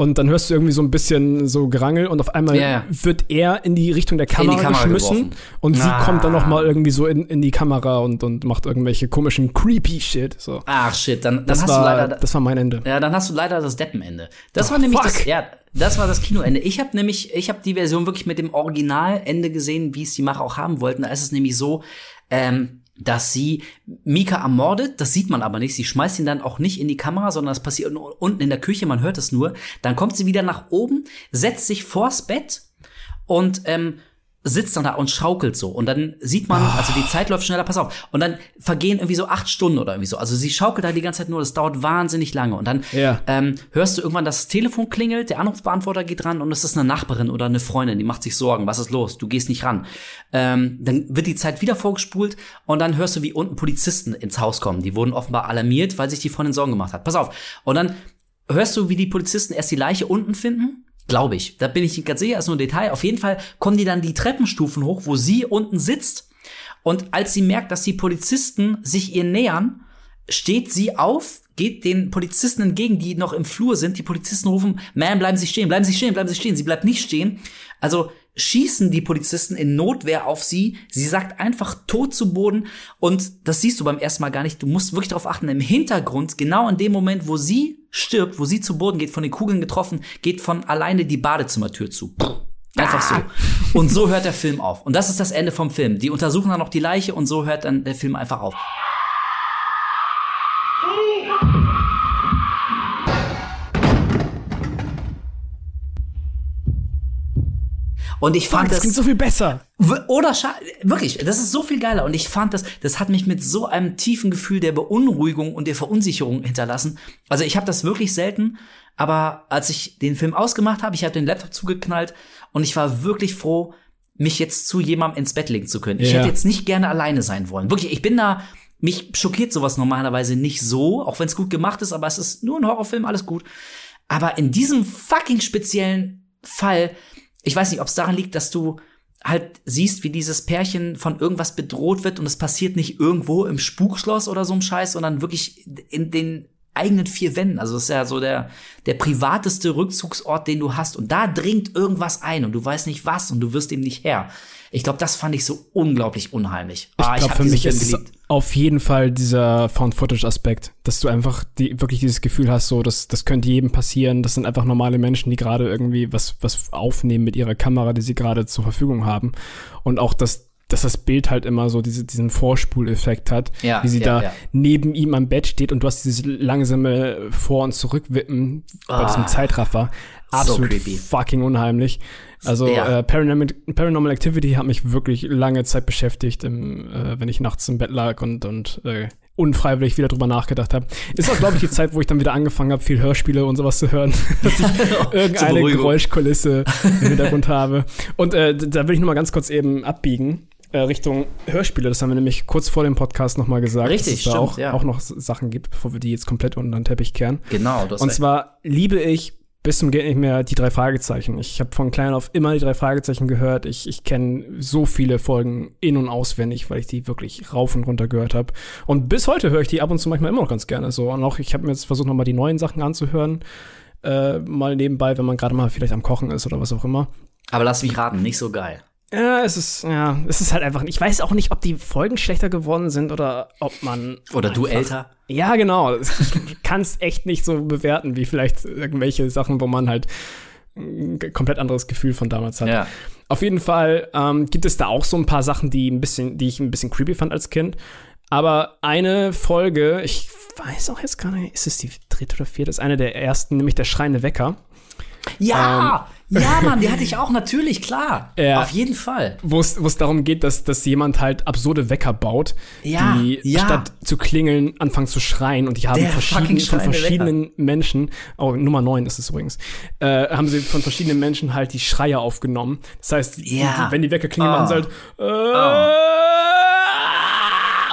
Und dann hörst du irgendwie so ein bisschen so Gerangel und auf einmal ja. wird er in die Richtung der Kamera, Kamera geschmissen geworfen. und sie Ah. kommt dann noch mal irgendwie so in, in die Kamera und, und macht irgendwelche komischen creepy Shit. So. Ach shit, dann, dann Das, hast war, du leider das war mein Ende. Ja, dann hast du leider das Deppenende. Das Oh, war nämlich fuck. das, ja, das war das Kinoende. Ich habe nämlich, ich habe die Version wirklich mit dem Originalende gesehen, wie es die Macher auch haben wollten. Da ist es nämlich so, ähm, dass sie Mika ermordet, das sieht man aber nicht. Sie schmeißt ihn dann auch nicht in die Kamera, sondern das passiert un- unten in der Küche, man hört es nur. Dann kommt sie wieder nach oben, setzt sich vors Bett und ähm, sitzt dann da und schaukelt so. Und dann sieht man, also die Zeit läuft schneller, pass auf. Und dann vergehen irgendwie so acht Stunden oder irgendwie so. Also sie schaukelt da die ganze Zeit nur, das dauert wahnsinnig lange. Und dann Ja. ähm, hörst du irgendwann, das Telefon klingelt, der Anrufbeantworter geht ran und es ist eine Nachbarin oder eine Freundin, die macht sich Sorgen, was ist los, du gehst nicht ran. Ähm, dann wird die Zeit wieder vorgespult und dann hörst du, wie unten Polizisten ins Haus kommen. Die wurden offenbar alarmiert, weil sich die Freundin Sorgen gemacht hat. Pass auf. Und dann hörst du, wie die Polizisten erst die Leiche unten finden. Glaube ich. Da bin ich nicht ganz sicher, ist nur ein Detail. Auf jeden Fall kommen die dann die Treppenstufen hoch, wo sie unten sitzt. Und als sie merkt, dass die Polizisten sich ihr nähern, steht sie auf, geht den Polizisten entgegen, die noch im Flur sind. Die Polizisten rufen, man, bleiben Sie stehen, bleiben Sie stehen, bleiben Sie stehen. Sie bleibt nicht stehen. Also schießen die Polizisten in Notwehr auf sie. Sie sagt einfach tot zu Boden. Und das siehst du beim ersten Mal gar nicht. Du musst wirklich darauf achten, im Hintergrund, genau in dem Moment, wo sie stirbt, wo sie zu Boden geht, von den Kugeln getroffen, geht von alleine die Badezimmertür zu. Einfach so. Und so hört der Film auf. Und das ist das Ende vom Film. Die untersuchen dann noch die Leiche und so hört dann der Film einfach auf. Und ich Fuck, fand das das, klingt so viel besser. Oder wirklich, das ist so viel geiler. Und ich fand das, das hat mich mit so einem tiefen Gefühl der Beunruhigung und der Verunsicherung hinterlassen. Also ich habe das wirklich selten, aber als ich den Film ausgemacht habe, ich habe den Laptop zugeknallt und ich war wirklich froh, mich jetzt zu jemandem ins Bett legen zu können. Ich Ja. hätte jetzt nicht gerne alleine sein wollen. Wirklich, ich bin da, mich schockiert sowas normalerweise nicht so, auch wenn es gut gemacht ist, aber es ist nur ein Horrorfilm, alles gut. Aber in diesem fucking speziellen Fall, ich weiß nicht, ob es daran liegt, dass du halt siehst, wie dieses Pärchen von irgendwas bedroht wird und es passiert nicht irgendwo im Spukschloss oder so ein Scheiß, sondern wirklich in den eigenen vier Wänden. Also das ist ja so der, der privateste Rückzugsort, den du hast. Und da dringt irgendwas ein und du weißt nicht was und du wirst ihm nicht Herr. Ich glaube, das fand ich so unglaublich unheimlich. Ah, Ich glaube, hab für mich ist es geliebt. Auf jeden Fall dieser Found-Footage-Aspekt, dass du einfach die, wirklich dieses Gefühl hast, so, das, das könnte jedem passieren. Das sind einfach normale Menschen, die gerade irgendwie was, was aufnehmen mit ihrer Kamera, die sie gerade zur Verfügung haben. Und auch, dass dass das Bild halt immer so diese, diesen Vorspuleffekt hat, Ja, wie sie ja, da ja. neben ihm am Bett steht und du hast dieses langsame Vor- und Zurückwippen bei diesem Zeitraffer. Absolut creepy. fucking unheimlich. Also äh, Paranormal, Paranormal Activity hat mich wirklich lange Zeit beschäftigt, im, äh, wenn ich nachts im Bett lag und, und äh, unfreiwillig wieder drüber nachgedacht habe. Ist auch, glaube ich, die Zeit, wo ich dann wieder angefangen habe, viel Hörspiele und sowas zu hören, dass ich irgendeine. Geräuschkulisse im Hintergrund habe. Und äh, da will ich noch mal ganz kurz eben abbiegen. Äh, Richtung Hörspiele, das haben wir nämlich kurz vor dem Podcast noch mal gesagt, Richtig, dass es da stimmt, auch, ja. auch noch Sachen gibt, bevor wir die jetzt komplett unter den Teppich kehren. Genau, du hast Und zwar liebe ich bis zum geht nicht mehr die drei Fragezeichen. Ich habe von klein auf immer die drei Fragezeichen gehört. Ich, ich kenne so viele Folgen in und auswendig, weil ich die wirklich rauf und runter gehört habe. Und bis heute höre ich die ab und zu manchmal immer noch ganz gerne so. Und auch ich habe mir jetzt versucht, nochmal die neuen Sachen anzuhören. Äh, mal nebenbei, wenn man gerade mal vielleicht am Kochen ist oder was auch immer. Aber lass mich raten, nicht so geil. Ja, es ist, ja, es ist halt einfach, ich weiß auch nicht, ob die Folgen schlechter geworden sind oder ob man. Oder du älter. Ja, genau. Ich kann es echt nicht so bewerten, wie vielleicht irgendwelche Sachen, wo man halt ein komplett anderes Gefühl von damals hat. Ja. Auf jeden Fall ähm, gibt es da auch so ein paar Sachen, die ein bisschen, die ich ein bisschen creepy fand als Kind. Aber eine Folge, ich weiß auch jetzt gar nicht, ist es die dritte oder vierte, ist eine der ersten, nämlich der schreiende Wecker. Ja, ja, Mann, die hatte ich auch natürlich, klar. Ja. Auf jeden Fall. wo es darum geht, dass, dass jemand halt absurde Wecker baut, Ja, die ja. statt zu klingeln anfangen zu schreien und die haben verschieden, von verschiedenen Menschen, oh Nummer 9 ist es übrigens, äh, haben sie von verschiedenen Menschen halt die Schreie aufgenommen. Das heißt, Ja. wenn die Wecker klingeln, Oh. machen sie halt äh,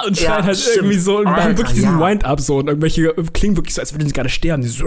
und Ja, schreien halt stimmt. irgendwie so und machen wirklich diesen. Wind-Up so und irgendwelche klingen wirklich so, als würden sie gerade sterben. Die so,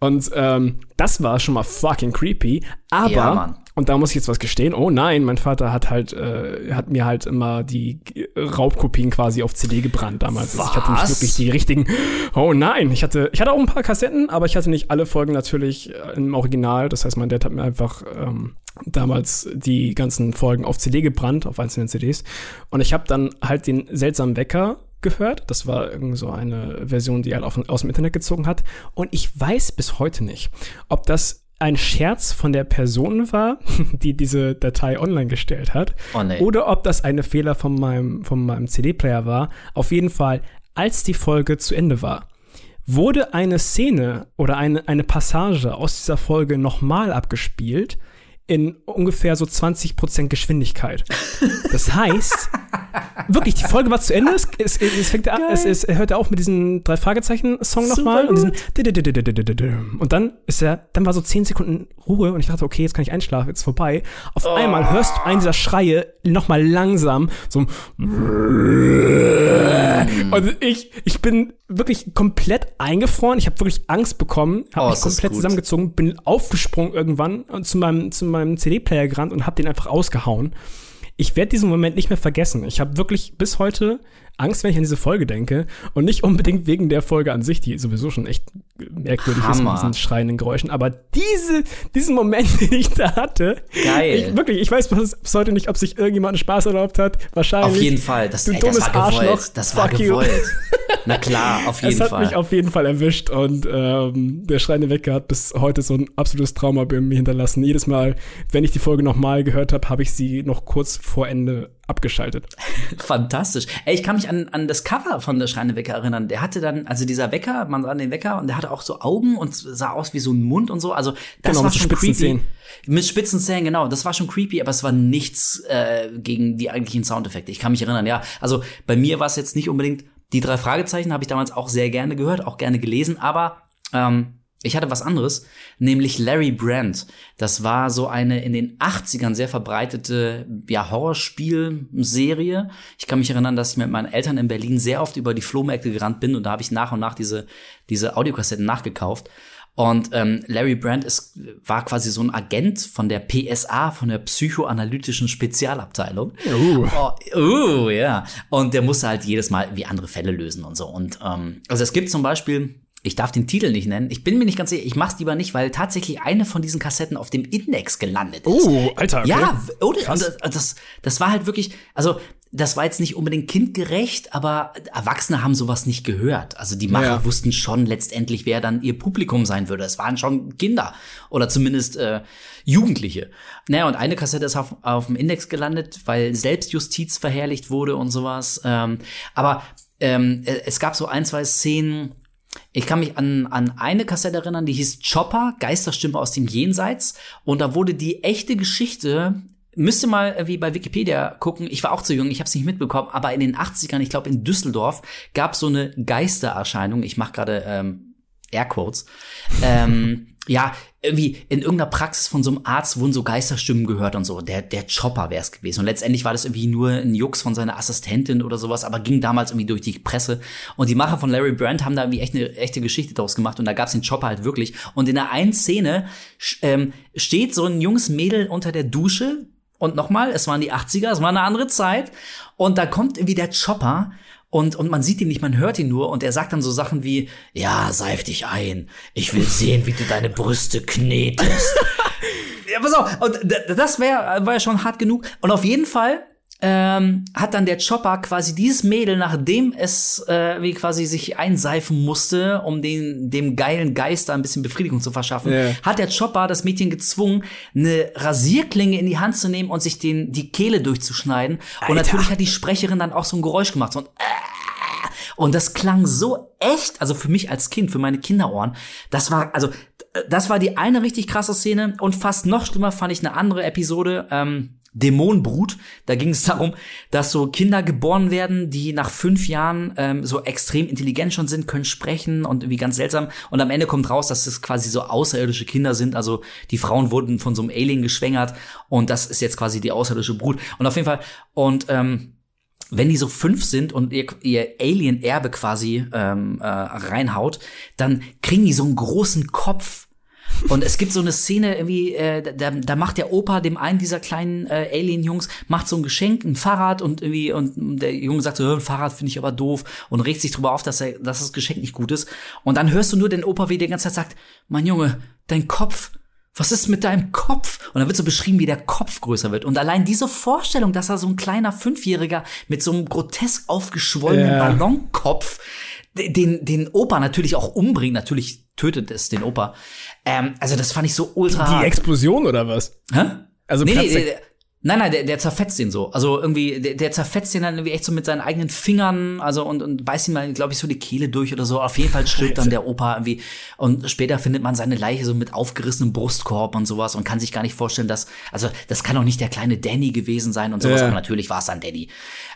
und ähm, das war schon mal fucking creepy. Aber Ja, und da muss ich jetzt was gestehen. Oh nein, mein Vater hat halt, äh, hat mir halt immer die Raubkopien quasi auf CD gebrannt damals. Also ich hatte nicht Was? wirklich die richtigen. Oh nein, ich hatte, ich hatte auch ein paar Kassetten, aber ich hatte nicht alle Folgen natürlich äh, im Original. Das heißt, mein Dad hat mir einfach ähm, damals die ganzen Folgen auf CD gebrannt, auf einzelnen CDs. Und ich habe dann halt den seltsamen Wecker gehört. Das war irgend so eine Version, die er aus dem Internet gezogen hat. Und ich weiß bis heute nicht, ob das ein Scherz von der Person war, die diese Datei online gestellt hat, Oh, nee. oder ob das eine Fehler von meinem, von meinem CD-Player war. Auf jeden Fall, als die Folge zu Ende war, wurde eine Szene oder eine, eine Passage aus dieser Folge nochmal abgespielt in ungefähr so 20% Geschwindigkeit. Das heißt, wirklich, die Folge war zu Ende. Es, es, es, fängt an, es, es hörte auf mit diesem drei Fragezeichen-Song nochmal und diesem und dann ist er, dann war so 10 Sekunden Ruhe und ich dachte, okay, jetzt kann ich einschlafen, jetzt ist vorbei. Auf einmal hörst du einen dieser Schreie nochmal langsam, so ein und ich, ich bin wirklich komplett eingefroren. Ich habe wirklich Angst bekommen, habe Oh, mich komplett zusammengezogen, bin aufgesprungen irgendwann und zu meinem, zu meinem CD-Player gerannt und habe den einfach ausgehauen. Ich werde diesen Moment nicht mehr vergessen. Ich habe wirklich bis heute Angst, wenn ich an diese Folge denke. Und nicht unbedingt wegen der Folge an sich, die sowieso schon echt merkwürdig ist mit Hammer. diesen schreienden Geräuschen. Aber diese, diesen Moment, den ich da hatte. Geil. Ich, wirklich, ich weiß bis, heute nicht, ob sich irgendjemand Spaß erlaubt hat. Wahrscheinlich. Auf jeden Fall. Das, Du ey, das dummes war gewollt. Arschloch. Das war Fuck you. gewollt. Na klar, auf jeden Es hat Fall. mich auf jeden Fall erwischt und ähm, der schreiende Wecker hat bis heute so ein absolutes Trauma bei mir hinterlassen. Jedes Mal, wenn ich die Folge nochmal gehört habe, habe ich sie noch kurz vor Ende abgeschaltet. Fantastisch. Ey, ich kann mich an, an das Cover von der Schreine Wecker erinnern. Der hatte dann, also dieser Wecker, man sah den Wecker und der hatte auch so Augen und sah aus wie so ein Mund und so. Also das Genau, war schon spitzen creepy. Zähnen. Mit spitzen Zähnen, genau. Das war schon creepy, aber es war nichts äh, gegen die eigentlichen Soundeffekte. Ich kann mich erinnern, ja. Also bei mir war es jetzt nicht unbedingt die drei Fragezeichen, habe ich damals auch sehr gerne gehört, auch gerne gelesen, aber ähm, ich hatte was anderes, nämlich Larry Brand. Das war so eine in den 80ern sehr verbreitete ja, Horrorspielserie. Ich kann mich erinnern, dass ich mit meinen Eltern in Berlin sehr oft über die Flohmärkte gerannt bin und da habe ich nach und nach diese, diese Audiokassetten nachgekauft. Und ähm, Larry Brand ist, war quasi so ein Agent von der PSA, von der psychoanalytischen Spezialabteilung. Uh. Oh, uh, ja. Und der musste halt jedes Mal wie andere Fälle lösen und so. Und ähm, also es gibt zum Beispiel, ich darf den Titel nicht nennen, ich bin mir nicht ganz sicher, ich mach's lieber nicht, weil tatsächlich eine von diesen Kassetten auf dem Index gelandet ist. Oh, Alter, okay. Ja, oder? Das, das, das war halt wirklich, also das war jetzt nicht unbedingt kindgerecht, aber Erwachsene haben sowas nicht gehört. Also die Macher Ja. wussten schon letztendlich, wer dann ihr Publikum sein würde. Es waren schon Kinder oder zumindest äh, Jugendliche. Naja, und eine Kassette ist auf, auf dem Index gelandet, weil Selbstjustiz verherrlicht wurde und sowas. Ähm, aber ähm, äh, es gab so ein, zwei Szenen, ich kann mich an, an eine Kassette erinnern, die hieß Chopper, Geisterstimme aus dem Jenseits. Und da wurde die echte Geschichte, müsste mal irgendwie bei Wikipedia gucken, ich war auch zu jung, ich habe es nicht mitbekommen, aber in den 80ern, ich glaube in Düsseldorf, gab so eine Geistererscheinung, ich mache gerade ähm, Airquotes, ähm, ja, irgendwie in irgendeiner Praxis von so einem Arzt wurden so Geisterstimmen gehört und so. Der, der Chopper wäre es gewesen. Und letztendlich war das irgendwie nur ein Jux von seiner Assistentin oder sowas, aber ging damals irgendwie durch die Presse. Und die Macher von Larry Brand haben da irgendwie echt eine echte Geschichte daraus gemacht. Und da gab's den Chopper halt wirklich. Und in der einen Szene ähm, steht so ein junges Mädel unter der Dusche. Und nochmal, es waren die 80er, es war eine andere Zeit. Und da kommt irgendwie der Chopper und, und man sieht ihn nicht, man hört ihn nur und er sagt dann so Sachen wie, ja, seif dich ein, ich will sehen, wie du deine Brüste knetest. ja, pass auf, und das wär, war ja schon hart genug. Und auf jeden Fall ähm, hat dann der Chopper quasi dieses Mädel, nachdem es äh, wie quasi sich einseifen musste, um den, dem geilen Geist da ein bisschen Befriedigung zu verschaffen, Ja. hat der Chopper das Mädchen gezwungen, eine Rasierklinge in die Hand zu nehmen und sich den, die Kehle durchzuschneiden. Und natürlich hat die Sprecherin dann auch so ein Geräusch gemacht, so ein und das klang so echt, also für mich als Kind, für meine Kinderohren. Das war, also, das war die eine richtig krasse Szene. Und fast noch schlimmer fand ich eine andere Episode, ähm, Dämonenbrut. Da ging es darum, dass so Kinder geboren werden, die nach fünf Jahren ähm, so extrem intelligent schon sind, können sprechen und irgendwie ganz seltsam. Und am Ende kommt raus, dass es quasi so außerirdische Kinder sind. Also die Frauen wurden von so einem Alien geschwängert und das ist jetzt quasi die außerirdische Brut. Und auf jeden Fall, und ähm, wenn die so fünf sind und ihr, ihr Alien-Erbe quasi ähm, äh, reinhaut, dann kriegen die so einen großen Kopf. Und es gibt so eine Szene irgendwie, äh, da, da macht der Opa dem einen dieser kleinen äh, Alien-Jungs, macht so ein Geschenk, ein Fahrrad und irgendwie, und der Junge sagt so, "Hä, ein Fahrrad finde ich aber doof und regt sich drüber auf, dass, er, dass das Geschenk nicht gut ist. Und dann hörst du nur den Opa, wie der ganze Zeit sagt, mein Junge, dein Kopf, was ist mit deinem Kopf? Und dann wird so beschrieben, wie der Kopf größer wird. Und allein diese Vorstellung, dass da so ein kleiner Fünfjähriger mit so einem grotesk aufgeschwollenen Ja. Ballonkopf den, den Opa natürlich auch umbringt, natürlich tötet es den Opa. Ähm, also das fand ich so ultra Die. Explosion oder was? Hä? Also nee, nee, der, nein, nein, der, der zerfetzt den so. Also irgendwie, der, der zerfetzt den dann irgendwie echt so mit seinen eigenen Fingern, also und, und beißt ihm mal, glaube ich, so die Kehle durch oder so. Auf jeden Fall stirbt dann der Opa irgendwie. Und später findet man seine Leiche so mit aufgerissenem Brustkorb und sowas und kann sich gar nicht vorstellen, dass, also das kann doch nicht der kleine Danny gewesen sein und sowas, Ja. aber natürlich war es dann Danny.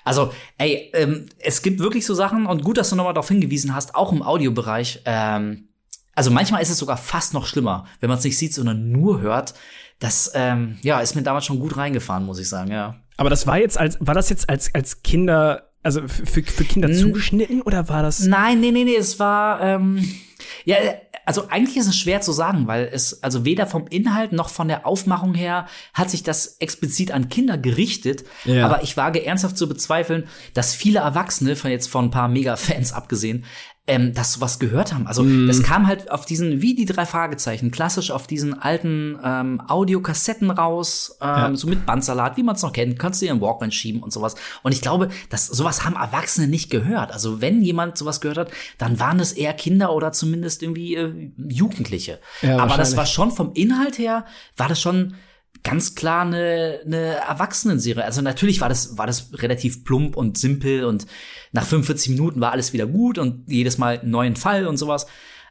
Also, ey, ähm, es gibt wirklich so Sachen und gut, dass du nochmal darauf hingewiesen hast, auch im Audiobereich, ähm, also manchmal ist es sogar fast noch schlimmer, wenn man es nicht sieht, sondern nur hört. Das, ähm, ja, ist mir damals schon gut reingefahren, muss ich sagen, ja. Aber das war jetzt als, war das jetzt als, als Kinder, also für, für Kinder zugeschnitten oder war das? Nein, nee, nee, nee, es war, ähm, ja, also eigentlich ist es schwer zu sagen, weil es, also weder vom Inhalt noch von der Aufmachung her hat sich das explizit an Kinder gerichtet. Ja. Aber ich wage ernsthaft zu bezweifeln, dass viele Erwachsene, von jetzt von ein paar Mega-Fans abgesehen, ähm, das sowas gehört haben. Also das kam halt auf diesen, wie die drei Fragezeichen, klassisch auf diesen alten ähm, Audiokassetten raus, ähm, so mit Bandsalat, wie man es noch kennt, kannst du dir einen Walkman schieben und sowas. Und ich glaube, dass sowas haben Erwachsene nicht gehört. Also wenn jemand sowas gehört hat, dann waren es eher Kinder oder zumindest irgendwie äh, Jugendliche. Ja, Aber das war schon vom Inhalt her, war das schon ganz klar eine, eine Erwachsenenserie. Also natürlich war das, war das relativ plump und simpel und nach 45 Minuten war alles wieder gut und jedes Mal einen neuen Fall und sowas.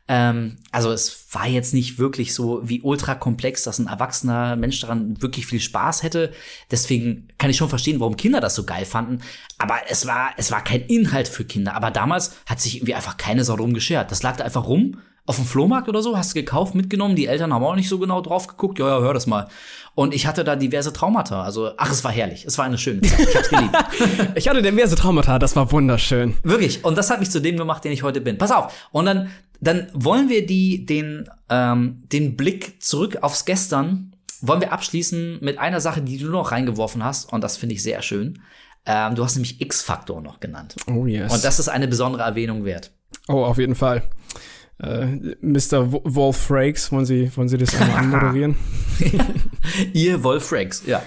Ähm, also es war jetzt nicht wirklich so wie ultra komplex, dass ein erwachsener Mensch daran wirklich viel Spaß hätte. Deswegen kann ich schon verstehen, warum Kinder das so geil fanden. Aber es war, es war kein Inhalt für Kinder. Aber damals hat sich irgendwie einfach keine Sau drum geschert. Das lag da einfach rum auf dem Flohmarkt oder so, hast du gekauft, mitgenommen. Die Eltern haben auch nicht so genau drauf geguckt. Ja, ja, hör das mal. Und ich hatte da diverse Traumata. Also, ach, es war herrlich. Es war eine schöne Zeit. Ich hab's geliebt. Ich hatte diverse Traumata, das war wunderschön. Wirklich. Und das hat mich zu dem gemacht, den ich heute bin. Pass auf. Und dann, dann wollen wir die, den, ähm, den Blick zurück aufs Gestern, wollen wir abschließen mit einer Sache, die du noch reingeworfen hast. Und das finde ich sehr schön. Ähm, du hast nämlich X-Faktor noch genannt. Oh yes. Und das ist eine besondere Erwähnung wert. oh, auf jeden Fall. Äh, Mr. Wo- Wolf Frakes, wollen Sie, wollen Sie das einmal anmoderieren? Ihr Wolf Rex, ja.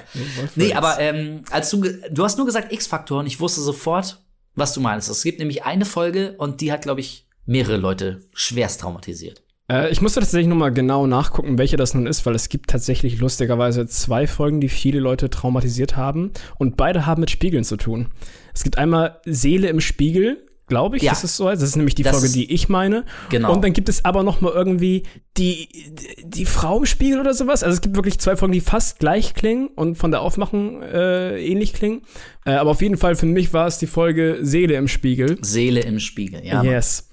Nee, aber ähm, als du, du hast nur gesagt X-Faktor und ich wusste sofort, was du meinst. Es gibt nämlich eine Folge und die hat, glaube ich, mehrere Leute schwerst traumatisiert. Äh, ich musste tatsächlich noch mal genau nachgucken, welche das nun ist, weil es gibt tatsächlich lustigerweise zwei Folgen, die viele Leute traumatisiert haben und beide haben mit Spiegeln zu tun. Es gibt einmal Seele im Spiegel, glaube ich, Ja. ist es so. Das ist nämlich die Das Folge, ist- die ich meine. Genau. Und dann gibt es aber noch mal irgendwie die, die, die Frau im Spiegel oder sowas. Also es gibt wirklich zwei Folgen, die fast gleich klingen und von der Aufmachung äh, ähnlich klingen. Äh, aber auf jeden Fall für mich war es die Folge Seele im Spiegel. Seele im Spiegel, ja. Yes.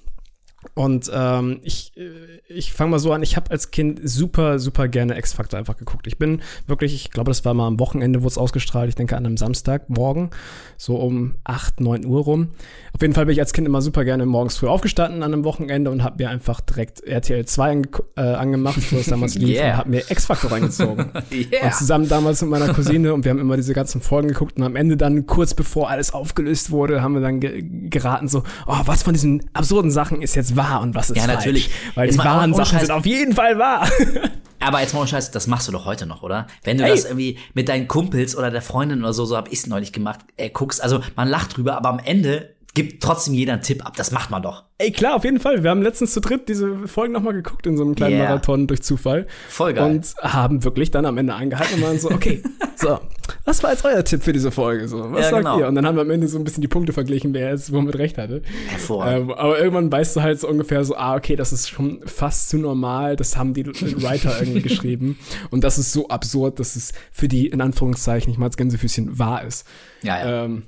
Und ähm, ich, äh, ich fange mal so an, ich habe als Kind super, super gerne X-Factor einfach geguckt. Ich bin wirklich, ich glaube, das war mal am Wochenende, wurde es ausgestrahlt, ich denke an einem Samstagmorgen, so um 8, 9 Uhr rum. Auf jeden Fall bin ich als Kind immer super gerne morgens früh aufgestanden an einem Wochenende und habe mir einfach direkt RTL 2 ange äh, angemacht, wo es damals lief, Yeah. und habe mir X-Factor reingezogen. Yeah. Und zusammen damals mit meiner Cousine und wir haben immer diese ganzen Folgen geguckt und am Ende dann, kurz bevor alles aufgelöst wurde, haben wir dann ge geraten so, oh, was von diesen absurden Sachen ist jetzt wahr und was ist Ja, falsch? natürlich. Weil Jetzt die wahren Sachen Scheiß. sind auf jeden Fall wahr. Aber jetzt mal Scheiß, das machst du doch heute noch, oder? Wenn du Ey. das irgendwie mit deinen Kumpels oder der Freundin oder so, so hab ich's neulich gemacht, äh, guckst, also man lacht drüber, aber am Ende gibt trotzdem jeder einen Tipp ab. Das macht man doch. Ey, klar, auf jeden Fall. Wir haben letztens zu dritt diese Folgen nochmal geguckt in so einem kleinen Yeah. Marathon durch Zufall. Voll geil. Und haben wirklich dann am Ende eingehalten und waren so, okay, so, was war jetzt euer Tipp für diese Folge? So, was Ja, sagt genau. ihr? Und dann haben wir am Ende so ein bisschen die Punkte verglichen, wer jetzt womit recht hatte. Hervorragend. Ähm, aber irgendwann weißt du halt so ungefähr so, ah, okay, das ist schon fast zu normal, das haben die Writer irgendwie geschrieben. Und das ist so absurd, dass es für die, in Anführungszeichen, nicht mal als Gänsefüßchen wahr ist. Ja, ja. Ähm,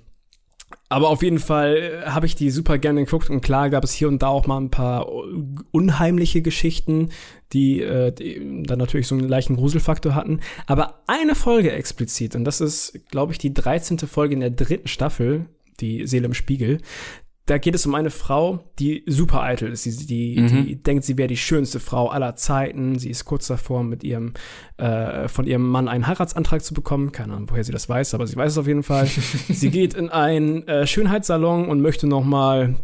aber auf jeden Fall äh, habe ich die super gerne geguckt und klar gab es hier und da auch mal ein paar unheimliche Geschichten, die, äh, die dann natürlich so einen leichten Gruselfaktor hatten. Aber eine Folge explizit, und das ist, glaube ich, die 13. Folge in der dritten Staffel, die Seele im Spiegel, da geht es um eine Frau, die super eitel ist. Die, die, die denkt, sie wäre die schönste Frau aller Zeiten. Sie ist kurz davor, mit ihrem, äh, von ihrem Mann einen Heiratsantrag zu bekommen. Keine Ahnung, woher sie das weiß, aber sie weiß es auf jeden Fall. sie geht in einen äh, Schönheitssalon und möchte noch mal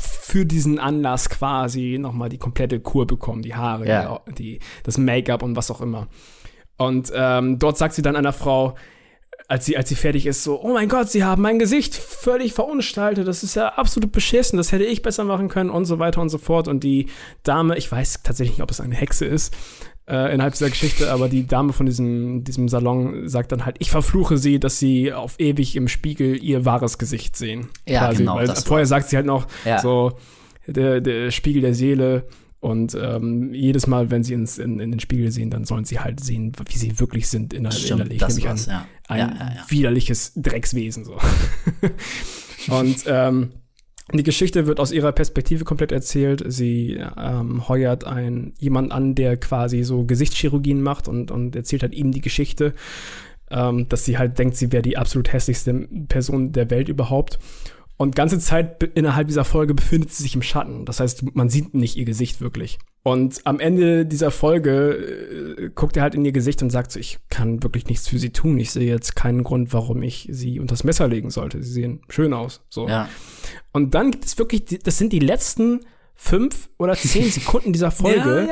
für diesen Anlass quasi noch mal die komplette Kur bekommen. Die Haare, die, die, das Make-up und was auch immer. Und ähm, dort sagt sie dann einer Frau, als sie, als sie fertig ist, so, oh mein Gott, sie haben mein Gesicht völlig verunstaltet, das ist ja absolut beschissen, das hätte ich besser machen können und so weiter und so fort. Und die Dame, ich weiß tatsächlich nicht, ob es eine Hexe ist, äh, innerhalb dieser Geschichte, aber die Dame von diesem, diesem Salon sagt dann halt, ich verfluche sie, dass sie auf ewig im Spiegel ihr wahres Gesicht sehen. Ja, genau, Weil vorher sagt sie halt noch, Ja. so, der, der Spiegel der Seele. Und ähm, jedes Mal, wenn sie ins, in, in den Spiegel sehen, dann sollen sie halt sehen, wie sie wirklich sind innerlich. Stimmt, innerlich das nämlich ein, ja. ein Ja, ja, ja. widerliches Dreckswesen. So. Und ähm, die Geschichte wird aus ihrer Perspektive komplett erzählt. Sie ähm, heuert einen jemand an, der quasi so Gesichtschirurgien macht und, und erzählt halt ihm die Geschichte, ähm, dass sie halt denkt, sie wäre die absolut hässlichste Person der Welt überhaupt. Und ganze Zeit innerhalb dieser Folge befindet sie sich im Schatten. Das heißt, man sieht nicht ihr Gesicht wirklich. Und am Ende dieser Folge äh, guckt er halt in ihr Gesicht und sagt so, ich kann wirklich nichts für sie tun. Ich sehe jetzt keinen Grund, warum ich sie unters Messer legen sollte. Sie sehen schön aus. So. Ja. Und dann gibt es wirklich, das sind die letzten fünf oder zehn Sekunden dieser Folge.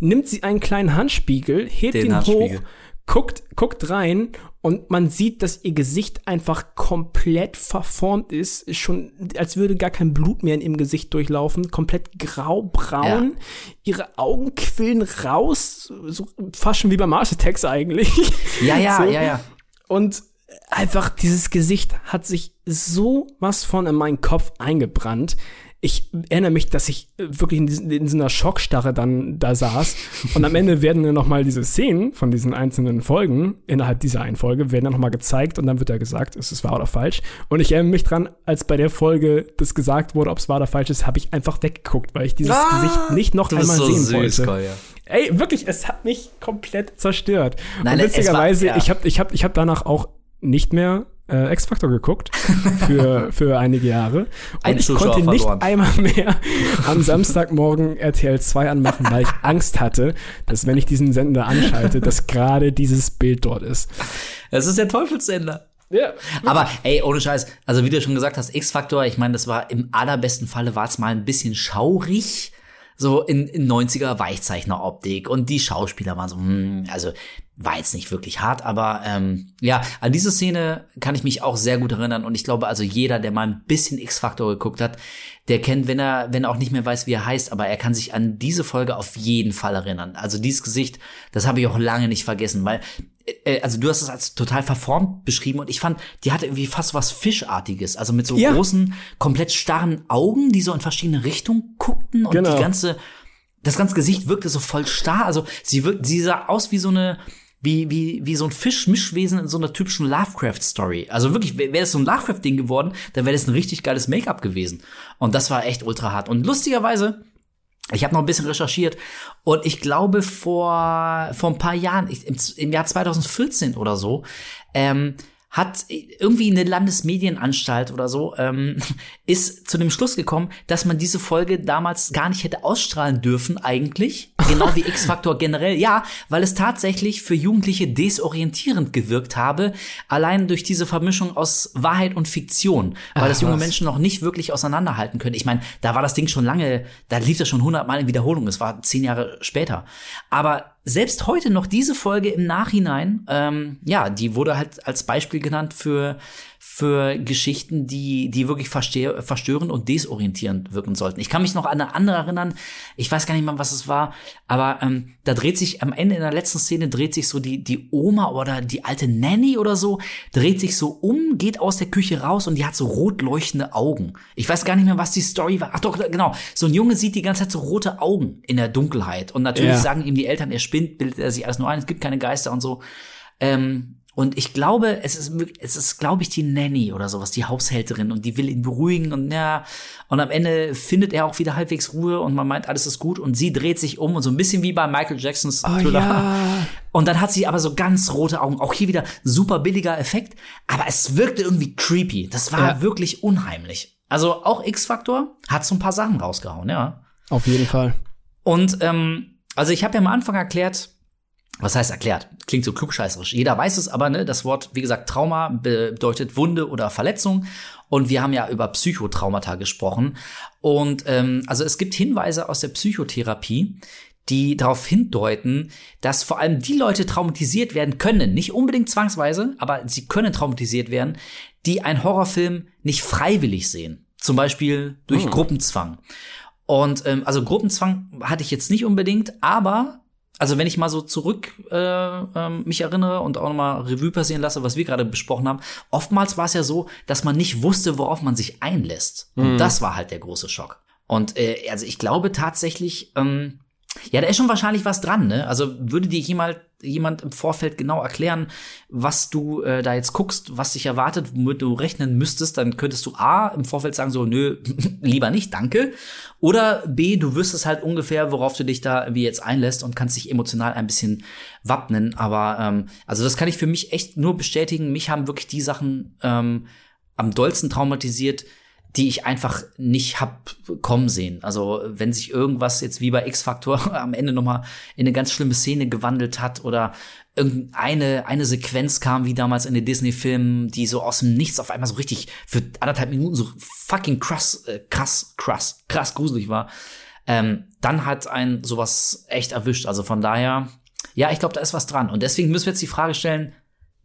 Nimmt sie einen kleinen Handspiegel, hebt Den ihn hoch, guckt, guckt rein und man sieht, dass ihr Gesicht einfach komplett verformt ist. Ist Schon, als würde gar kein Blut mehr in ihrem Gesicht durchlaufen. Komplett graubraun. Ihre Augen quillen raus. So fast schon wie bei Mars Attacks eigentlich. Ja, ja, So. ja, ja. Und einfach dieses Gesicht hat sich so was von in meinen Kopf eingebrannt. Ich erinnere mich, dass ich äh, wirklich in, diesen, in so einer Schockstarre dann da saß. Und am Ende werden dann noch mal diese Szenen von diesen einzelnen Folgen, innerhalb dieser einen Folge, werden dann noch mal gezeigt und dann wird da gesagt, ist es wahr oder falsch. Und ich erinnere mich dran, als bei der Folge das gesagt wurde, ob es wahr oder falsch ist, habe ich einfach weggeguckt, weil ich dieses Gesicht nicht noch Ah, einmal so sehen süß, wollte. Kolja. Ey, wirklich, es hat mich komplett zerstört. Nein, und es war- witzigerweise, ja. ich habe ich hab, ich hab danach auch nicht mehr äh, X-Factor geguckt für, für einige Jahre. Und Ein ich Zuschauer konnte nicht verloren. einmal mehr am Samstagmorgen RTL 2 anmachen, weil ich Angst hatte, dass wenn ich diesen Sender anschalte, dass gerade dieses Bild dort ist. Es ist der Teufelssender. Ja. Aber ey, ohne Scheiß, also wie du schon gesagt hast, X-Faktor, ich meine, das war im allerbesten Falle war es mal ein bisschen schaurig. so in, in 90er Weichzeichner-Optik und die Schauspieler waren so, hm, also war jetzt nicht wirklich hart, aber ähm, ja, an diese Szene kann ich mich auch sehr gut erinnern und ich glaube also jeder, der mal ein bisschen X-Factor geguckt hat, der kennt, wenn er, wenn er auch nicht mehr weiß, wie er heißt, aber er kann sich an diese Folge auf jeden Fall erinnern. Also dieses Gesicht, das habe ich auch lange nicht vergessen, weil äh, also du hast es als total verformt beschrieben und ich fand, die hatte irgendwie fast was Fischartiges, also mit so Ja. großen, komplett starren Augen, die so in verschiedene Richtungen guckten und Genau. die ganze, das ganze Gesicht wirkte so voll starr, also sie wirkt, sie sah aus wie so eine, wie, wie, wie so ein Fischmischwesen in so einer typischen Lovecraft-Story. Also wirklich, wäre das so ein Lovecraft-Ding geworden, dann wäre das ein richtig geiles Make-up gewesen. Und das war echt ultra hart. Und lustigerweise, ich habe noch ein bisschen recherchiert und ich glaube vor vor ein paar Jahren, ich, im, im Jahr 2014 oder so, ähm, hat irgendwie eine Landesmedienanstalt oder so ähm, ist zu dem Schluss gekommen, dass man diese Folge damals gar nicht hätte ausstrahlen dürfen eigentlich, genau wie X-Factor generell. Ja, weil es tatsächlich für Jugendliche desorientierend gewirkt habe, allein durch diese Vermischung aus Wahrheit und Fiktion, weil das junge was. Menschen noch nicht wirklich auseinanderhalten können. Ich meine, da war das Ding schon lange, da lief das schon hundertmal in Wiederholung. Es war zehn Jahre später. Aber selbst heute noch diese Folge im Nachhinein, ähm, ja, die wurde halt als Beispiel genannt für für Geschichten, die die wirklich verstörend und desorientierend wirken sollten. Ich kann mich noch an eine andere erinnern. Ich weiß gar nicht mal, was es war, aber ähm, da dreht sich am Ende in der letzten Szene dreht sich so die die Oma oder die alte Nanny oder so dreht sich so um, geht aus der Küche raus und die hat so rot leuchtende Augen. Ich weiß gar nicht mehr, was die Story war. Ach doch, genau. So ein Junge sieht die ganze Zeit so rote Augen in der Dunkelheit und natürlich Ja. sagen ihm die Eltern, er spinnt, bildet er sich alles nur ein, es gibt keine Geister und so. Ähm, und ich glaube, es ist, es ist, glaube ich, die Nanny oder sowas, die Haushälterin und die will ihn beruhigen und ja, und am Ende findet er auch wieder halbwegs Ruhe und man meint, alles ist gut und sie dreht sich um und so ein bisschen wie bei Michael Jacksons Thriller. ja. Und dann hat sie aber so ganz rote Augen. Auch hier wieder super billiger Effekt, aber es wirkte irgendwie creepy. Das war Ja. wirklich unheimlich. Also auch X-Factor hat so ein paar Sachen rausgehauen, ja. Auf jeden Fall. Und ähm, also ich habe ja am Anfang erklärt, was heißt erklärt? Klingt so klugscheißerisch. Jeder weiß es, aber ne, das Wort, wie gesagt, Trauma bedeutet Wunde oder Verletzung. Und wir haben ja über Psychotraumata gesprochen. Und ähm, also es gibt Hinweise aus der Psychotherapie, die darauf hindeuten, dass vor allem die Leute traumatisiert werden können, nicht unbedingt zwangsweise, aber sie können traumatisiert werden, die einen Horrorfilm nicht freiwillig sehen. Zum Beispiel durch Gruppenzwang. Und ähm, also Gruppenzwang hatte ich jetzt nicht unbedingt, aber also wenn ich mal so zurück äh, ähm, mich erinnere und auch nochmal Revue passieren lasse, was wir gerade besprochen haben, oftmals war es ja so, dass man nicht wusste, worauf man sich einlässt. Und das war halt der große Schock. Und äh, also ich glaube tatsächlich, ähm, ja, da ist schon wahrscheinlich was dran, ne? Also würde dir jemand, jemand im Vorfeld genau erklären, was du äh, da jetzt guckst, was dich erwartet, womit du rechnen müsstest, dann könntest du A im Vorfeld sagen so, nö, lieber nicht, danke. Oder B, du wüsstest halt ungefähr, worauf du dich da wie jetzt einlässt und kannst dich emotional ein bisschen wappnen. Aber ähm, also das kann ich für mich echt nur bestätigen. Mich haben wirklich die Sachen ähm, am dollsten traumatisiert, die ich einfach nicht hab kommen sehen. Also wenn sich irgendwas jetzt wie bei X-Factor am Ende noch mal in eine ganz schlimme Szene gewandelt hat oder irgendeine eine Sequenz kam, wie damals in den Disney-Filmen, die so aus dem Nichts auf einmal so richtig für anderthalb Minuten so fucking krass, äh, krass, krass, krass gruselig war, ähm, dann hat ein sowas echt erwischt. Also von daher, ja, ich glaube, da ist was dran. Und deswegen müssen wir jetzt die Frage stellen,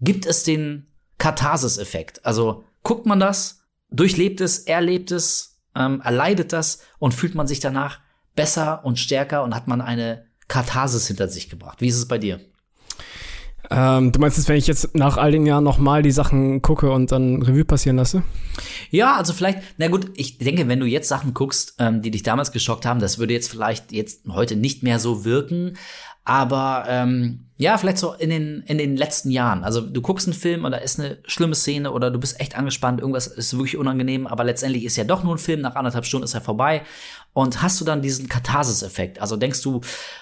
gibt es den Katharsis-Effekt? Also guckt man das, durchlebt es, erlebt es, ähm, erleidet das und fühlt man sich danach besser und stärker und hat man eine Katharsis hinter sich gebracht. Wie ist es bei dir? Ähm, du meinst jetzt, wenn ich jetzt nach all den Jahren nochmal die Sachen gucke und dann Revue passieren lasse? Ja, also vielleicht, na gut, ich denke, wenn du jetzt Sachen guckst, ähm, die dich damals geschockt haben, das würde jetzt vielleicht jetzt heute nicht mehr so wirken. Aber ähm, ja, vielleicht so in den, in den letzten Jahren. Also du guckst einen Film und da ist eine schlimme Szene oder du bist echt angespannt, irgendwas ist wirklich unangenehm, aber letztendlich ist ja doch nur ein Film, nach anderthalb Stunden ist er vorbei. Und hast du dann diesen Katharsis-Effekt? Also denkst du,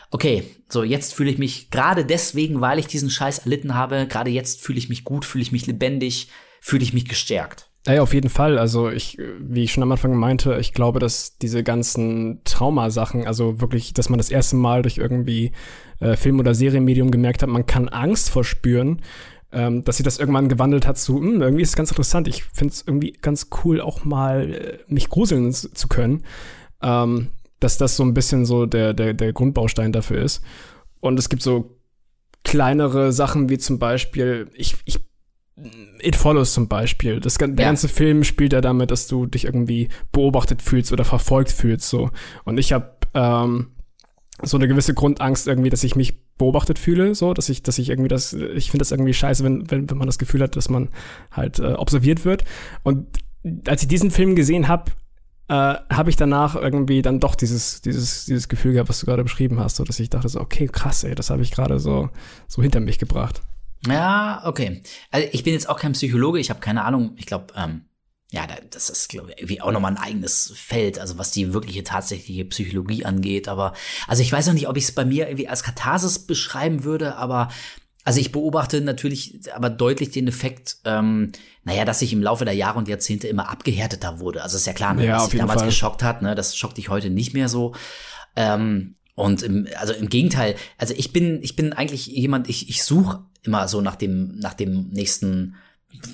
okay, so jetzt fühle ich mich gerade deswegen, weil ich diesen Scheiß erlitten habe, gerade jetzt fühle ich mich gut, fühle ich mich lebendig, fühle ich mich gestärkt. Ja, auf jeden Fall. Also ich, wie ich schon am Anfang meinte, ich glaube, dass diese ganzen Traumasachen, also wirklich, dass man das erste Mal durch irgendwie äh, Film- oder Serienmedium gemerkt hat, man kann Angst verspüren, ähm, dass sich das irgendwann gewandelt hat zu, hm, irgendwie ist es ganz interessant. Ich finde es irgendwie ganz cool, auch mal äh, mich gruseln zu können. Ähm, dass das so ein bisschen so der, der, der Grundbaustein dafür ist. Und es gibt so kleinere Sachen wie zum Beispiel, ich, ich It Follows zum Beispiel. Das, der ja. ganze Film spielt ja damit, dass du dich irgendwie beobachtet fühlst oder verfolgt fühlst. So. Und ich habe ähm, so eine gewisse Grundangst irgendwie, dass ich mich beobachtet fühle, so, dass ich, dass ich irgendwie das, ich finde das irgendwie scheiße, wenn, wenn, wenn man das Gefühl hat, dass man halt äh, observiert wird. Und als ich diesen Film gesehen habe, äh, habe ich danach irgendwie dann doch dieses, dieses, dieses Gefühl gehabt, was du gerade beschrieben hast, so dass ich dachte so, okay, krass, ey, das habe ich gerade so, so hinter mich gebracht. Ja, okay. Also ich bin jetzt auch kein Psychologe, ich habe keine Ahnung, ich glaube, ähm, ja, das ist, glaube ich, irgendwie auch nochmal ein eigenes Feld, also was die wirkliche tatsächliche Psychologie angeht. Aber, also ich weiß noch nicht, ob ich es bei mir irgendwie als Katharsis beschreiben würde, aber also ich beobachte natürlich aber deutlich den Effekt, ähm, naja, dass ich im Laufe der Jahre und Jahrzehnte immer abgehärteter wurde. Also ist ja klar, ne, ja, was mich damals Fall. geschockt hat, ne, das schockt dich heute nicht mehr so. Ähm, und im, also im Gegenteil, also ich bin, ich bin eigentlich jemand, ich, ich suche immer so nach dem, nach dem nächsten,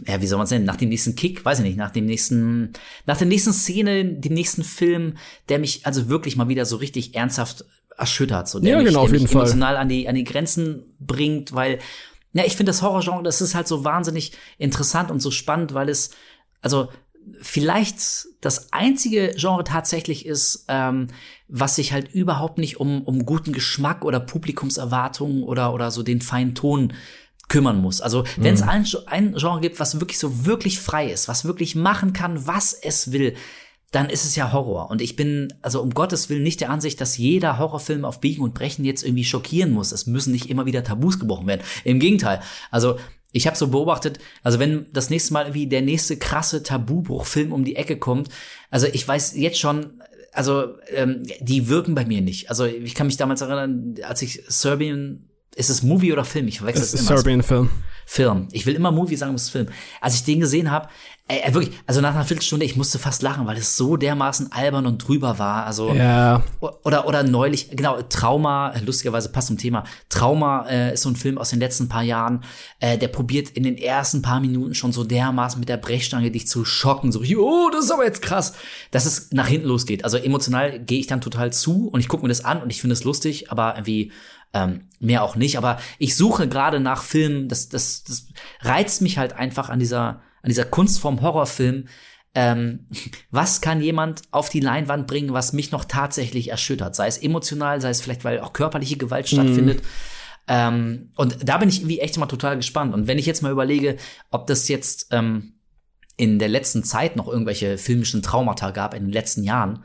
ja, wie soll man es nennen, nach dem nächsten Kick, weiß ich nicht, nach dem nächsten, nach der nächsten Szene, dem nächsten Film, der mich also wirklich mal wieder so richtig ernsthaft erschüttert, so der ja, mich, genau, der mich emotional an die, an die Grenzen bringt, weil, ja, ich finde das Horrorgenre, das ist halt so wahnsinnig interessant und so spannend, weil es, also vielleicht das einzige Genre tatsächlich ist, ähm, was sich halt überhaupt nicht um, um guten Geschmack oder Publikumserwartungen oder, oder so den feinen Ton kümmern muss. Also wenn es mhm. ein, ein Genre gibt, was wirklich so wirklich frei ist, was wirklich machen kann, was es will, dann ist es ja Horror. Und ich bin, also um Gottes Willen, nicht der Ansicht, dass jeder Horrorfilm auf Biegen und Brechen jetzt irgendwie schockieren muss. Es müssen nicht immer wieder Tabus gebrochen werden. Im Gegenteil. Also ich habe so beobachtet, also wenn das nächste Mal wie der nächste krasse Tabubruchfilm um die Ecke kommt, also ich weiß jetzt schon, also ähm, die wirken bei mir nicht. Also ich kann mich damals erinnern, als ich Serbian ist es Movie oder Film? Ich verwechsel es immer. Serbian Film. Film. Ich will immer Movie sagen, es ist Film. Als ich den gesehen habe, ey, wirklich, also nach einer Viertelstunde, ich musste fast lachen, weil es so dermaßen albern und drüber war. Also ja. oder oder neulich, genau, Trauma, lustigerweise passt zum Thema. Trauma äh, ist so ein Film aus den letzten paar Jahren. Äh, der probiert in den ersten paar Minuten schon so dermaßen mit der Brechstange dich zu schocken. So, oh, das ist aber jetzt krass, dass es nach hinten losgeht. Also emotional gehe ich dann total zu und ich gucke mir das an und ich finde es lustig, aber irgendwie ähm, mehr auch nicht. Aber ich suche gerade nach Filmen, das, das, das reizt mich halt einfach an dieser, an dieser Kunstform Horrorfilm. Ähm, was kann jemand auf die Leinwand bringen, was mich noch tatsächlich erschüttert? Sei es emotional, sei es vielleicht, weil auch körperliche Gewalt mhm. stattfindet. Ähm, und da bin ich irgendwie echt mal total gespannt. Und wenn ich jetzt mal überlege, ob das jetzt ähm, in der letzten Zeit noch irgendwelche filmischen Traumata gab, in den letzten Jahren,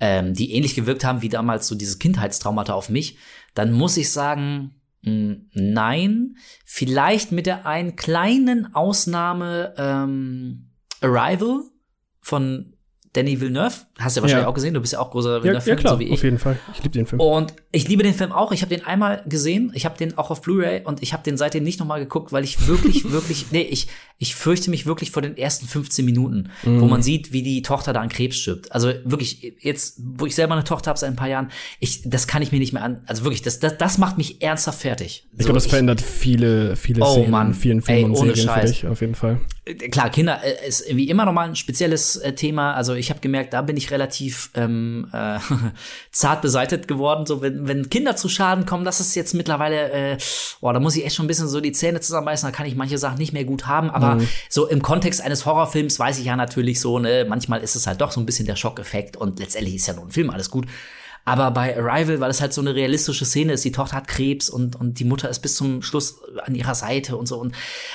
ähm, die ähnlich gewirkt haben wie damals so dieses Kindheitstraumata auf mich, dann muss ich sagen, hm, nein. Vielleicht mit der einen kleinen Ausnahme ähm, Arrival von Danny Villeneuve. Hast du ja wahrscheinlich ja. auch gesehen. Du bist ja auch großer Villeneuve-Fan, ja, ja, klar, so wie ich. Auf jeden Fall. Ich liebe den Film. Und ich liebe den Film auch. Ich habe den einmal gesehen. Ich habe den auch auf Blu-ray und ich habe den seitdem nicht nochmal geguckt, weil ich wirklich, wirklich, nee, ich, ich fürchte mich wirklich vor den ersten 15 Minuten, mm. wo man sieht, wie die Tochter da an Krebs stirbt. Also wirklich, jetzt, wo ich selber eine Tochter habe seit ein paar Jahren, ich, das kann ich mir nicht mehr an. Also wirklich, das, das, das macht mich ernsthaft fertig. Ich so, glaube, das verändert viele, viele oh, Szenen, Mann. vielen Filmen Ey, und Serien Scheiß. für dich, auf jeden Fall. Äh, klar, Kinder äh, ist irgendwie immer noch mal ein spezielles äh, Thema. Also ich habe gemerkt, da bin ich relativ ähm, äh, zart beseitet geworden. So wenn, wenn Kinder zu Schaden kommen, das ist jetzt mittlerweile, äh, boah, da muss ich echt schon ein bisschen so die Zähne zusammenbeißen. Da kann ich manche Sachen nicht mehr gut haben. Aber mhm. so im Kontext eines Horrorfilms weiß ich ja natürlich so, ne, manchmal ist es halt doch so ein bisschen der Schockeffekt und letztendlich ist ja nur ein Film alles gut. Aber bei Arrival, weil es halt so eine realistische Szene ist, die Tochter hat Krebs und, und die Mutter ist bis zum Schluss an ihrer Seite und so. Und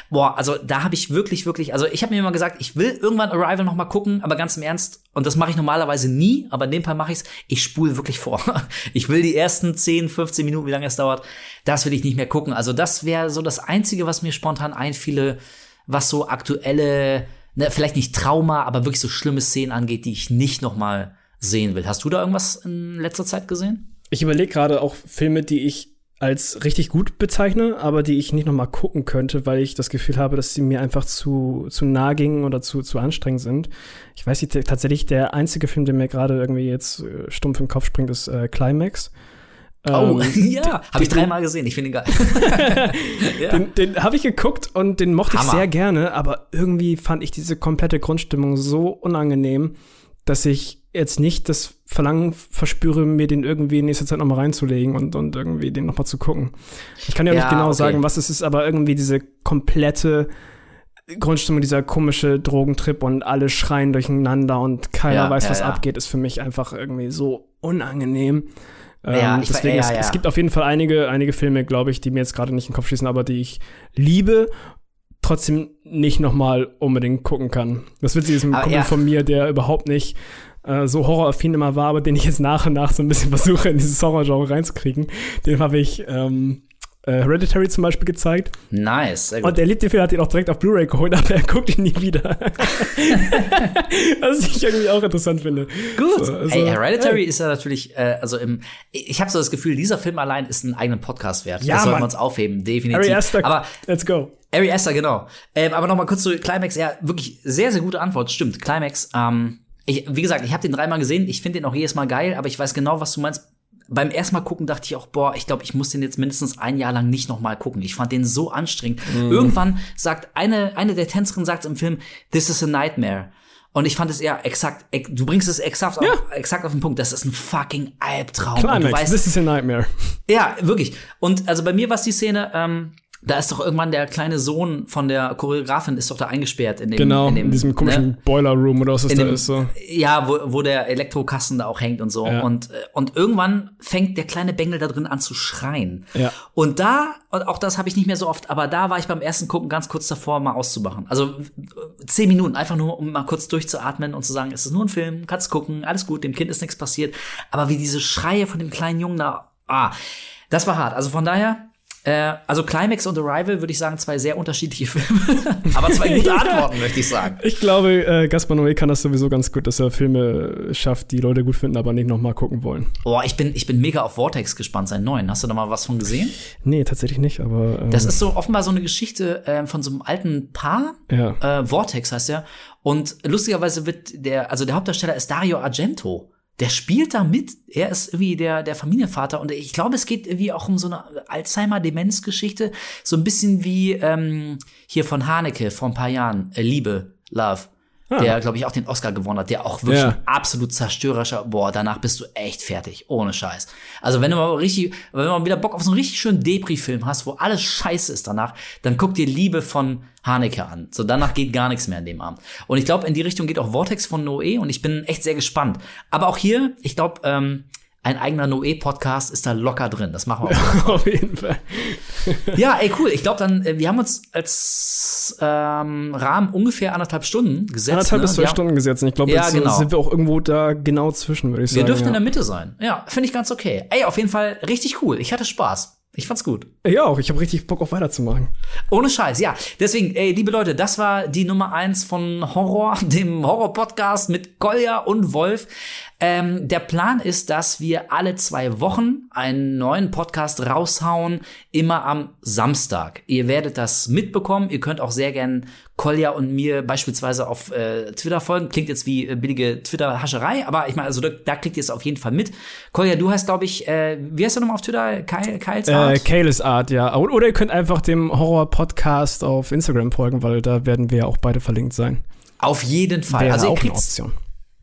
boah, also da habe ich wirklich, wirklich, also ich habe mir immer gesagt, ich will irgendwann Arrival noch mal gucken, aber ganz im Ernst, und das mache ich normalerweise nie, aber in dem Fall mache ich's, ich spule wirklich vor. Ich will die ersten 10, 15 Minuten, wie lange es dauert, das will ich nicht mehr gucken. Also das wäre so das Einzige, was mir spontan einfiele, was so aktuelle, ne, vielleicht nicht Trauma, aber wirklich so schlimme Szenen angeht, die ich nicht noch mal sehen will. Hast du da irgendwas in letzter Zeit gesehen? Ich überlege gerade auch Filme, die ich als richtig gut bezeichne, aber die ich nicht noch mal gucken könnte, weil ich das Gefühl habe, dass sie mir einfach zu, zu nah gingen oder zu, zu anstrengend sind. Ich weiß nicht, tatsächlich der einzige Film, der mir gerade irgendwie jetzt äh, stumpf im Kopf springt, ist äh, Climax. Oh, ähm, ja, habe ich dreimal gesehen. Ich finde ihn geil. ja. Den, den habe ich geguckt und den mochte Hammer. ich sehr gerne, aber irgendwie fand ich diese komplette Grundstimmung so unangenehm, dass ich jetzt nicht das Verlangen verspüre, mir den irgendwie in nächster Zeit nochmal reinzulegen und, und irgendwie den nochmal zu gucken. Ich kann ja, Ja, nicht genau okay. sagen, was es ist, aber irgendwie diese komplette Grundstimmung, dieser komische Drogentrip und alle schreien durcheinander und keiner Ja, weiß, ja, was abgeht, ist für mich einfach irgendwie so unangenehm. Ja, Ähm, deswegen, es, es gibt auf jeden Fall einige, einige Filme, glaube ich, die mir jetzt gerade nicht in den Kopf schießen, aber die ich liebe, trotzdem nicht nochmal unbedingt gucken kann. Das Witzige ist ein Aber Kumpel ja. von mir, der überhaupt nicht äh, so horroraffin immer war, aber den ich jetzt nach und nach so ein bisschen versuche, in dieses Horrorgenre reinzukriegen. Dem habe ich ähm, äh, Hereditary zum Beispiel gezeigt. Nice. Und er liebt den Film, hat ihn auch direkt auf Blu-ray geholt, aber er guckt ihn nie wieder. Was ich irgendwie auch interessant finde. Gut. So, also, Ey, Hereditary hey. ist ja natürlich, äh, also im, ich habe so das Gefühl, dieser Film allein ist einen eigenen Podcast wert. Ja, das sollten wir uns aufheben, definitiv. Ari Aster, Aber let's go. Ari Aster, genau. Ähm, aber noch mal kurz zu Climax. Ja, wirklich sehr, sehr gute Antwort. Stimmt. Climax. Ähm, ich, wie gesagt, ich habe den dreimal gesehen. Ich finde den auch jedes Mal geil, aber ich weiß genau, was du meinst. Beim ersten Mal gucken dachte ich auch, boah, ich glaube, ich muss den jetzt mindestens ein Jahr lang nicht noch mal gucken. Ich fand den so anstrengend. Irgendwann sagt eine, eine der Tänzerinnen sagt im Film, this is a nightmare. Und ich fand es eher exakt, ex- du bringst es exakt, auf, exakt auf den Punkt. Das ist ein fucking Albtraum. Climax, weißt, this is a nightmare. ja, wirklich. Und also bei mir war es die Szene, ähm, da ist doch irgendwann der kleine Sohn von der Choreografin ist doch da eingesperrt in dem, Genau, in, dem, in diesem komischen ne? Boiler Room oder was das in da dem, ist. So. Ja, wo, wo der Elektrokasten da auch hängt und so. Ja. Und, und irgendwann fängt der kleine Bengel da drin an zu schreien. Ja. Und da, und auch das habe ich nicht mehr so oft, aber da war ich beim ersten Gucken ganz kurz davor, mal auszumachen. Also äh, zehn Minuten, einfach nur, um mal kurz durchzuatmen und zu sagen, es ist nur ein Film, kannst gucken, alles gut, dem Kind ist nichts passiert. Aber wie diese Schreie von dem kleinen Jungen da, ah, das war hart. Also von daher, äh, also Climax und Arrival würde ich sagen, zwei sehr unterschiedliche Filme, aber zwei gute Antworten, möchte ich sagen. Ich glaube, äh, Gaspar Noé kann das sowieso ganz gut, dass er Filme schafft, die Leute gut finden, aber nicht nochmal gucken wollen. Boah, ich bin, ich bin mega auf Vortex gespannt, sein neuen. Hast du da mal was von gesehen? Nee, tatsächlich nicht, aber. Ähm, Das ist so offenbar so eine Geschichte ähm, von so einem alten Paar. Ja. Äh, Vortex heißt er. Und lustigerweise wird der, also der Hauptdarsteller ist Dario Argento. Der spielt da mit. Er ist irgendwie der, der Familienvater. Und ich glaube, es geht irgendwie auch um so eine Alzheimer-Demenz-Geschichte. So ein bisschen wie ähm, hier von Haneke vor ein paar Jahren. Äh, Liebe, Love. Der, glaube ich, auch den Oscar gewonnen hat, der auch wirklich Ja. absolut zerstörerischer, boah, danach bist du echt fertig, ohne Scheiß. Also wenn du mal richtig, wenn du mal wieder Bock auf so einen richtig schönen Depri-Film hast, wo alles scheiße ist danach, dann guck dir Liebe von Haneke an. So, danach geht gar nichts mehr an dem Abend. Und ich glaube, in die Richtung geht auch Vortex von Noé und ich bin echt sehr gespannt. Aber auch hier, ich glaube, ähm, ein eigener Noé-Podcast ist da locker drin. Das machen wir auch. auf jeden Fall. Ja, ey, cool. Ich glaube dann, äh, wir haben uns als ähm, Rahmen ungefähr anderthalb Stunden gesetzt. Anderthalb ne? bis zwei Wir haben- Stunden gesetzt. Und ich glaube, Ja, jetzt genau. sind wir auch irgendwo da genau zwischen, würde ich Wir sagen. dürften in ja. der Mitte sein. Ja, finde ich ganz okay. Ey, auf jeden Fall richtig cool. Ich hatte Spaß. Ich fand's gut. ja, auch. Ich habe richtig Bock auf weiterzumachen. Ohne Scheiß, ja. Deswegen, ey, liebe Leute, das war die Nummer eins von Horror, dem Horror-Podcast mit Kolja und Wolf. Ähm, der Plan ist, dass wir alle zwei Wochen einen neuen Podcast raushauen, immer am Samstag. Ihr werdet das mitbekommen. Ihr könnt auch sehr gern Kolja und mir beispielsweise auf äh, Twitter folgen. Klingt jetzt wie äh, billige Twitter-Hascherei, aber ich meine, also da, da kriegt ihr es auf jeden Fall mit. Kolja, du hast, glaube ich, äh, wie heißt du nochmal auf Twitter? Kyle, Kyles Art? Äh, Kayles Art, ja. Oder ihr könnt einfach dem Horror-Podcast auf Instagram folgen, weil da werden wir ja auch beide verlinkt sein. Auf jeden Fall. Wäre also auch eine Option.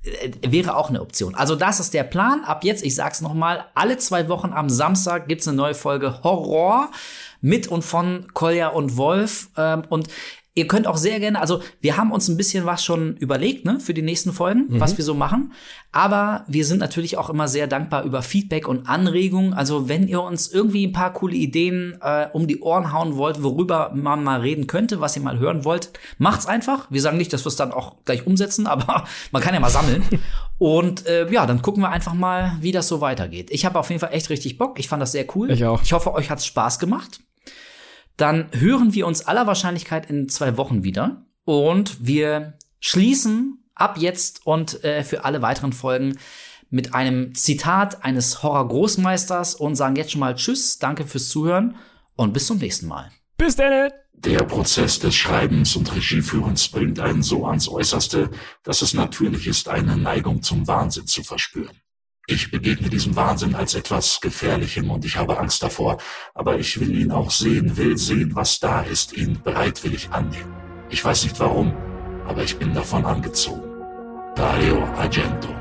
äh, wäre auch eine Option. Also das ist der Plan. Ab jetzt, ich sag's noch mal, alle zwei Wochen am Samstag gibt's eine neue Folge Horror mit und von Kolja und Wolf. Ähm, und ihr könnt auch sehr gerne, also wir haben uns ein bisschen was schon überlegt, ne, für die nächsten Folgen, was wir so machen. Aber wir sind natürlich auch immer sehr dankbar über Feedback und Anregungen. Also wenn ihr uns irgendwie ein paar coole Ideen äh, um die Ohren hauen wollt, worüber man mal reden könnte, was ihr mal hören wollt, macht's einfach. Wir sagen nicht, dass wir es dann auch gleich umsetzen, aber man kann ja mal sammeln. Und äh, ja, dann gucken wir einfach mal, wie das so weitergeht. Ich habe auf jeden Fall echt richtig Bock. Ich fand das sehr cool. Ich auch. Ich hoffe, euch hat's Spaß gemacht. Dann hören wir uns aller Wahrscheinlichkeit in zwei Wochen wieder. Und wir schließen ab jetzt und äh, für alle weiteren Folgen mit einem Zitat eines Horror-Großmeisters und sagen jetzt schon mal Tschüss, danke fürs Zuhören und bis zum nächsten Mal. Bis dann! Der Prozess des Schreibens und Regieführens bringt einen so ans Äußerste, dass es natürlich ist, eine Neigung zum Wahnsinn zu verspüren. Ich begegne diesem Wahnsinn als etwas Gefährlichem und ich habe Angst davor, aber ich will ihn auch sehen, will sehen, was da ist, ihn bereitwillig annehmen. Ich weiß nicht warum, aber ich bin davon angezogen. Dario Argento